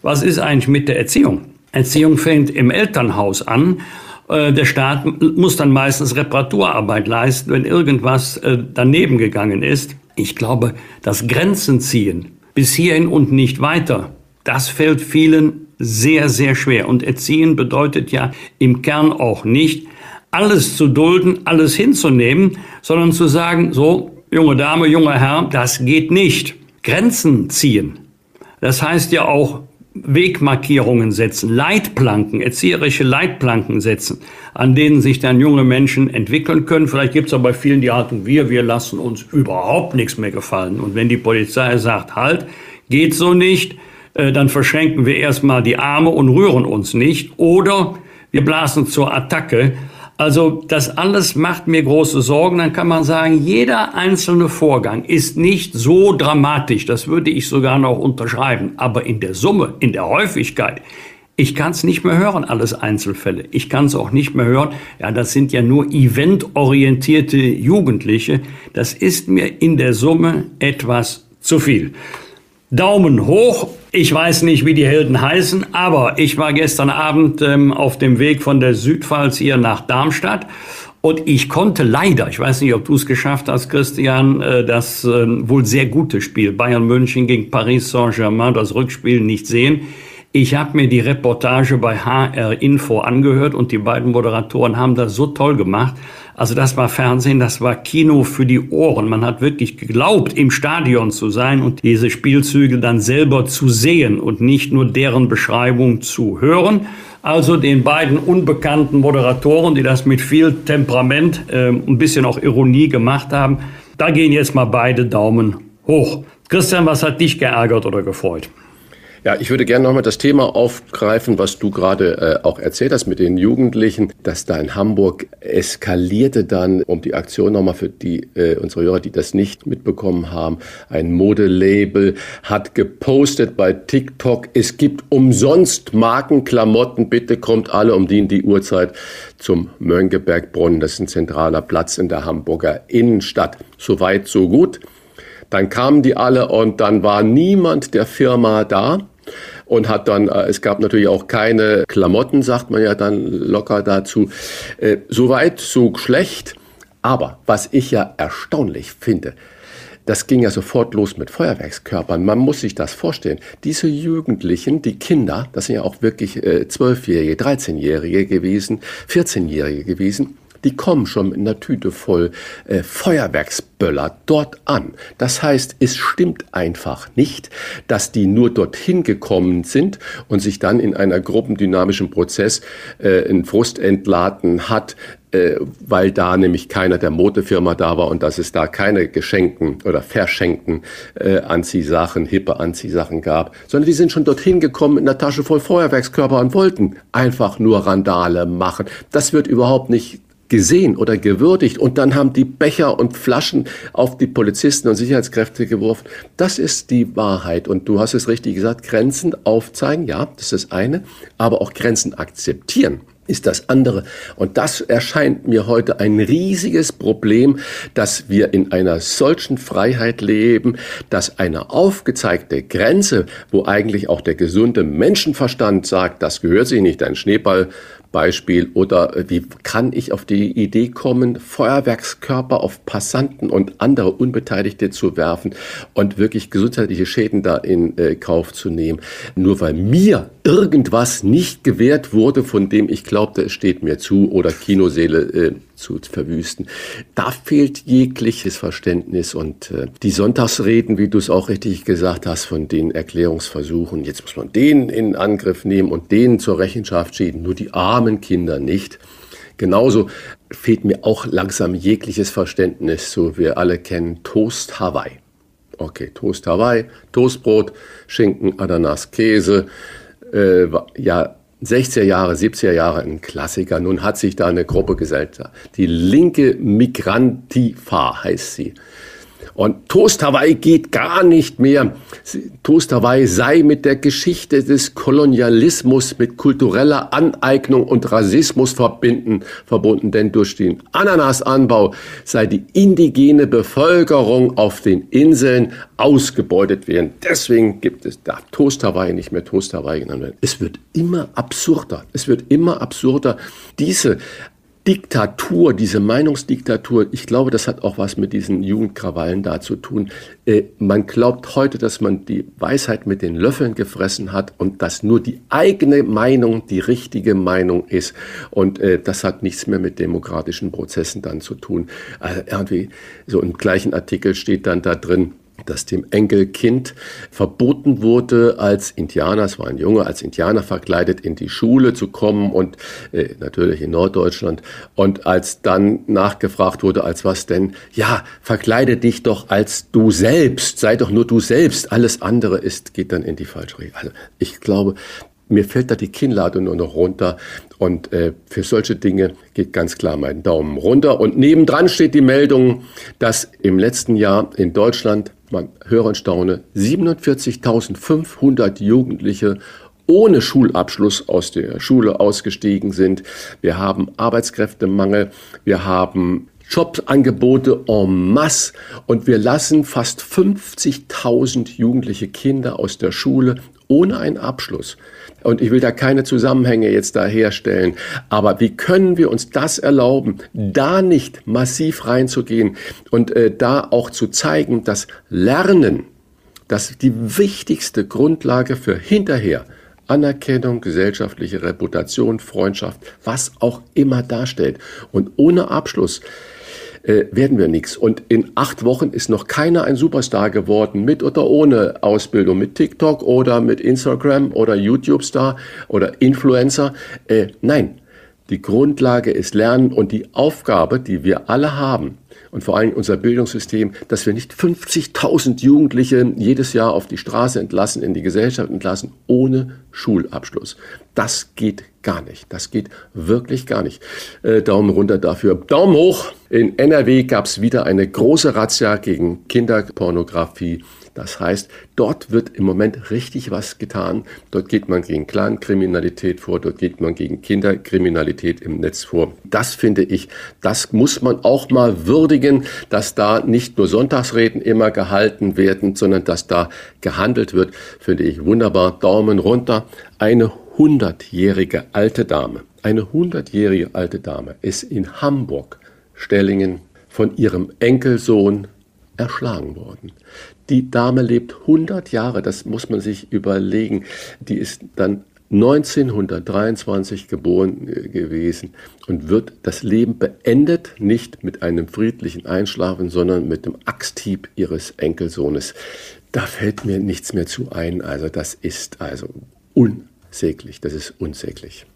Was ist eigentlich mit der Erziehung? Erziehung fängt im Elternhaus an. Äh, der Staat muss dann meistens Reparaturarbeit leisten, wenn irgendwas äh, daneben gegangen ist. Ich glaube, das Grenzen ziehen bis hierhin und nicht weiter, das fällt vielen sehr, sehr schwer. Und erziehen bedeutet ja im Kern auch nicht, alles zu dulden, alles hinzunehmen, sondern zu sagen, so, junge Dame, junger Herr, das geht nicht. Grenzen ziehen. Das heißt ja auch Wegmarkierungen setzen, Leitplanken, erzieherische Leitplanken setzen, an denen sich dann junge Menschen entwickeln können. Vielleicht gibt es aber bei vielen die Haltung, wir, wir lassen uns überhaupt nichts mehr gefallen. Und wenn die Polizei sagt, halt, geht so nicht, äh, dann verschränken wir erstmal die Arme und rühren uns nicht. Oder wir blasen zur Attacke. Also das alles macht mir große Sorgen. Dann kann man sagen, jeder einzelne Vorgang ist nicht so dramatisch. Das würde ich sogar noch unterschreiben. Aber in der Summe, in der Häufigkeit, ich kann es nicht mehr hören, alles Einzelfälle. Ich kann es auch nicht mehr hören. Ja, das sind ja nur eventorientierte Jugendliche. Das ist mir in der Summe etwas zu viel. Daumen hoch. Ich weiß nicht, wie die Helden heißen, aber ich war gestern Abend ähm, auf dem Weg von der Südpfalz hier nach Darmstadt und ich konnte leider, ich weiß nicht, ob du es geschafft hast, Christian, äh, das äh, wohl sehr gute Spiel Bayern München gegen Paris Saint-Germain, das Rückspiel nicht sehen. Ich habe mir die Reportage bei HR Info angehört und die beiden Moderatoren haben das so toll gemacht. Also das war Fernsehen, das war Kino für die Ohren. Man hat wirklich geglaubt, im Stadion zu sein und diese Spielzüge dann selber zu sehen und nicht nur deren Beschreibung zu hören. Also den beiden unbekannten Moderatoren, die das mit viel Temperament, äh, ein bisschen auch Ironie gemacht haben, da gehen jetzt mal beide Daumen hoch. Christian, was hat dich geärgert oder gefreut? Ja, ich würde gerne nochmal das Thema aufgreifen, was du gerade äh, auch erzählt hast mit den Jugendlichen, dass da in Hamburg eskalierte dann, um die Aktion nochmal für die äh, unsere Hörer, die das nicht mitbekommen haben, ein Modelabel hat gepostet bei TikTok, es gibt umsonst Markenklamotten, bitte kommt alle um die in die Uhrzeit zum Mönckebergbrunnen, das ist ein zentraler Platz in der Hamburger Innenstadt. Soweit, so gut. Dann kamen die alle und dann war niemand der Firma da und hat dann, äh, es gab natürlich auch keine Klamotten, sagt man ja dann locker dazu. Äh, Soweit, so schlecht. Aber was ich ja erstaunlich finde, das ging ja sofort los mit Feuerwerkskörpern. Man muss sich das vorstellen. Diese Jugendlichen, die Kinder, das sind ja auch wirklich äh, Zwölfjährige, äh, 13-Jährige gewesen, 14-Jährige gewesen, die kommen schon mit einer Tüte voll äh, Feuerwerksböller dort an. Das heißt, es stimmt einfach nicht, dass die nur dorthin gekommen sind und sich dann in einer gruppendynamischen Prozess äh, in Frust entladen hat, äh, weil da nämlich keiner der Modefirma da war und dass es da keine Geschenken oder Verschenken äh, Anziehsachen, hippe Anziehsachen gab, sondern die sind schon dorthin gekommen mit einer Tasche voll Feuerwerkskörper und wollten einfach nur Randale machen. Das wird überhaupt nicht gesehen oder gewürdigt und dann haben die Becher und Flaschen auf die Polizisten und Sicherheitskräfte geworfen. Das ist die Wahrheit und du hast es richtig gesagt, Grenzen aufzeigen, ja, das ist das eine, aber auch Grenzen akzeptieren ist das andere. Und das erscheint mir heute ein riesiges Problem, dass wir in einer solchen Freiheit leben, dass eine aufgezeigte Grenze, wo eigentlich auch der gesunde Menschenverstand sagt, das gehört sich nicht, ein Schneeball Beispiel. Oder äh, wie kann ich auf die Idee kommen, Feuerwerkskörper auf Passanten und andere Unbeteiligte zu werfen und wirklich gesundheitliche Schäden da in äh, Kauf zu nehmen, nur weil mir irgendwas nicht gewährt wurde, von dem ich glaubte, es steht mir zu oder Kinoseele äh, zu verwüsten. Da fehlt jegliches Verständnis und äh, die Sonntagsreden, wie du es auch richtig gesagt hast, von den Erklärungsversuchen, jetzt muss man den in Angriff nehmen und den zur Rechenschaft schieben, nur die armen Kinder nicht. Genauso fehlt mir auch langsam jegliches Verständnis, so wir alle kennen Toast Hawaii. Okay, Toast Hawaii, Toastbrot, Schinken, Ananas, Käse, äh, ja, 60er Jahre, 70er Jahre ein Klassiker. Nun hat sich da eine Gruppe gesellt. Die linke Migrantifa heißt sie. Und Toast Hawaii geht gar nicht mehr. Toast Hawaii sei mit der Geschichte des Kolonialismus, mit kultureller Aneignung und Rassismus verbinden, verbunden, denn durch den Ananasanbau sei die indigene Bevölkerung auf den Inseln ausgebeutet werden. Deswegen gibt es da Toast Hawaii nicht mehr Toast Hawaii genannt werden. Es wird immer absurder. Es wird immer absurder. Diese Diktatur, diese Meinungsdiktatur, ich glaube, das hat auch was mit diesen Jugendkrawallen da zu tun. Äh, man glaubt heute, dass man die Weisheit mit den Löffeln gefressen hat und dass nur die eigene Meinung die richtige Meinung ist. Und äh, das hat nichts mehr mit demokratischen Prozessen dann zu tun. Also irgendwie, so im gleichen Artikel steht dann da drin, dass dem Enkelkind verboten wurde, als Indianer, es war ein Junge, als Indianer verkleidet in die Schule zu kommen und äh, natürlich in Norddeutschland. Und als dann nachgefragt wurde, als was denn? Ja, verkleide dich doch als du selbst, sei doch nur du selbst. Alles andere ist, geht dann in die falsche Richtung. Also ich glaube, mir fällt da die Kinnlade nur noch runter. Und äh, für solche Dinge geht ganz klar mein Daumen runter. Und nebendran steht die Meldung, dass im letzten Jahr in Deutschland, man höre und staune, 47.500 Jugendliche ohne Schulabschluss aus der Schule ausgestiegen sind. Wir haben Arbeitskräftemangel, wir haben Jobangebote en masse und wir lassen fast 50.000 jugendliche Kinder aus der Schule ohne einen Abschluss. Und ich will da keine Zusammenhänge jetzt da herstellen. Aber wie können wir uns das erlauben, da nicht massiv reinzugehen und äh, da auch zu zeigen, dass Lernen, das die wichtigste Grundlage für hinterher Anerkennung, gesellschaftliche Reputation, Freundschaft, was auch immer darstellt. Und ohne Abschluss äh, werden wir nichts. Und in acht Wochen ist noch keiner ein Superstar geworden, mit oder ohne Ausbildung, mit TikTok oder mit Instagram oder YouTube-Star oder Influencer. Äh, nein, die Grundlage ist Lernen und die Aufgabe, die wir alle haben, und vor allem unser Bildungssystem, dass wir nicht 50.000 Jugendliche jedes Jahr auf die Straße entlassen, in die Gesellschaft entlassen, ohne Schulabschluss. Das geht gar nicht. Das geht wirklich gar nicht. Äh, Daumen runter dafür. Daumen hoch. In NRW gab es wieder eine große Razzia gegen Kinderpornografie. Das heißt, dort wird im Moment richtig was getan. Dort geht man gegen Clankriminalität vor, dort geht man gegen Kinderkriminalität im Netz vor. Das finde ich, das muss man auch mal würdigen, dass da nicht nur Sonntagsreden immer gehalten werden, sondern dass da gehandelt wird, finde ich wunderbar. Daumen runter. Eine hundertjährige alte Dame, eine hundertjährige alte Dame ist in Hamburg, Stellingen, von ihrem Enkelsohn erschlagen worden. Die Dame lebt 100 Jahre, das muss man sich überlegen. Die ist dann 1923 geboren äh, gewesen und wird das Leben beendet, nicht mit einem friedlichen Einschlafen, sondern mit dem Axthieb ihres Enkelsohnes. Da fällt mir nichts mehr zu ein. Also das ist also unsäglich. Das ist unsäglich.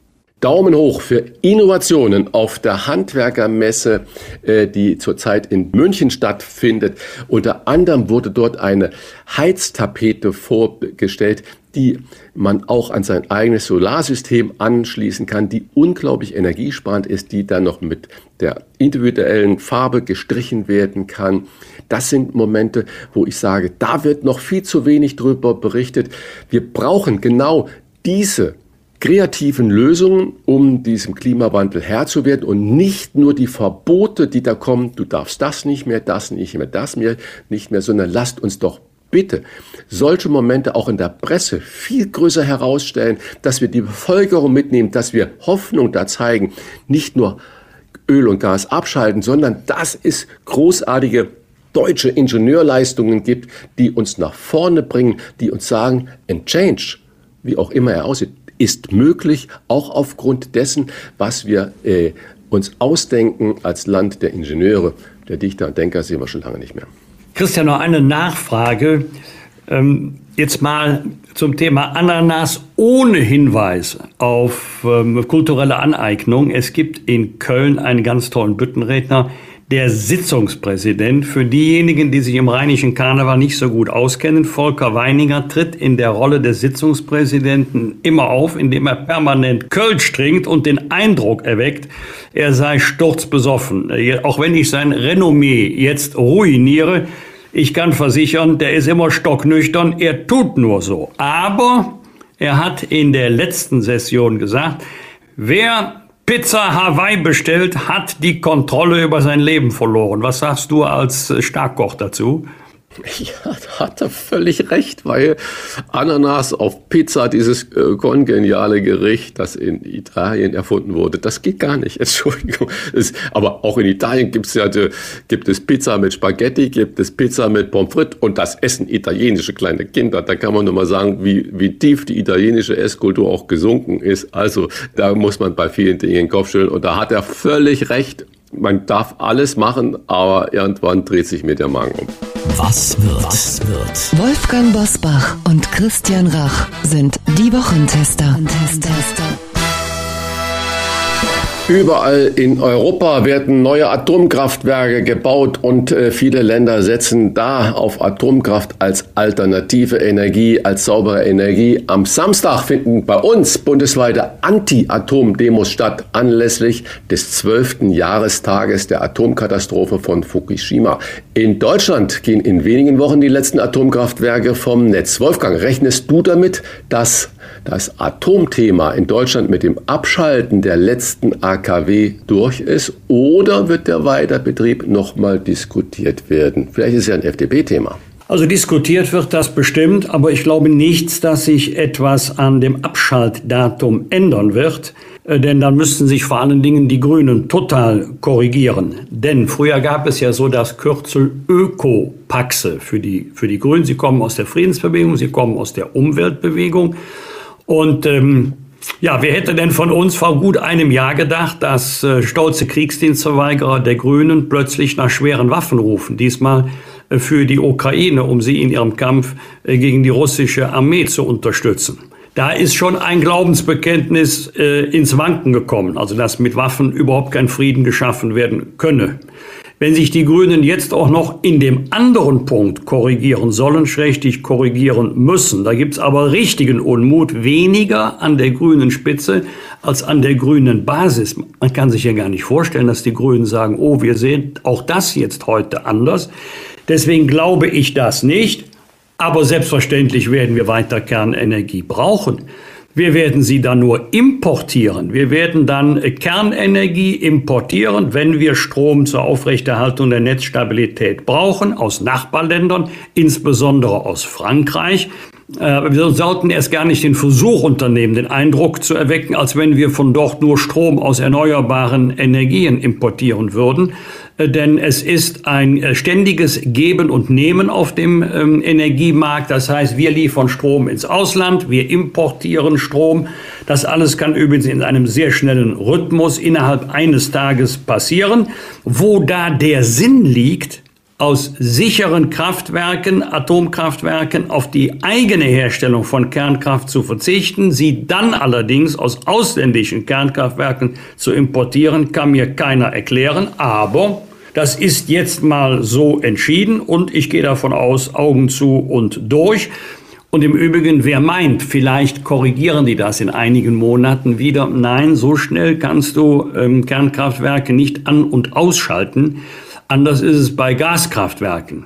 Daumen hoch für Innovationen auf der Handwerkermesse, äh, die zurzeit in München stattfindet. Unter anderem wurde dort eine Heiztapete vorgestellt, die man auch an sein eigenes Solarsystem anschließen kann, die unglaublich energiesparend ist, die dann noch mit der individuellen Farbe gestrichen werden kann. Das sind Momente, wo ich sage, da wird noch viel zu wenig drüber berichtet. Wir brauchen genau diese kreativen Lösungen, um diesem Klimawandel Herr zu werden und nicht nur die Verbote, die da kommen, du darfst das nicht mehr, das nicht mehr, das mehr, nicht mehr, sondern lasst uns doch bitte solche Momente auch in der Presse viel größer herausstellen, dass wir die Bevölkerung mitnehmen, dass wir Hoffnung da zeigen, nicht nur Öl und Gas abschalten, sondern dass es großartige deutsche Ingenieurleistungen gibt, die uns nach vorne bringen, die uns sagen, ein Change, wie auch immer er aussieht, ist möglich, auch aufgrund dessen, was wir äh, uns ausdenken als Land der Ingenieure. Der Dichter und Denker sehen wir schon lange nicht mehr. Christian, noch eine Nachfrage. Ähm, jetzt mal zum Thema Ananas ohne Hinweis auf ähm, kulturelle Aneignung. Es gibt in Köln einen ganz tollen Büttenredner, der Sitzungspräsident. Für diejenigen, die sich im rheinischen Karneval nicht so gut auskennen, Volker Weininger tritt in der Rolle des Sitzungspräsidenten immer auf, indem er permanent Kölsch trinkt und den Eindruck erweckt, er sei sturzbesoffen. Auch wenn ich sein Renommee jetzt ruiniere, ich kann versichern, der ist immer stocknüchtern, er tut nur so. Aber er hat in der letzten Session gesagt, wer Pizza Hawaii bestellt, hat die Kontrolle über sein Leben verloren. Was sagst du als Starkkoch dazu? Ja, da hat er völlig recht, weil Ananas auf Pizza, dieses äh, kongeniale Gericht, das in Italien erfunden wurde, das geht gar nicht. Entschuldigung. Das, aber auch in Italien gibt's ja, gibt es Pizza mit Spaghetti, gibt es Pizza mit Pommes frites und das essen italienische kleine Kinder. Da kann man nur mal sagen, wie, wie tief die italienische Esskultur auch gesunken ist. Also da muss man bei vielen Dingen den Kopf stellen und da hat er völlig recht. Man darf alles machen, aber irgendwann dreht sich mir der Magen um. Was wird? Was wird? Wolfgang Bosbach und Christian Rach sind die Wochentester. Überall in Europa werden neue Atomkraftwerke gebaut und äh, viele Länder setzen da auf Atomkraft als alternative Energie, als saubere Energie. Am Samstag finden bei uns bundesweite Anti-Atom-Demos statt, anlässlich des zwölften Jahrestages der Atomkatastrophe von Fukushima. In Deutschland gehen in wenigen Wochen die letzten Atomkraftwerke vom Netz. Wolfgang, rechnest du damit, dass das Atomthema in Deutschland mit dem Abschalten der letzten AKW durch ist oder wird der Weiterbetrieb nochmal diskutiert werden? Vielleicht ist es ja ein FDP-Thema. Also diskutiert wird das bestimmt, aber ich glaube nicht, dass sich etwas an dem Abschaltdatum ändern wird, äh, denn dann müssten sich vor allen Dingen die Grünen total korrigieren. Denn früher gab es ja so das Kürzel Ökopaxe für die, für die Grünen. Sie kommen aus der Friedensbewegung, sie kommen aus der Umweltbewegung. Und ähm, ja, wer hätte denn von uns vor gut einem Jahr gedacht, dass äh, stolze Kriegsdienstverweigerer der Grünen plötzlich nach schweren Waffen rufen? Diesmal äh, für die Ukraine, um sie in ihrem Kampf äh, gegen die russische Armee zu unterstützen. Da ist schon ein Glaubensbekenntnis äh, ins Wanken gekommen, also dass mit Waffen überhaupt kein Frieden geschaffen werden könne. Wenn sich die Grünen jetzt auch noch in dem anderen Punkt korrigieren sollen, schrägstich korrigieren müssen, da gibt's aber richtigen Unmut, weniger an der grünen Spitze als an der grünen Basis. Man kann sich ja gar nicht vorstellen, dass die Grünen sagen, oh, wir sehen auch das jetzt heute anders. Deswegen glaube ich das nicht. Aber selbstverständlich werden wir weiter Kernenergie brauchen. Wir werden sie dann nur importieren. Wir werden dann Kernenergie importieren, wenn wir Strom zur Aufrechterhaltung der Netzstabilität brauchen, aus Nachbarländern, insbesondere aus Frankreich. Äh, wir sollten erst gar nicht den Versuch unternehmen, den Eindruck zu erwecken, als wenn wir von dort nur Strom aus erneuerbaren Energien importieren würden. Äh, denn es ist ein äh, ständiges Geben und Nehmen auf dem ähm, Energiemarkt. Das heißt, wir liefern Strom ins Ausland, wir importieren Strom. Das alles kann übrigens in einem sehr schnellen Rhythmus innerhalb eines Tages passieren. Wo da der Sinn liegt, aus sicheren Kraftwerken, Atomkraftwerken auf die eigene Herstellung von Kernkraft zu verzichten, sie dann allerdings aus ausländischen Kernkraftwerken zu importieren, kann mir keiner erklären. Aber das ist jetzt mal so entschieden und ich gehe davon aus, Augen zu und durch. Und im Übrigen, wer meint, vielleicht korrigieren die das in einigen Monaten wieder. Nein, so schnell kannst du ähm, Kernkraftwerke nicht an- und ausschalten. Anders ist es bei Gaskraftwerken.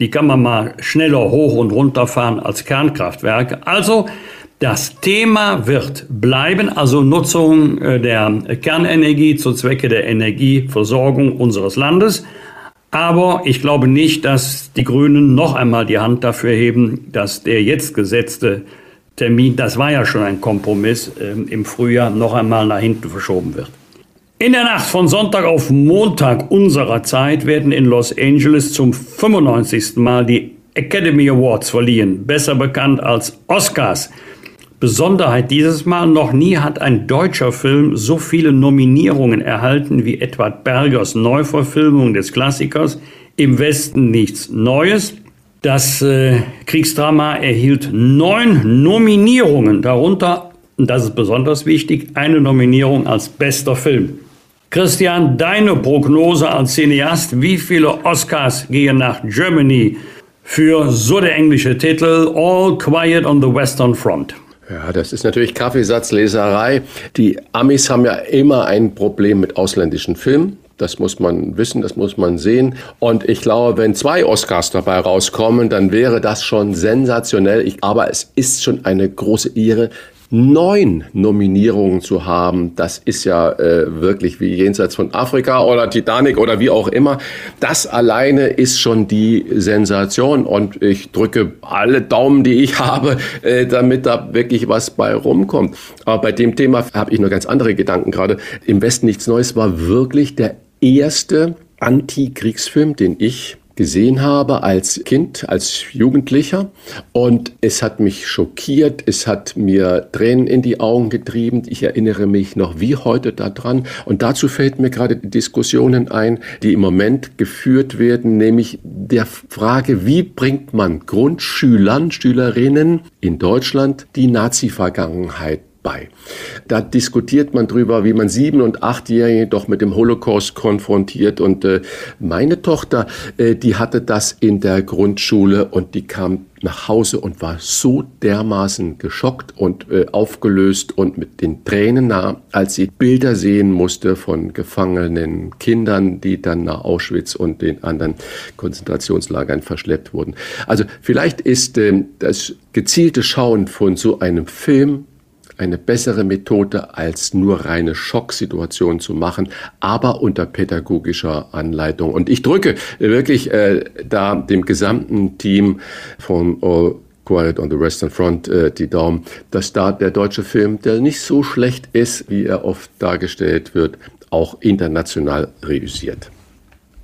Die kann man mal schneller hoch und runter fahren als Kernkraftwerke. Also das Thema wird bleiben, also Nutzung äh, der Kernenergie zu Zwecke der Energieversorgung unseres Landes. Aber ich glaube nicht, dass die Grünen noch einmal die Hand dafür heben, dass der jetzt gesetzte Termin, das war ja schon ein Kompromiss, ähm, im Frühjahr noch einmal nach hinten verschoben wird. In der Nacht von Sonntag auf Montag unserer Zeit werden in Los Angeles zum 95. Mal die Academy Awards verliehen, besser bekannt als Oscars. Besonderheit dieses Mal, noch nie hat ein deutscher Film so viele Nominierungen erhalten wie Edward Bergers Neuverfilmung des Klassikers Im Westen nichts Neues. Das äh, Kriegsdrama erhielt neun Nominierungen, darunter, und das ist besonders wichtig, eine Nominierung als bester Film. Christian, deine Prognose als Cineast, wie viele Oscars gehen nach Germany für so der englische Titel All Quiet on the Western Front? Ja, das ist natürlich Kaffeesatzleserei. Die Amis haben ja immer ein Problem mit ausländischen Filmen. Das muss man wissen, das muss man sehen. Und ich glaube, wenn zwei Oscars dabei rauskommen, dann wäre das schon sensationell. Ich, aber es ist schon eine große Ehre, neun Nominierungen zu haben, das ist ja äh, wirklich wie jenseits von Afrika oder Titanic oder wie auch immer. Das alleine ist schon die Sensation und ich drücke alle Daumen, die ich habe, äh, damit da wirklich was bei rumkommt. Aber bei dem Thema habe ich noch ganz andere Gedanken gerade. Im Westen nichts Neues war wirklich der erste Antikriegsfilm, den ich gesehen habe als Kind, als Jugendlicher. Und es hat mich schockiert, es hat mir Tränen in die Augen getrieben. Ich erinnere mich noch wie heute daran. Und dazu fällt mir gerade Diskussionen ein, die im Moment geführt werden, nämlich der Frage, wie bringt man Grundschülern, Schülerinnen in Deutschland die Nazi-Vergangenheit bei. Da diskutiert man drüber, wie man sieben- und achtjährige doch mit dem Holocaust konfrontiert. Und äh, meine Tochter, äh, die hatte das in der Grundschule und die kam nach Hause und war so dermaßen geschockt und äh, aufgelöst und mit den Tränen nah, als sie Bilder sehen musste von gefangenen Kindern, die dann nach Auschwitz und den anderen Konzentrationslagern verschleppt wurden. Also vielleicht ist äh, das gezielte Schauen von so einem Film eine bessere Methode, als nur reine Schocksituationen zu machen, aber unter pädagogischer Anleitung. Und ich drücke wirklich äh, da dem gesamten Team von All Quiet on the Western Front äh, die Daumen, dass da der deutsche Film, der nicht so schlecht ist, wie er oft dargestellt wird, auch international reüssiert.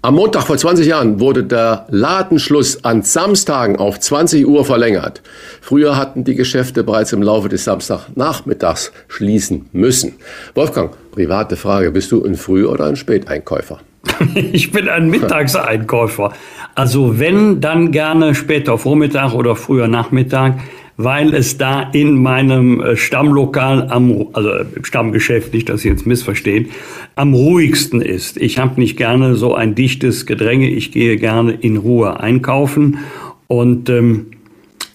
Am Montag vor 20 Jahren wurde der Ladenschluss an Samstagen auf 20 Uhr verlängert. Früher hatten die Geschäfte bereits im Laufe des Samstagnachmittags schließen müssen. Wolfgang, private Frage, bist du ein Früh- oder ein Späteinkäufer? Ich bin ein Mittagseinkäufer. Also wenn, dann gerne später Vormittag oder früher Nachmittag weil es da in meinem äh, Stammlokal, am, also im Stammgeschäft, nicht, dass Sie jetzt missverstehen, am ruhigsten ist. Ich habe nicht gerne so ein dichtes Gedränge. Ich gehe gerne in Ruhe einkaufen und ähm,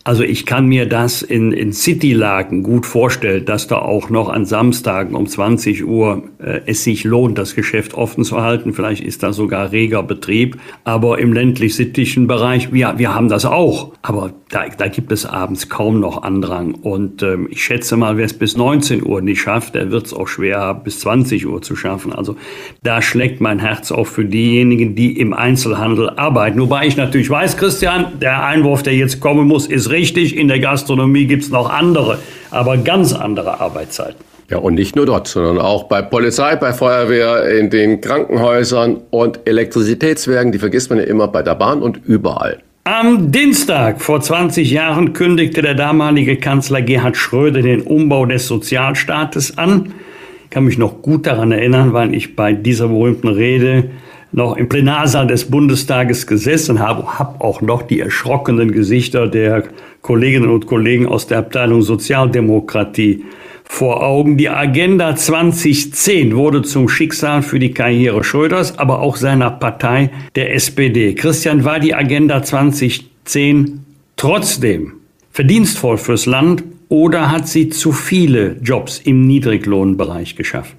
also ich kann mir das in, in City-Lagen gut vorstellen, dass da auch noch an Samstagen um 20 Uhr äh, es sich lohnt, das Geschäft offen zu halten. Vielleicht ist da sogar reger Betrieb. Aber im ländlich-sittlichen Bereich, wir, wir haben das auch. Aber da, da gibt es abends kaum noch Andrang. Und ähm, ich schätze mal, wer es bis 19 Uhr nicht schafft, der wird es auch schwer haben, bis 20 Uhr zu schaffen. Also da schlägt mein Herz auch für diejenigen, die im Einzelhandel arbeiten. Wobei ich natürlich weiß, Christian, der Einwurf, der jetzt kommen muss, ist richtig, in der Gastronomie gibt es noch andere, aber ganz andere Arbeitszeiten. Ja, und nicht nur dort, sondern auch bei Polizei, bei Feuerwehr, in den Krankenhäusern und Elektrizitätswerken, die vergisst man ja immer bei der Bahn und überall. Am Dienstag vor 20 Jahren kündigte der damalige Kanzler Gerhard Schröder den Umbau des Sozialstaates an. Ich kann mich noch gut daran erinnern, weil ich bei dieser berühmten Rede noch im Plenarsaal des Bundestages gesessen habe, habe auch noch die erschrockenen Gesichter der Kolleginnen und Kollegen aus der Abteilung Sozialdemokratie vor Augen. Die Agenda 2010 wurde zum Schicksal für die Karriere Schröders, aber auch seiner Partei, der SPD. Christian, war die Agenda 2010 trotzdem verdienstvoll fürs Land oder hat sie zu viele Jobs im Niedriglohnbereich geschaffen?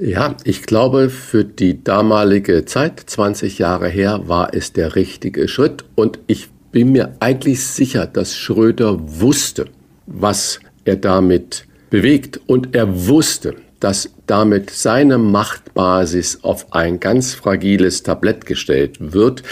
Ja, ich glaube, für die damalige Zeit, 20 Jahre her, war es der richtige Schritt. Und ich bin mir eigentlich sicher, dass Schröder wusste, was er damit bewegt. Und er wusste, dass damit seine Machtbasis auf ein ganz fragiles Tablett gestellt wird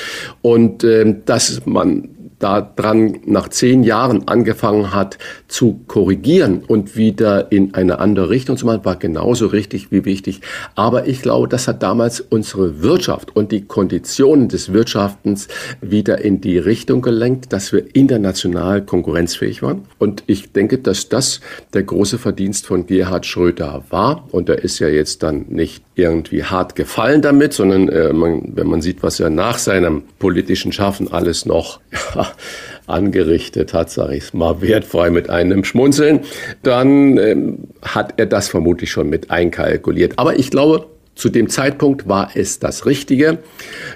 und äh, dass man daran nach zehn Jahren angefangen hat zu korrigieren und wieder in eine andere Richtung zu machen, war genauso richtig wie wichtig. Aber ich glaube, das hat damals unsere Wirtschaft und die Konditionen des Wirtschaftens wieder in die Richtung gelenkt, dass wir international konkurrenzfähig waren. Und ich denke, dass das der große Verdienst von Gerhard Schröder war. Und er ist ja jetzt dann nicht irgendwie hart gefallen damit, sondern äh, man, wenn man sieht, was er nach seinem politischen Schaffen alles noch angerichtet hat, sage ich mal wertfrei mit einem Schmunzeln, dann ähm, hat er das vermutlich schon mit einkalkuliert. Aber ich glaube, zu dem Zeitpunkt war es das Richtige,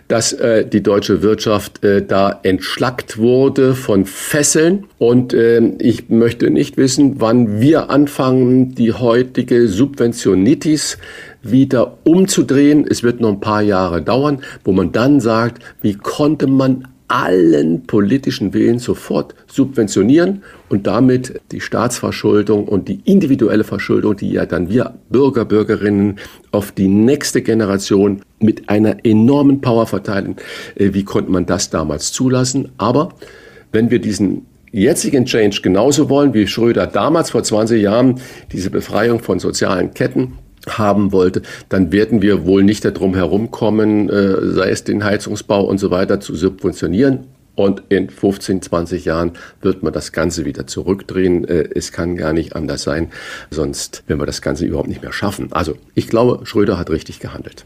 dass äh, die deutsche Wirtschaft äh, da entschlackt wurde von Fesseln. Und äh, ich möchte nicht wissen, wann wir anfangen, die heutige Subventionitis wieder umzudrehen. Es wird noch ein paar Jahre dauern, wo man dann sagt, wie konnte man allen politischen Willen sofort subventionieren und damit die Staatsverschuldung und die individuelle Verschuldung, die ja dann wir Bürger, Bürgerinnen auf die nächste Generation mit einer enormen Power verteilen. Äh, wie konnte man das damals zulassen? Aber wenn wir diesen jetzigen Change genauso wollen wie Schröder damals vor 20 Jahren, diese Befreiung von sozialen Ketten, haben wollte, dann werden wir wohl nicht darum herumkommen, äh, sei es den Heizungsbau und so weiter zu subventionieren. Und in 15, 20 Jahren wird man das Ganze wieder zurückdrehen. Äh, es kann gar nicht anders sein, sonst werden wir das Ganze überhaupt nicht mehr schaffen. Also ich glaube, Schröder hat richtig gehandelt.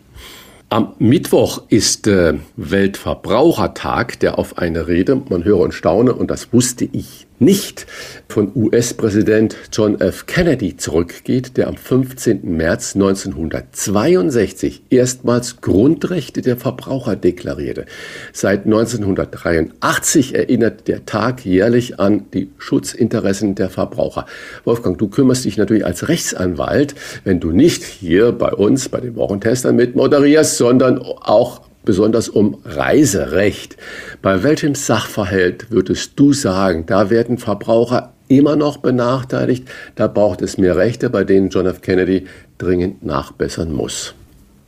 Am Mittwoch ist äh, Weltverbrauchertag, der auf eine Rede, man höre und staune, und das wusste ich nicht von US-Präsident John F. Kennedy zurückgeht, der am 15. März 1962 erstmals Grundrechte der Verbraucher deklarierte. Seit 1983 erinnert der Tag jährlich an die Schutzinteressen der Verbraucher. Wolfgang, du kümmerst dich natürlich als Rechtsanwalt, wenn du nicht hier bei uns, bei den Wochentestern mit moderierst, sondern auch besonders um Reiserecht. Bei welchem Sachverhalt würdest du sagen, da werden Verbraucher immer noch benachteiligt, da braucht es mehr Rechte, bei denen John F. Kennedy dringend nachbessern muss?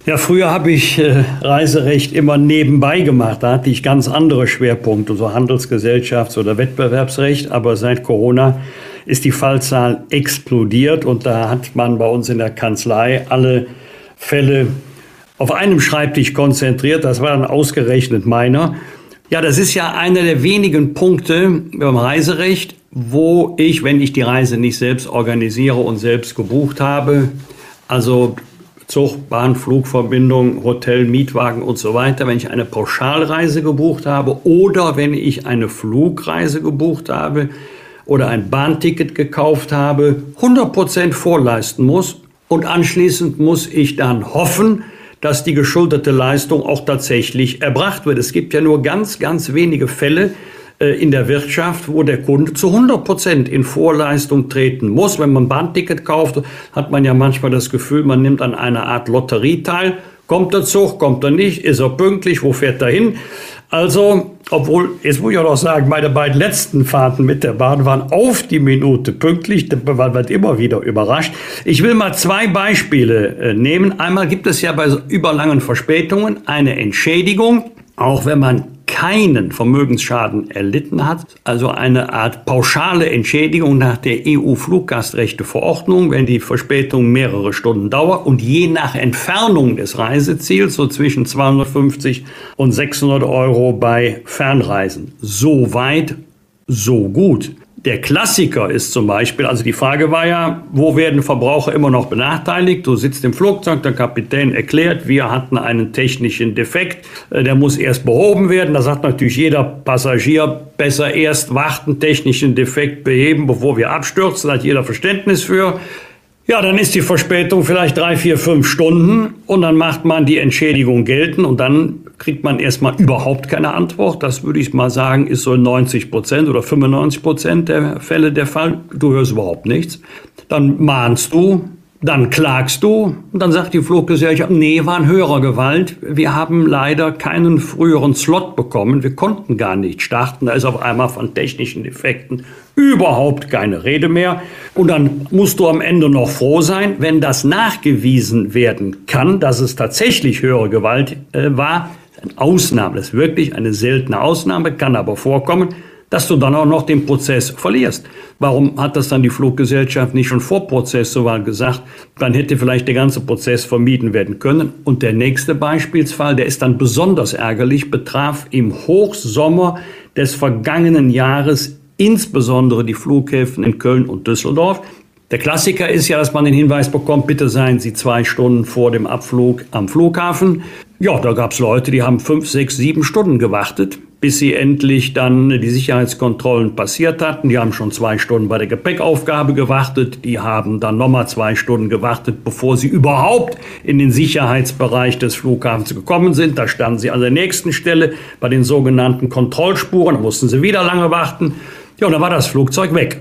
Ja, früher habe ich äh, Reiserecht immer nebenbei gemacht. Da hatte ich ganz andere Schwerpunkte, so Handelsgesellschafts- oder Wettbewerbsrecht. Aber seit Corona ist die Fallzahl explodiert und da hat man bei uns in der Kanzlei alle Fälle auf einem Schreibtisch konzentriert. Das war dann ausgerechnet meiner. Ja, das ist ja einer der wenigen Punkte beim Reiserecht, wo ich, wenn ich die Reise nicht selbst organisiere und selbst gebucht habe, also Zug, Bahn, Flugverbindung, Hotel, Mietwagen und so weiter, wenn ich eine Pauschalreise gebucht habe oder wenn ich eine Flugreise gebucht habe oder ein Bahnticket gekauft habe, 100% vorleisten muss und anschließend muss ich dann hoffen, dass die geschuldete Leistung auch tatsächlich erbracht wird. Es gibt ja nur ganz, ganz wenige Fälle äh, in der Wirtschaft, wo der Kunde zu 100 Prozent in Vorleistung treten muss. Wenn man ein Bahnticket kauft, hat man ja manchmal das Gefühl, man nimmt an einer Art Lotterie teil. Kommt der Zug, kommt er nicht, ist er pünktlich, wo fährt er hin? Also, obwohl, jetzt muss ich auch noch sagen, meine beiden letzten Fahrten mit der Bahn waren auf die Minute pünktlich, man wird immer wieder überrascht. Ich will mal zwei Beispiele äh, nehmen. Einmal gibt es ja bei überlangen Verspätungen eine Entschädigung, auch wenn man keinen Vermögensschaden erlitten hat, also eine Art pauschale Entschädigung nach der EU-Fluggastrechteverordnung, wenn die Verspätung mehrere Stunden dauert und je nach Entfernung des Reiseziels so zwischen 250 und 600 Euro bei Fernreisen. So weit, so gut. Der Klassiker ist zum Beispiel, also die Frage war ja, wo werden Verbraucher immer noch benachteiligt? Du sitzt im Flugzeug, der Kapitän erklärt, wir hatten einen technischen Defekt, äh, der muss erst behoben werden. Da sagt natürlich jeder Passagier, besser erst warten, technischen Defekt beheben, bevor wir abstürzen, da hat jeder Verständnis für. Ja, dann ist die Verspätung vielleicht drei, vier, fünf Stunden und dann macht man die Entschädigung geltend und dann kriegt man erstmal überhaupt keine Antwort. Das würde ich mal sagen, ist so 90 Prozent oder 95 Prozent der Fälle der Fall. Du hörst überhaupt nichts. Dann mahnst du, dann klagst du und dann sagt die Fluggesellschaft, nee, war ein höherer Gewalt. Wir haben leider keinen früheren Slot bekommen. Wir konnten gar nicht starten. Da ist auf einmal von technischen Defekten überhaupt keine Rede mehr. Und dann musst du am Ende noch froh sein, wenn das nachgewiesen werden kann, dass es tatsächlich höhere Gewalt äh, war. Ausnahme, das ist wirklich eine seltene Ausnahme, kann aber vorkommen dass du dann auch noch den Prozess verlierst. Warum hat das dann die Fluggesellschaft nicht schon vor Prozess mal gesagt? Dann hätte vielleicht der ganze Prozess vermieden werden können. Und der nächste Beispielsfall, der ist dann besonders ärgerlich, betraf im Hochsommer des vergangenen Jahres insbesondere die Flughäfen in Köln und Düsseldorf. Der Klassiker ist ja, dass man den Hinweis bekommt, bitte seien Sie zwei Stunden vor dem Abflug am Flughafen. Ja, da gab es Leute, die haben fünf, sechs, sieben Stunden gewartet, bis sie endlich dann die Sicherheitskontrollen passiert hatten. Die haben schon zwei Stunden bei der Gepäckaufgabe gewartet. Die haben dann nochmal zwei Stunden gewartet, bevor sie überhaupt in den Sicherheitsbereich des Flughafens gekommen sind. Da standen sie an der nächsten Stelle bei den sogenannten Kontrollspuren. Da mussten sie wieder lange warten. Ja, und dann war das Flugzeug weg.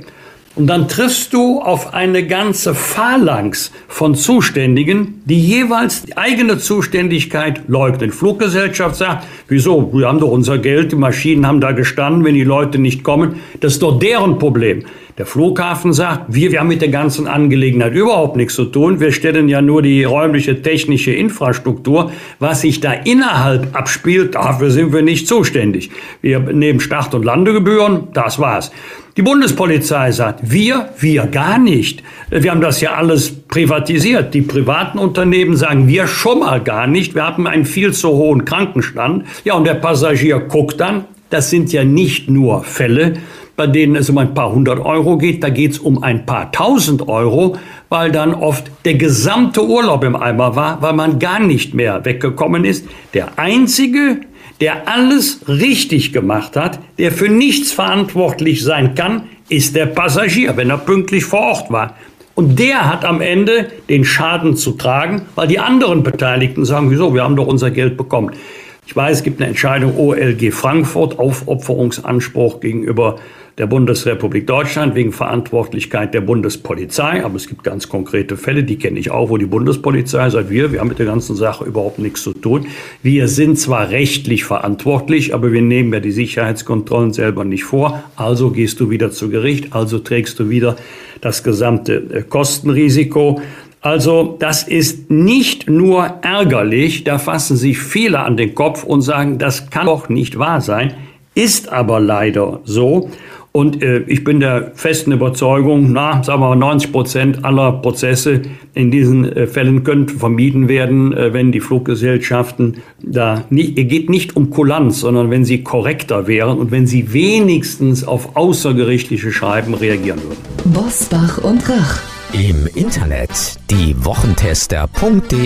Und dann triffst du auf eine ganze Phalanx von Zuständigen, die jeweils die eigene Zuständigkeit leugnen. Fluggesellschaft sagt, wieso, wir haben doch unser Geld, die Maschinen haben da gestanden, wenn die Leute nicht kommen, das ist doch deren Problem. Der Flughafen sagt, wir, wir haben mit der ganzen Angelegenheit überhaupt nichts zu tun. Wir stellen ja nur die räumliche technische Infrastruktur. Was sich da innerhalb abspielt, dafür sind wir nicht zuständig. Wir nehmen Start- und Landegebühren, das war's. Die Bundespolizei sagt, wir, wir gar nicht. Wir haben das ja alles privatisiert. Die privaten Unternehmen sagen, wir schon mal gar nicht. Wir haben einen viel zu hohen Krankenstand. Ja, und der Passagier guckt dann, das sind ja nicht nur Fälle, bei denen es um ein paar hundert Euro geht, da geht es um ein paar tausend Euro, weil dann oft der gesamte Urlaub im Eimer war, weil man gar nicht mehr weggekommen ist. Der einzige, der alles richtig gemacht hat, der für nichts verantwortlich sein kann, ist der Passagier, wenn er pünktlich vor Ort war. Und der hat am Ende den Schaden zu tragen, weil die anderen Beteiligten sagen, wieso, wir haben doch unser Geld bekommen. Ich weiß, es gibt eine Entscheidung OLG Frankfurt, Aufopferungsanspruch gegenüber der Bundesrepublik Deutschland wegen Verantwortlichkeit der Bundespolizei. Aber es gibt ganz konkrete Fälle, die kenne ich auch, wo die Bundespolizei sagt, wir, wir haben mit der ganzen Sache überhaupt nichts zu tun. Wir sind zwar rechtlich verantwortlich, aber wir nehmen ja die Sicherheitskontrollen selber nicht vor. Also gehst du wieder zu Gericht, also trägst du wieder das gesamte äh, Kostenrisiko. Also das ist nicht nur ärgerlich, da fassen sich viele an den Kopf und sagen, das kann doch nicht wahr sein, ist aber leider so. Und äh, ich bin der festen Überzeugung, na, sagen wir mal, 90 Prozent aller Prozesse in diesen äh, Fällen könnten vermieden werden, äh, wenn die Fluggesellschaften da nicht, es geht nicht um Kulanz, sondern wenn sie korrekter wären und wenn sie wenigstens auf außergerichtliche Schreiben reagieren würden. Bosbach und Rach. Im Internet diewochentester.de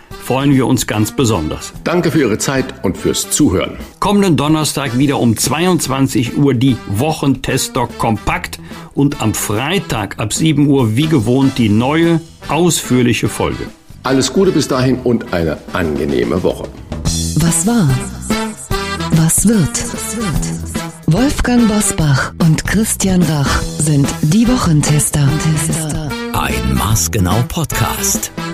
freuen wir uns ganz besonders. Danke für Ihre Zeit und fürs Zuhören. Kommenden Donnerstag wieder um 22 Uhr die Wochentester kompakt und am Freitag ab 7 Uhr wie gewohnt die neue, ausführliche Folge. Alles Gute bis dahin und eine angenehme Woche. Was war? Was wird? Wolfgang Bosbach und Christian Rach sind die Wochentester. Ein Maßgenau Podcast.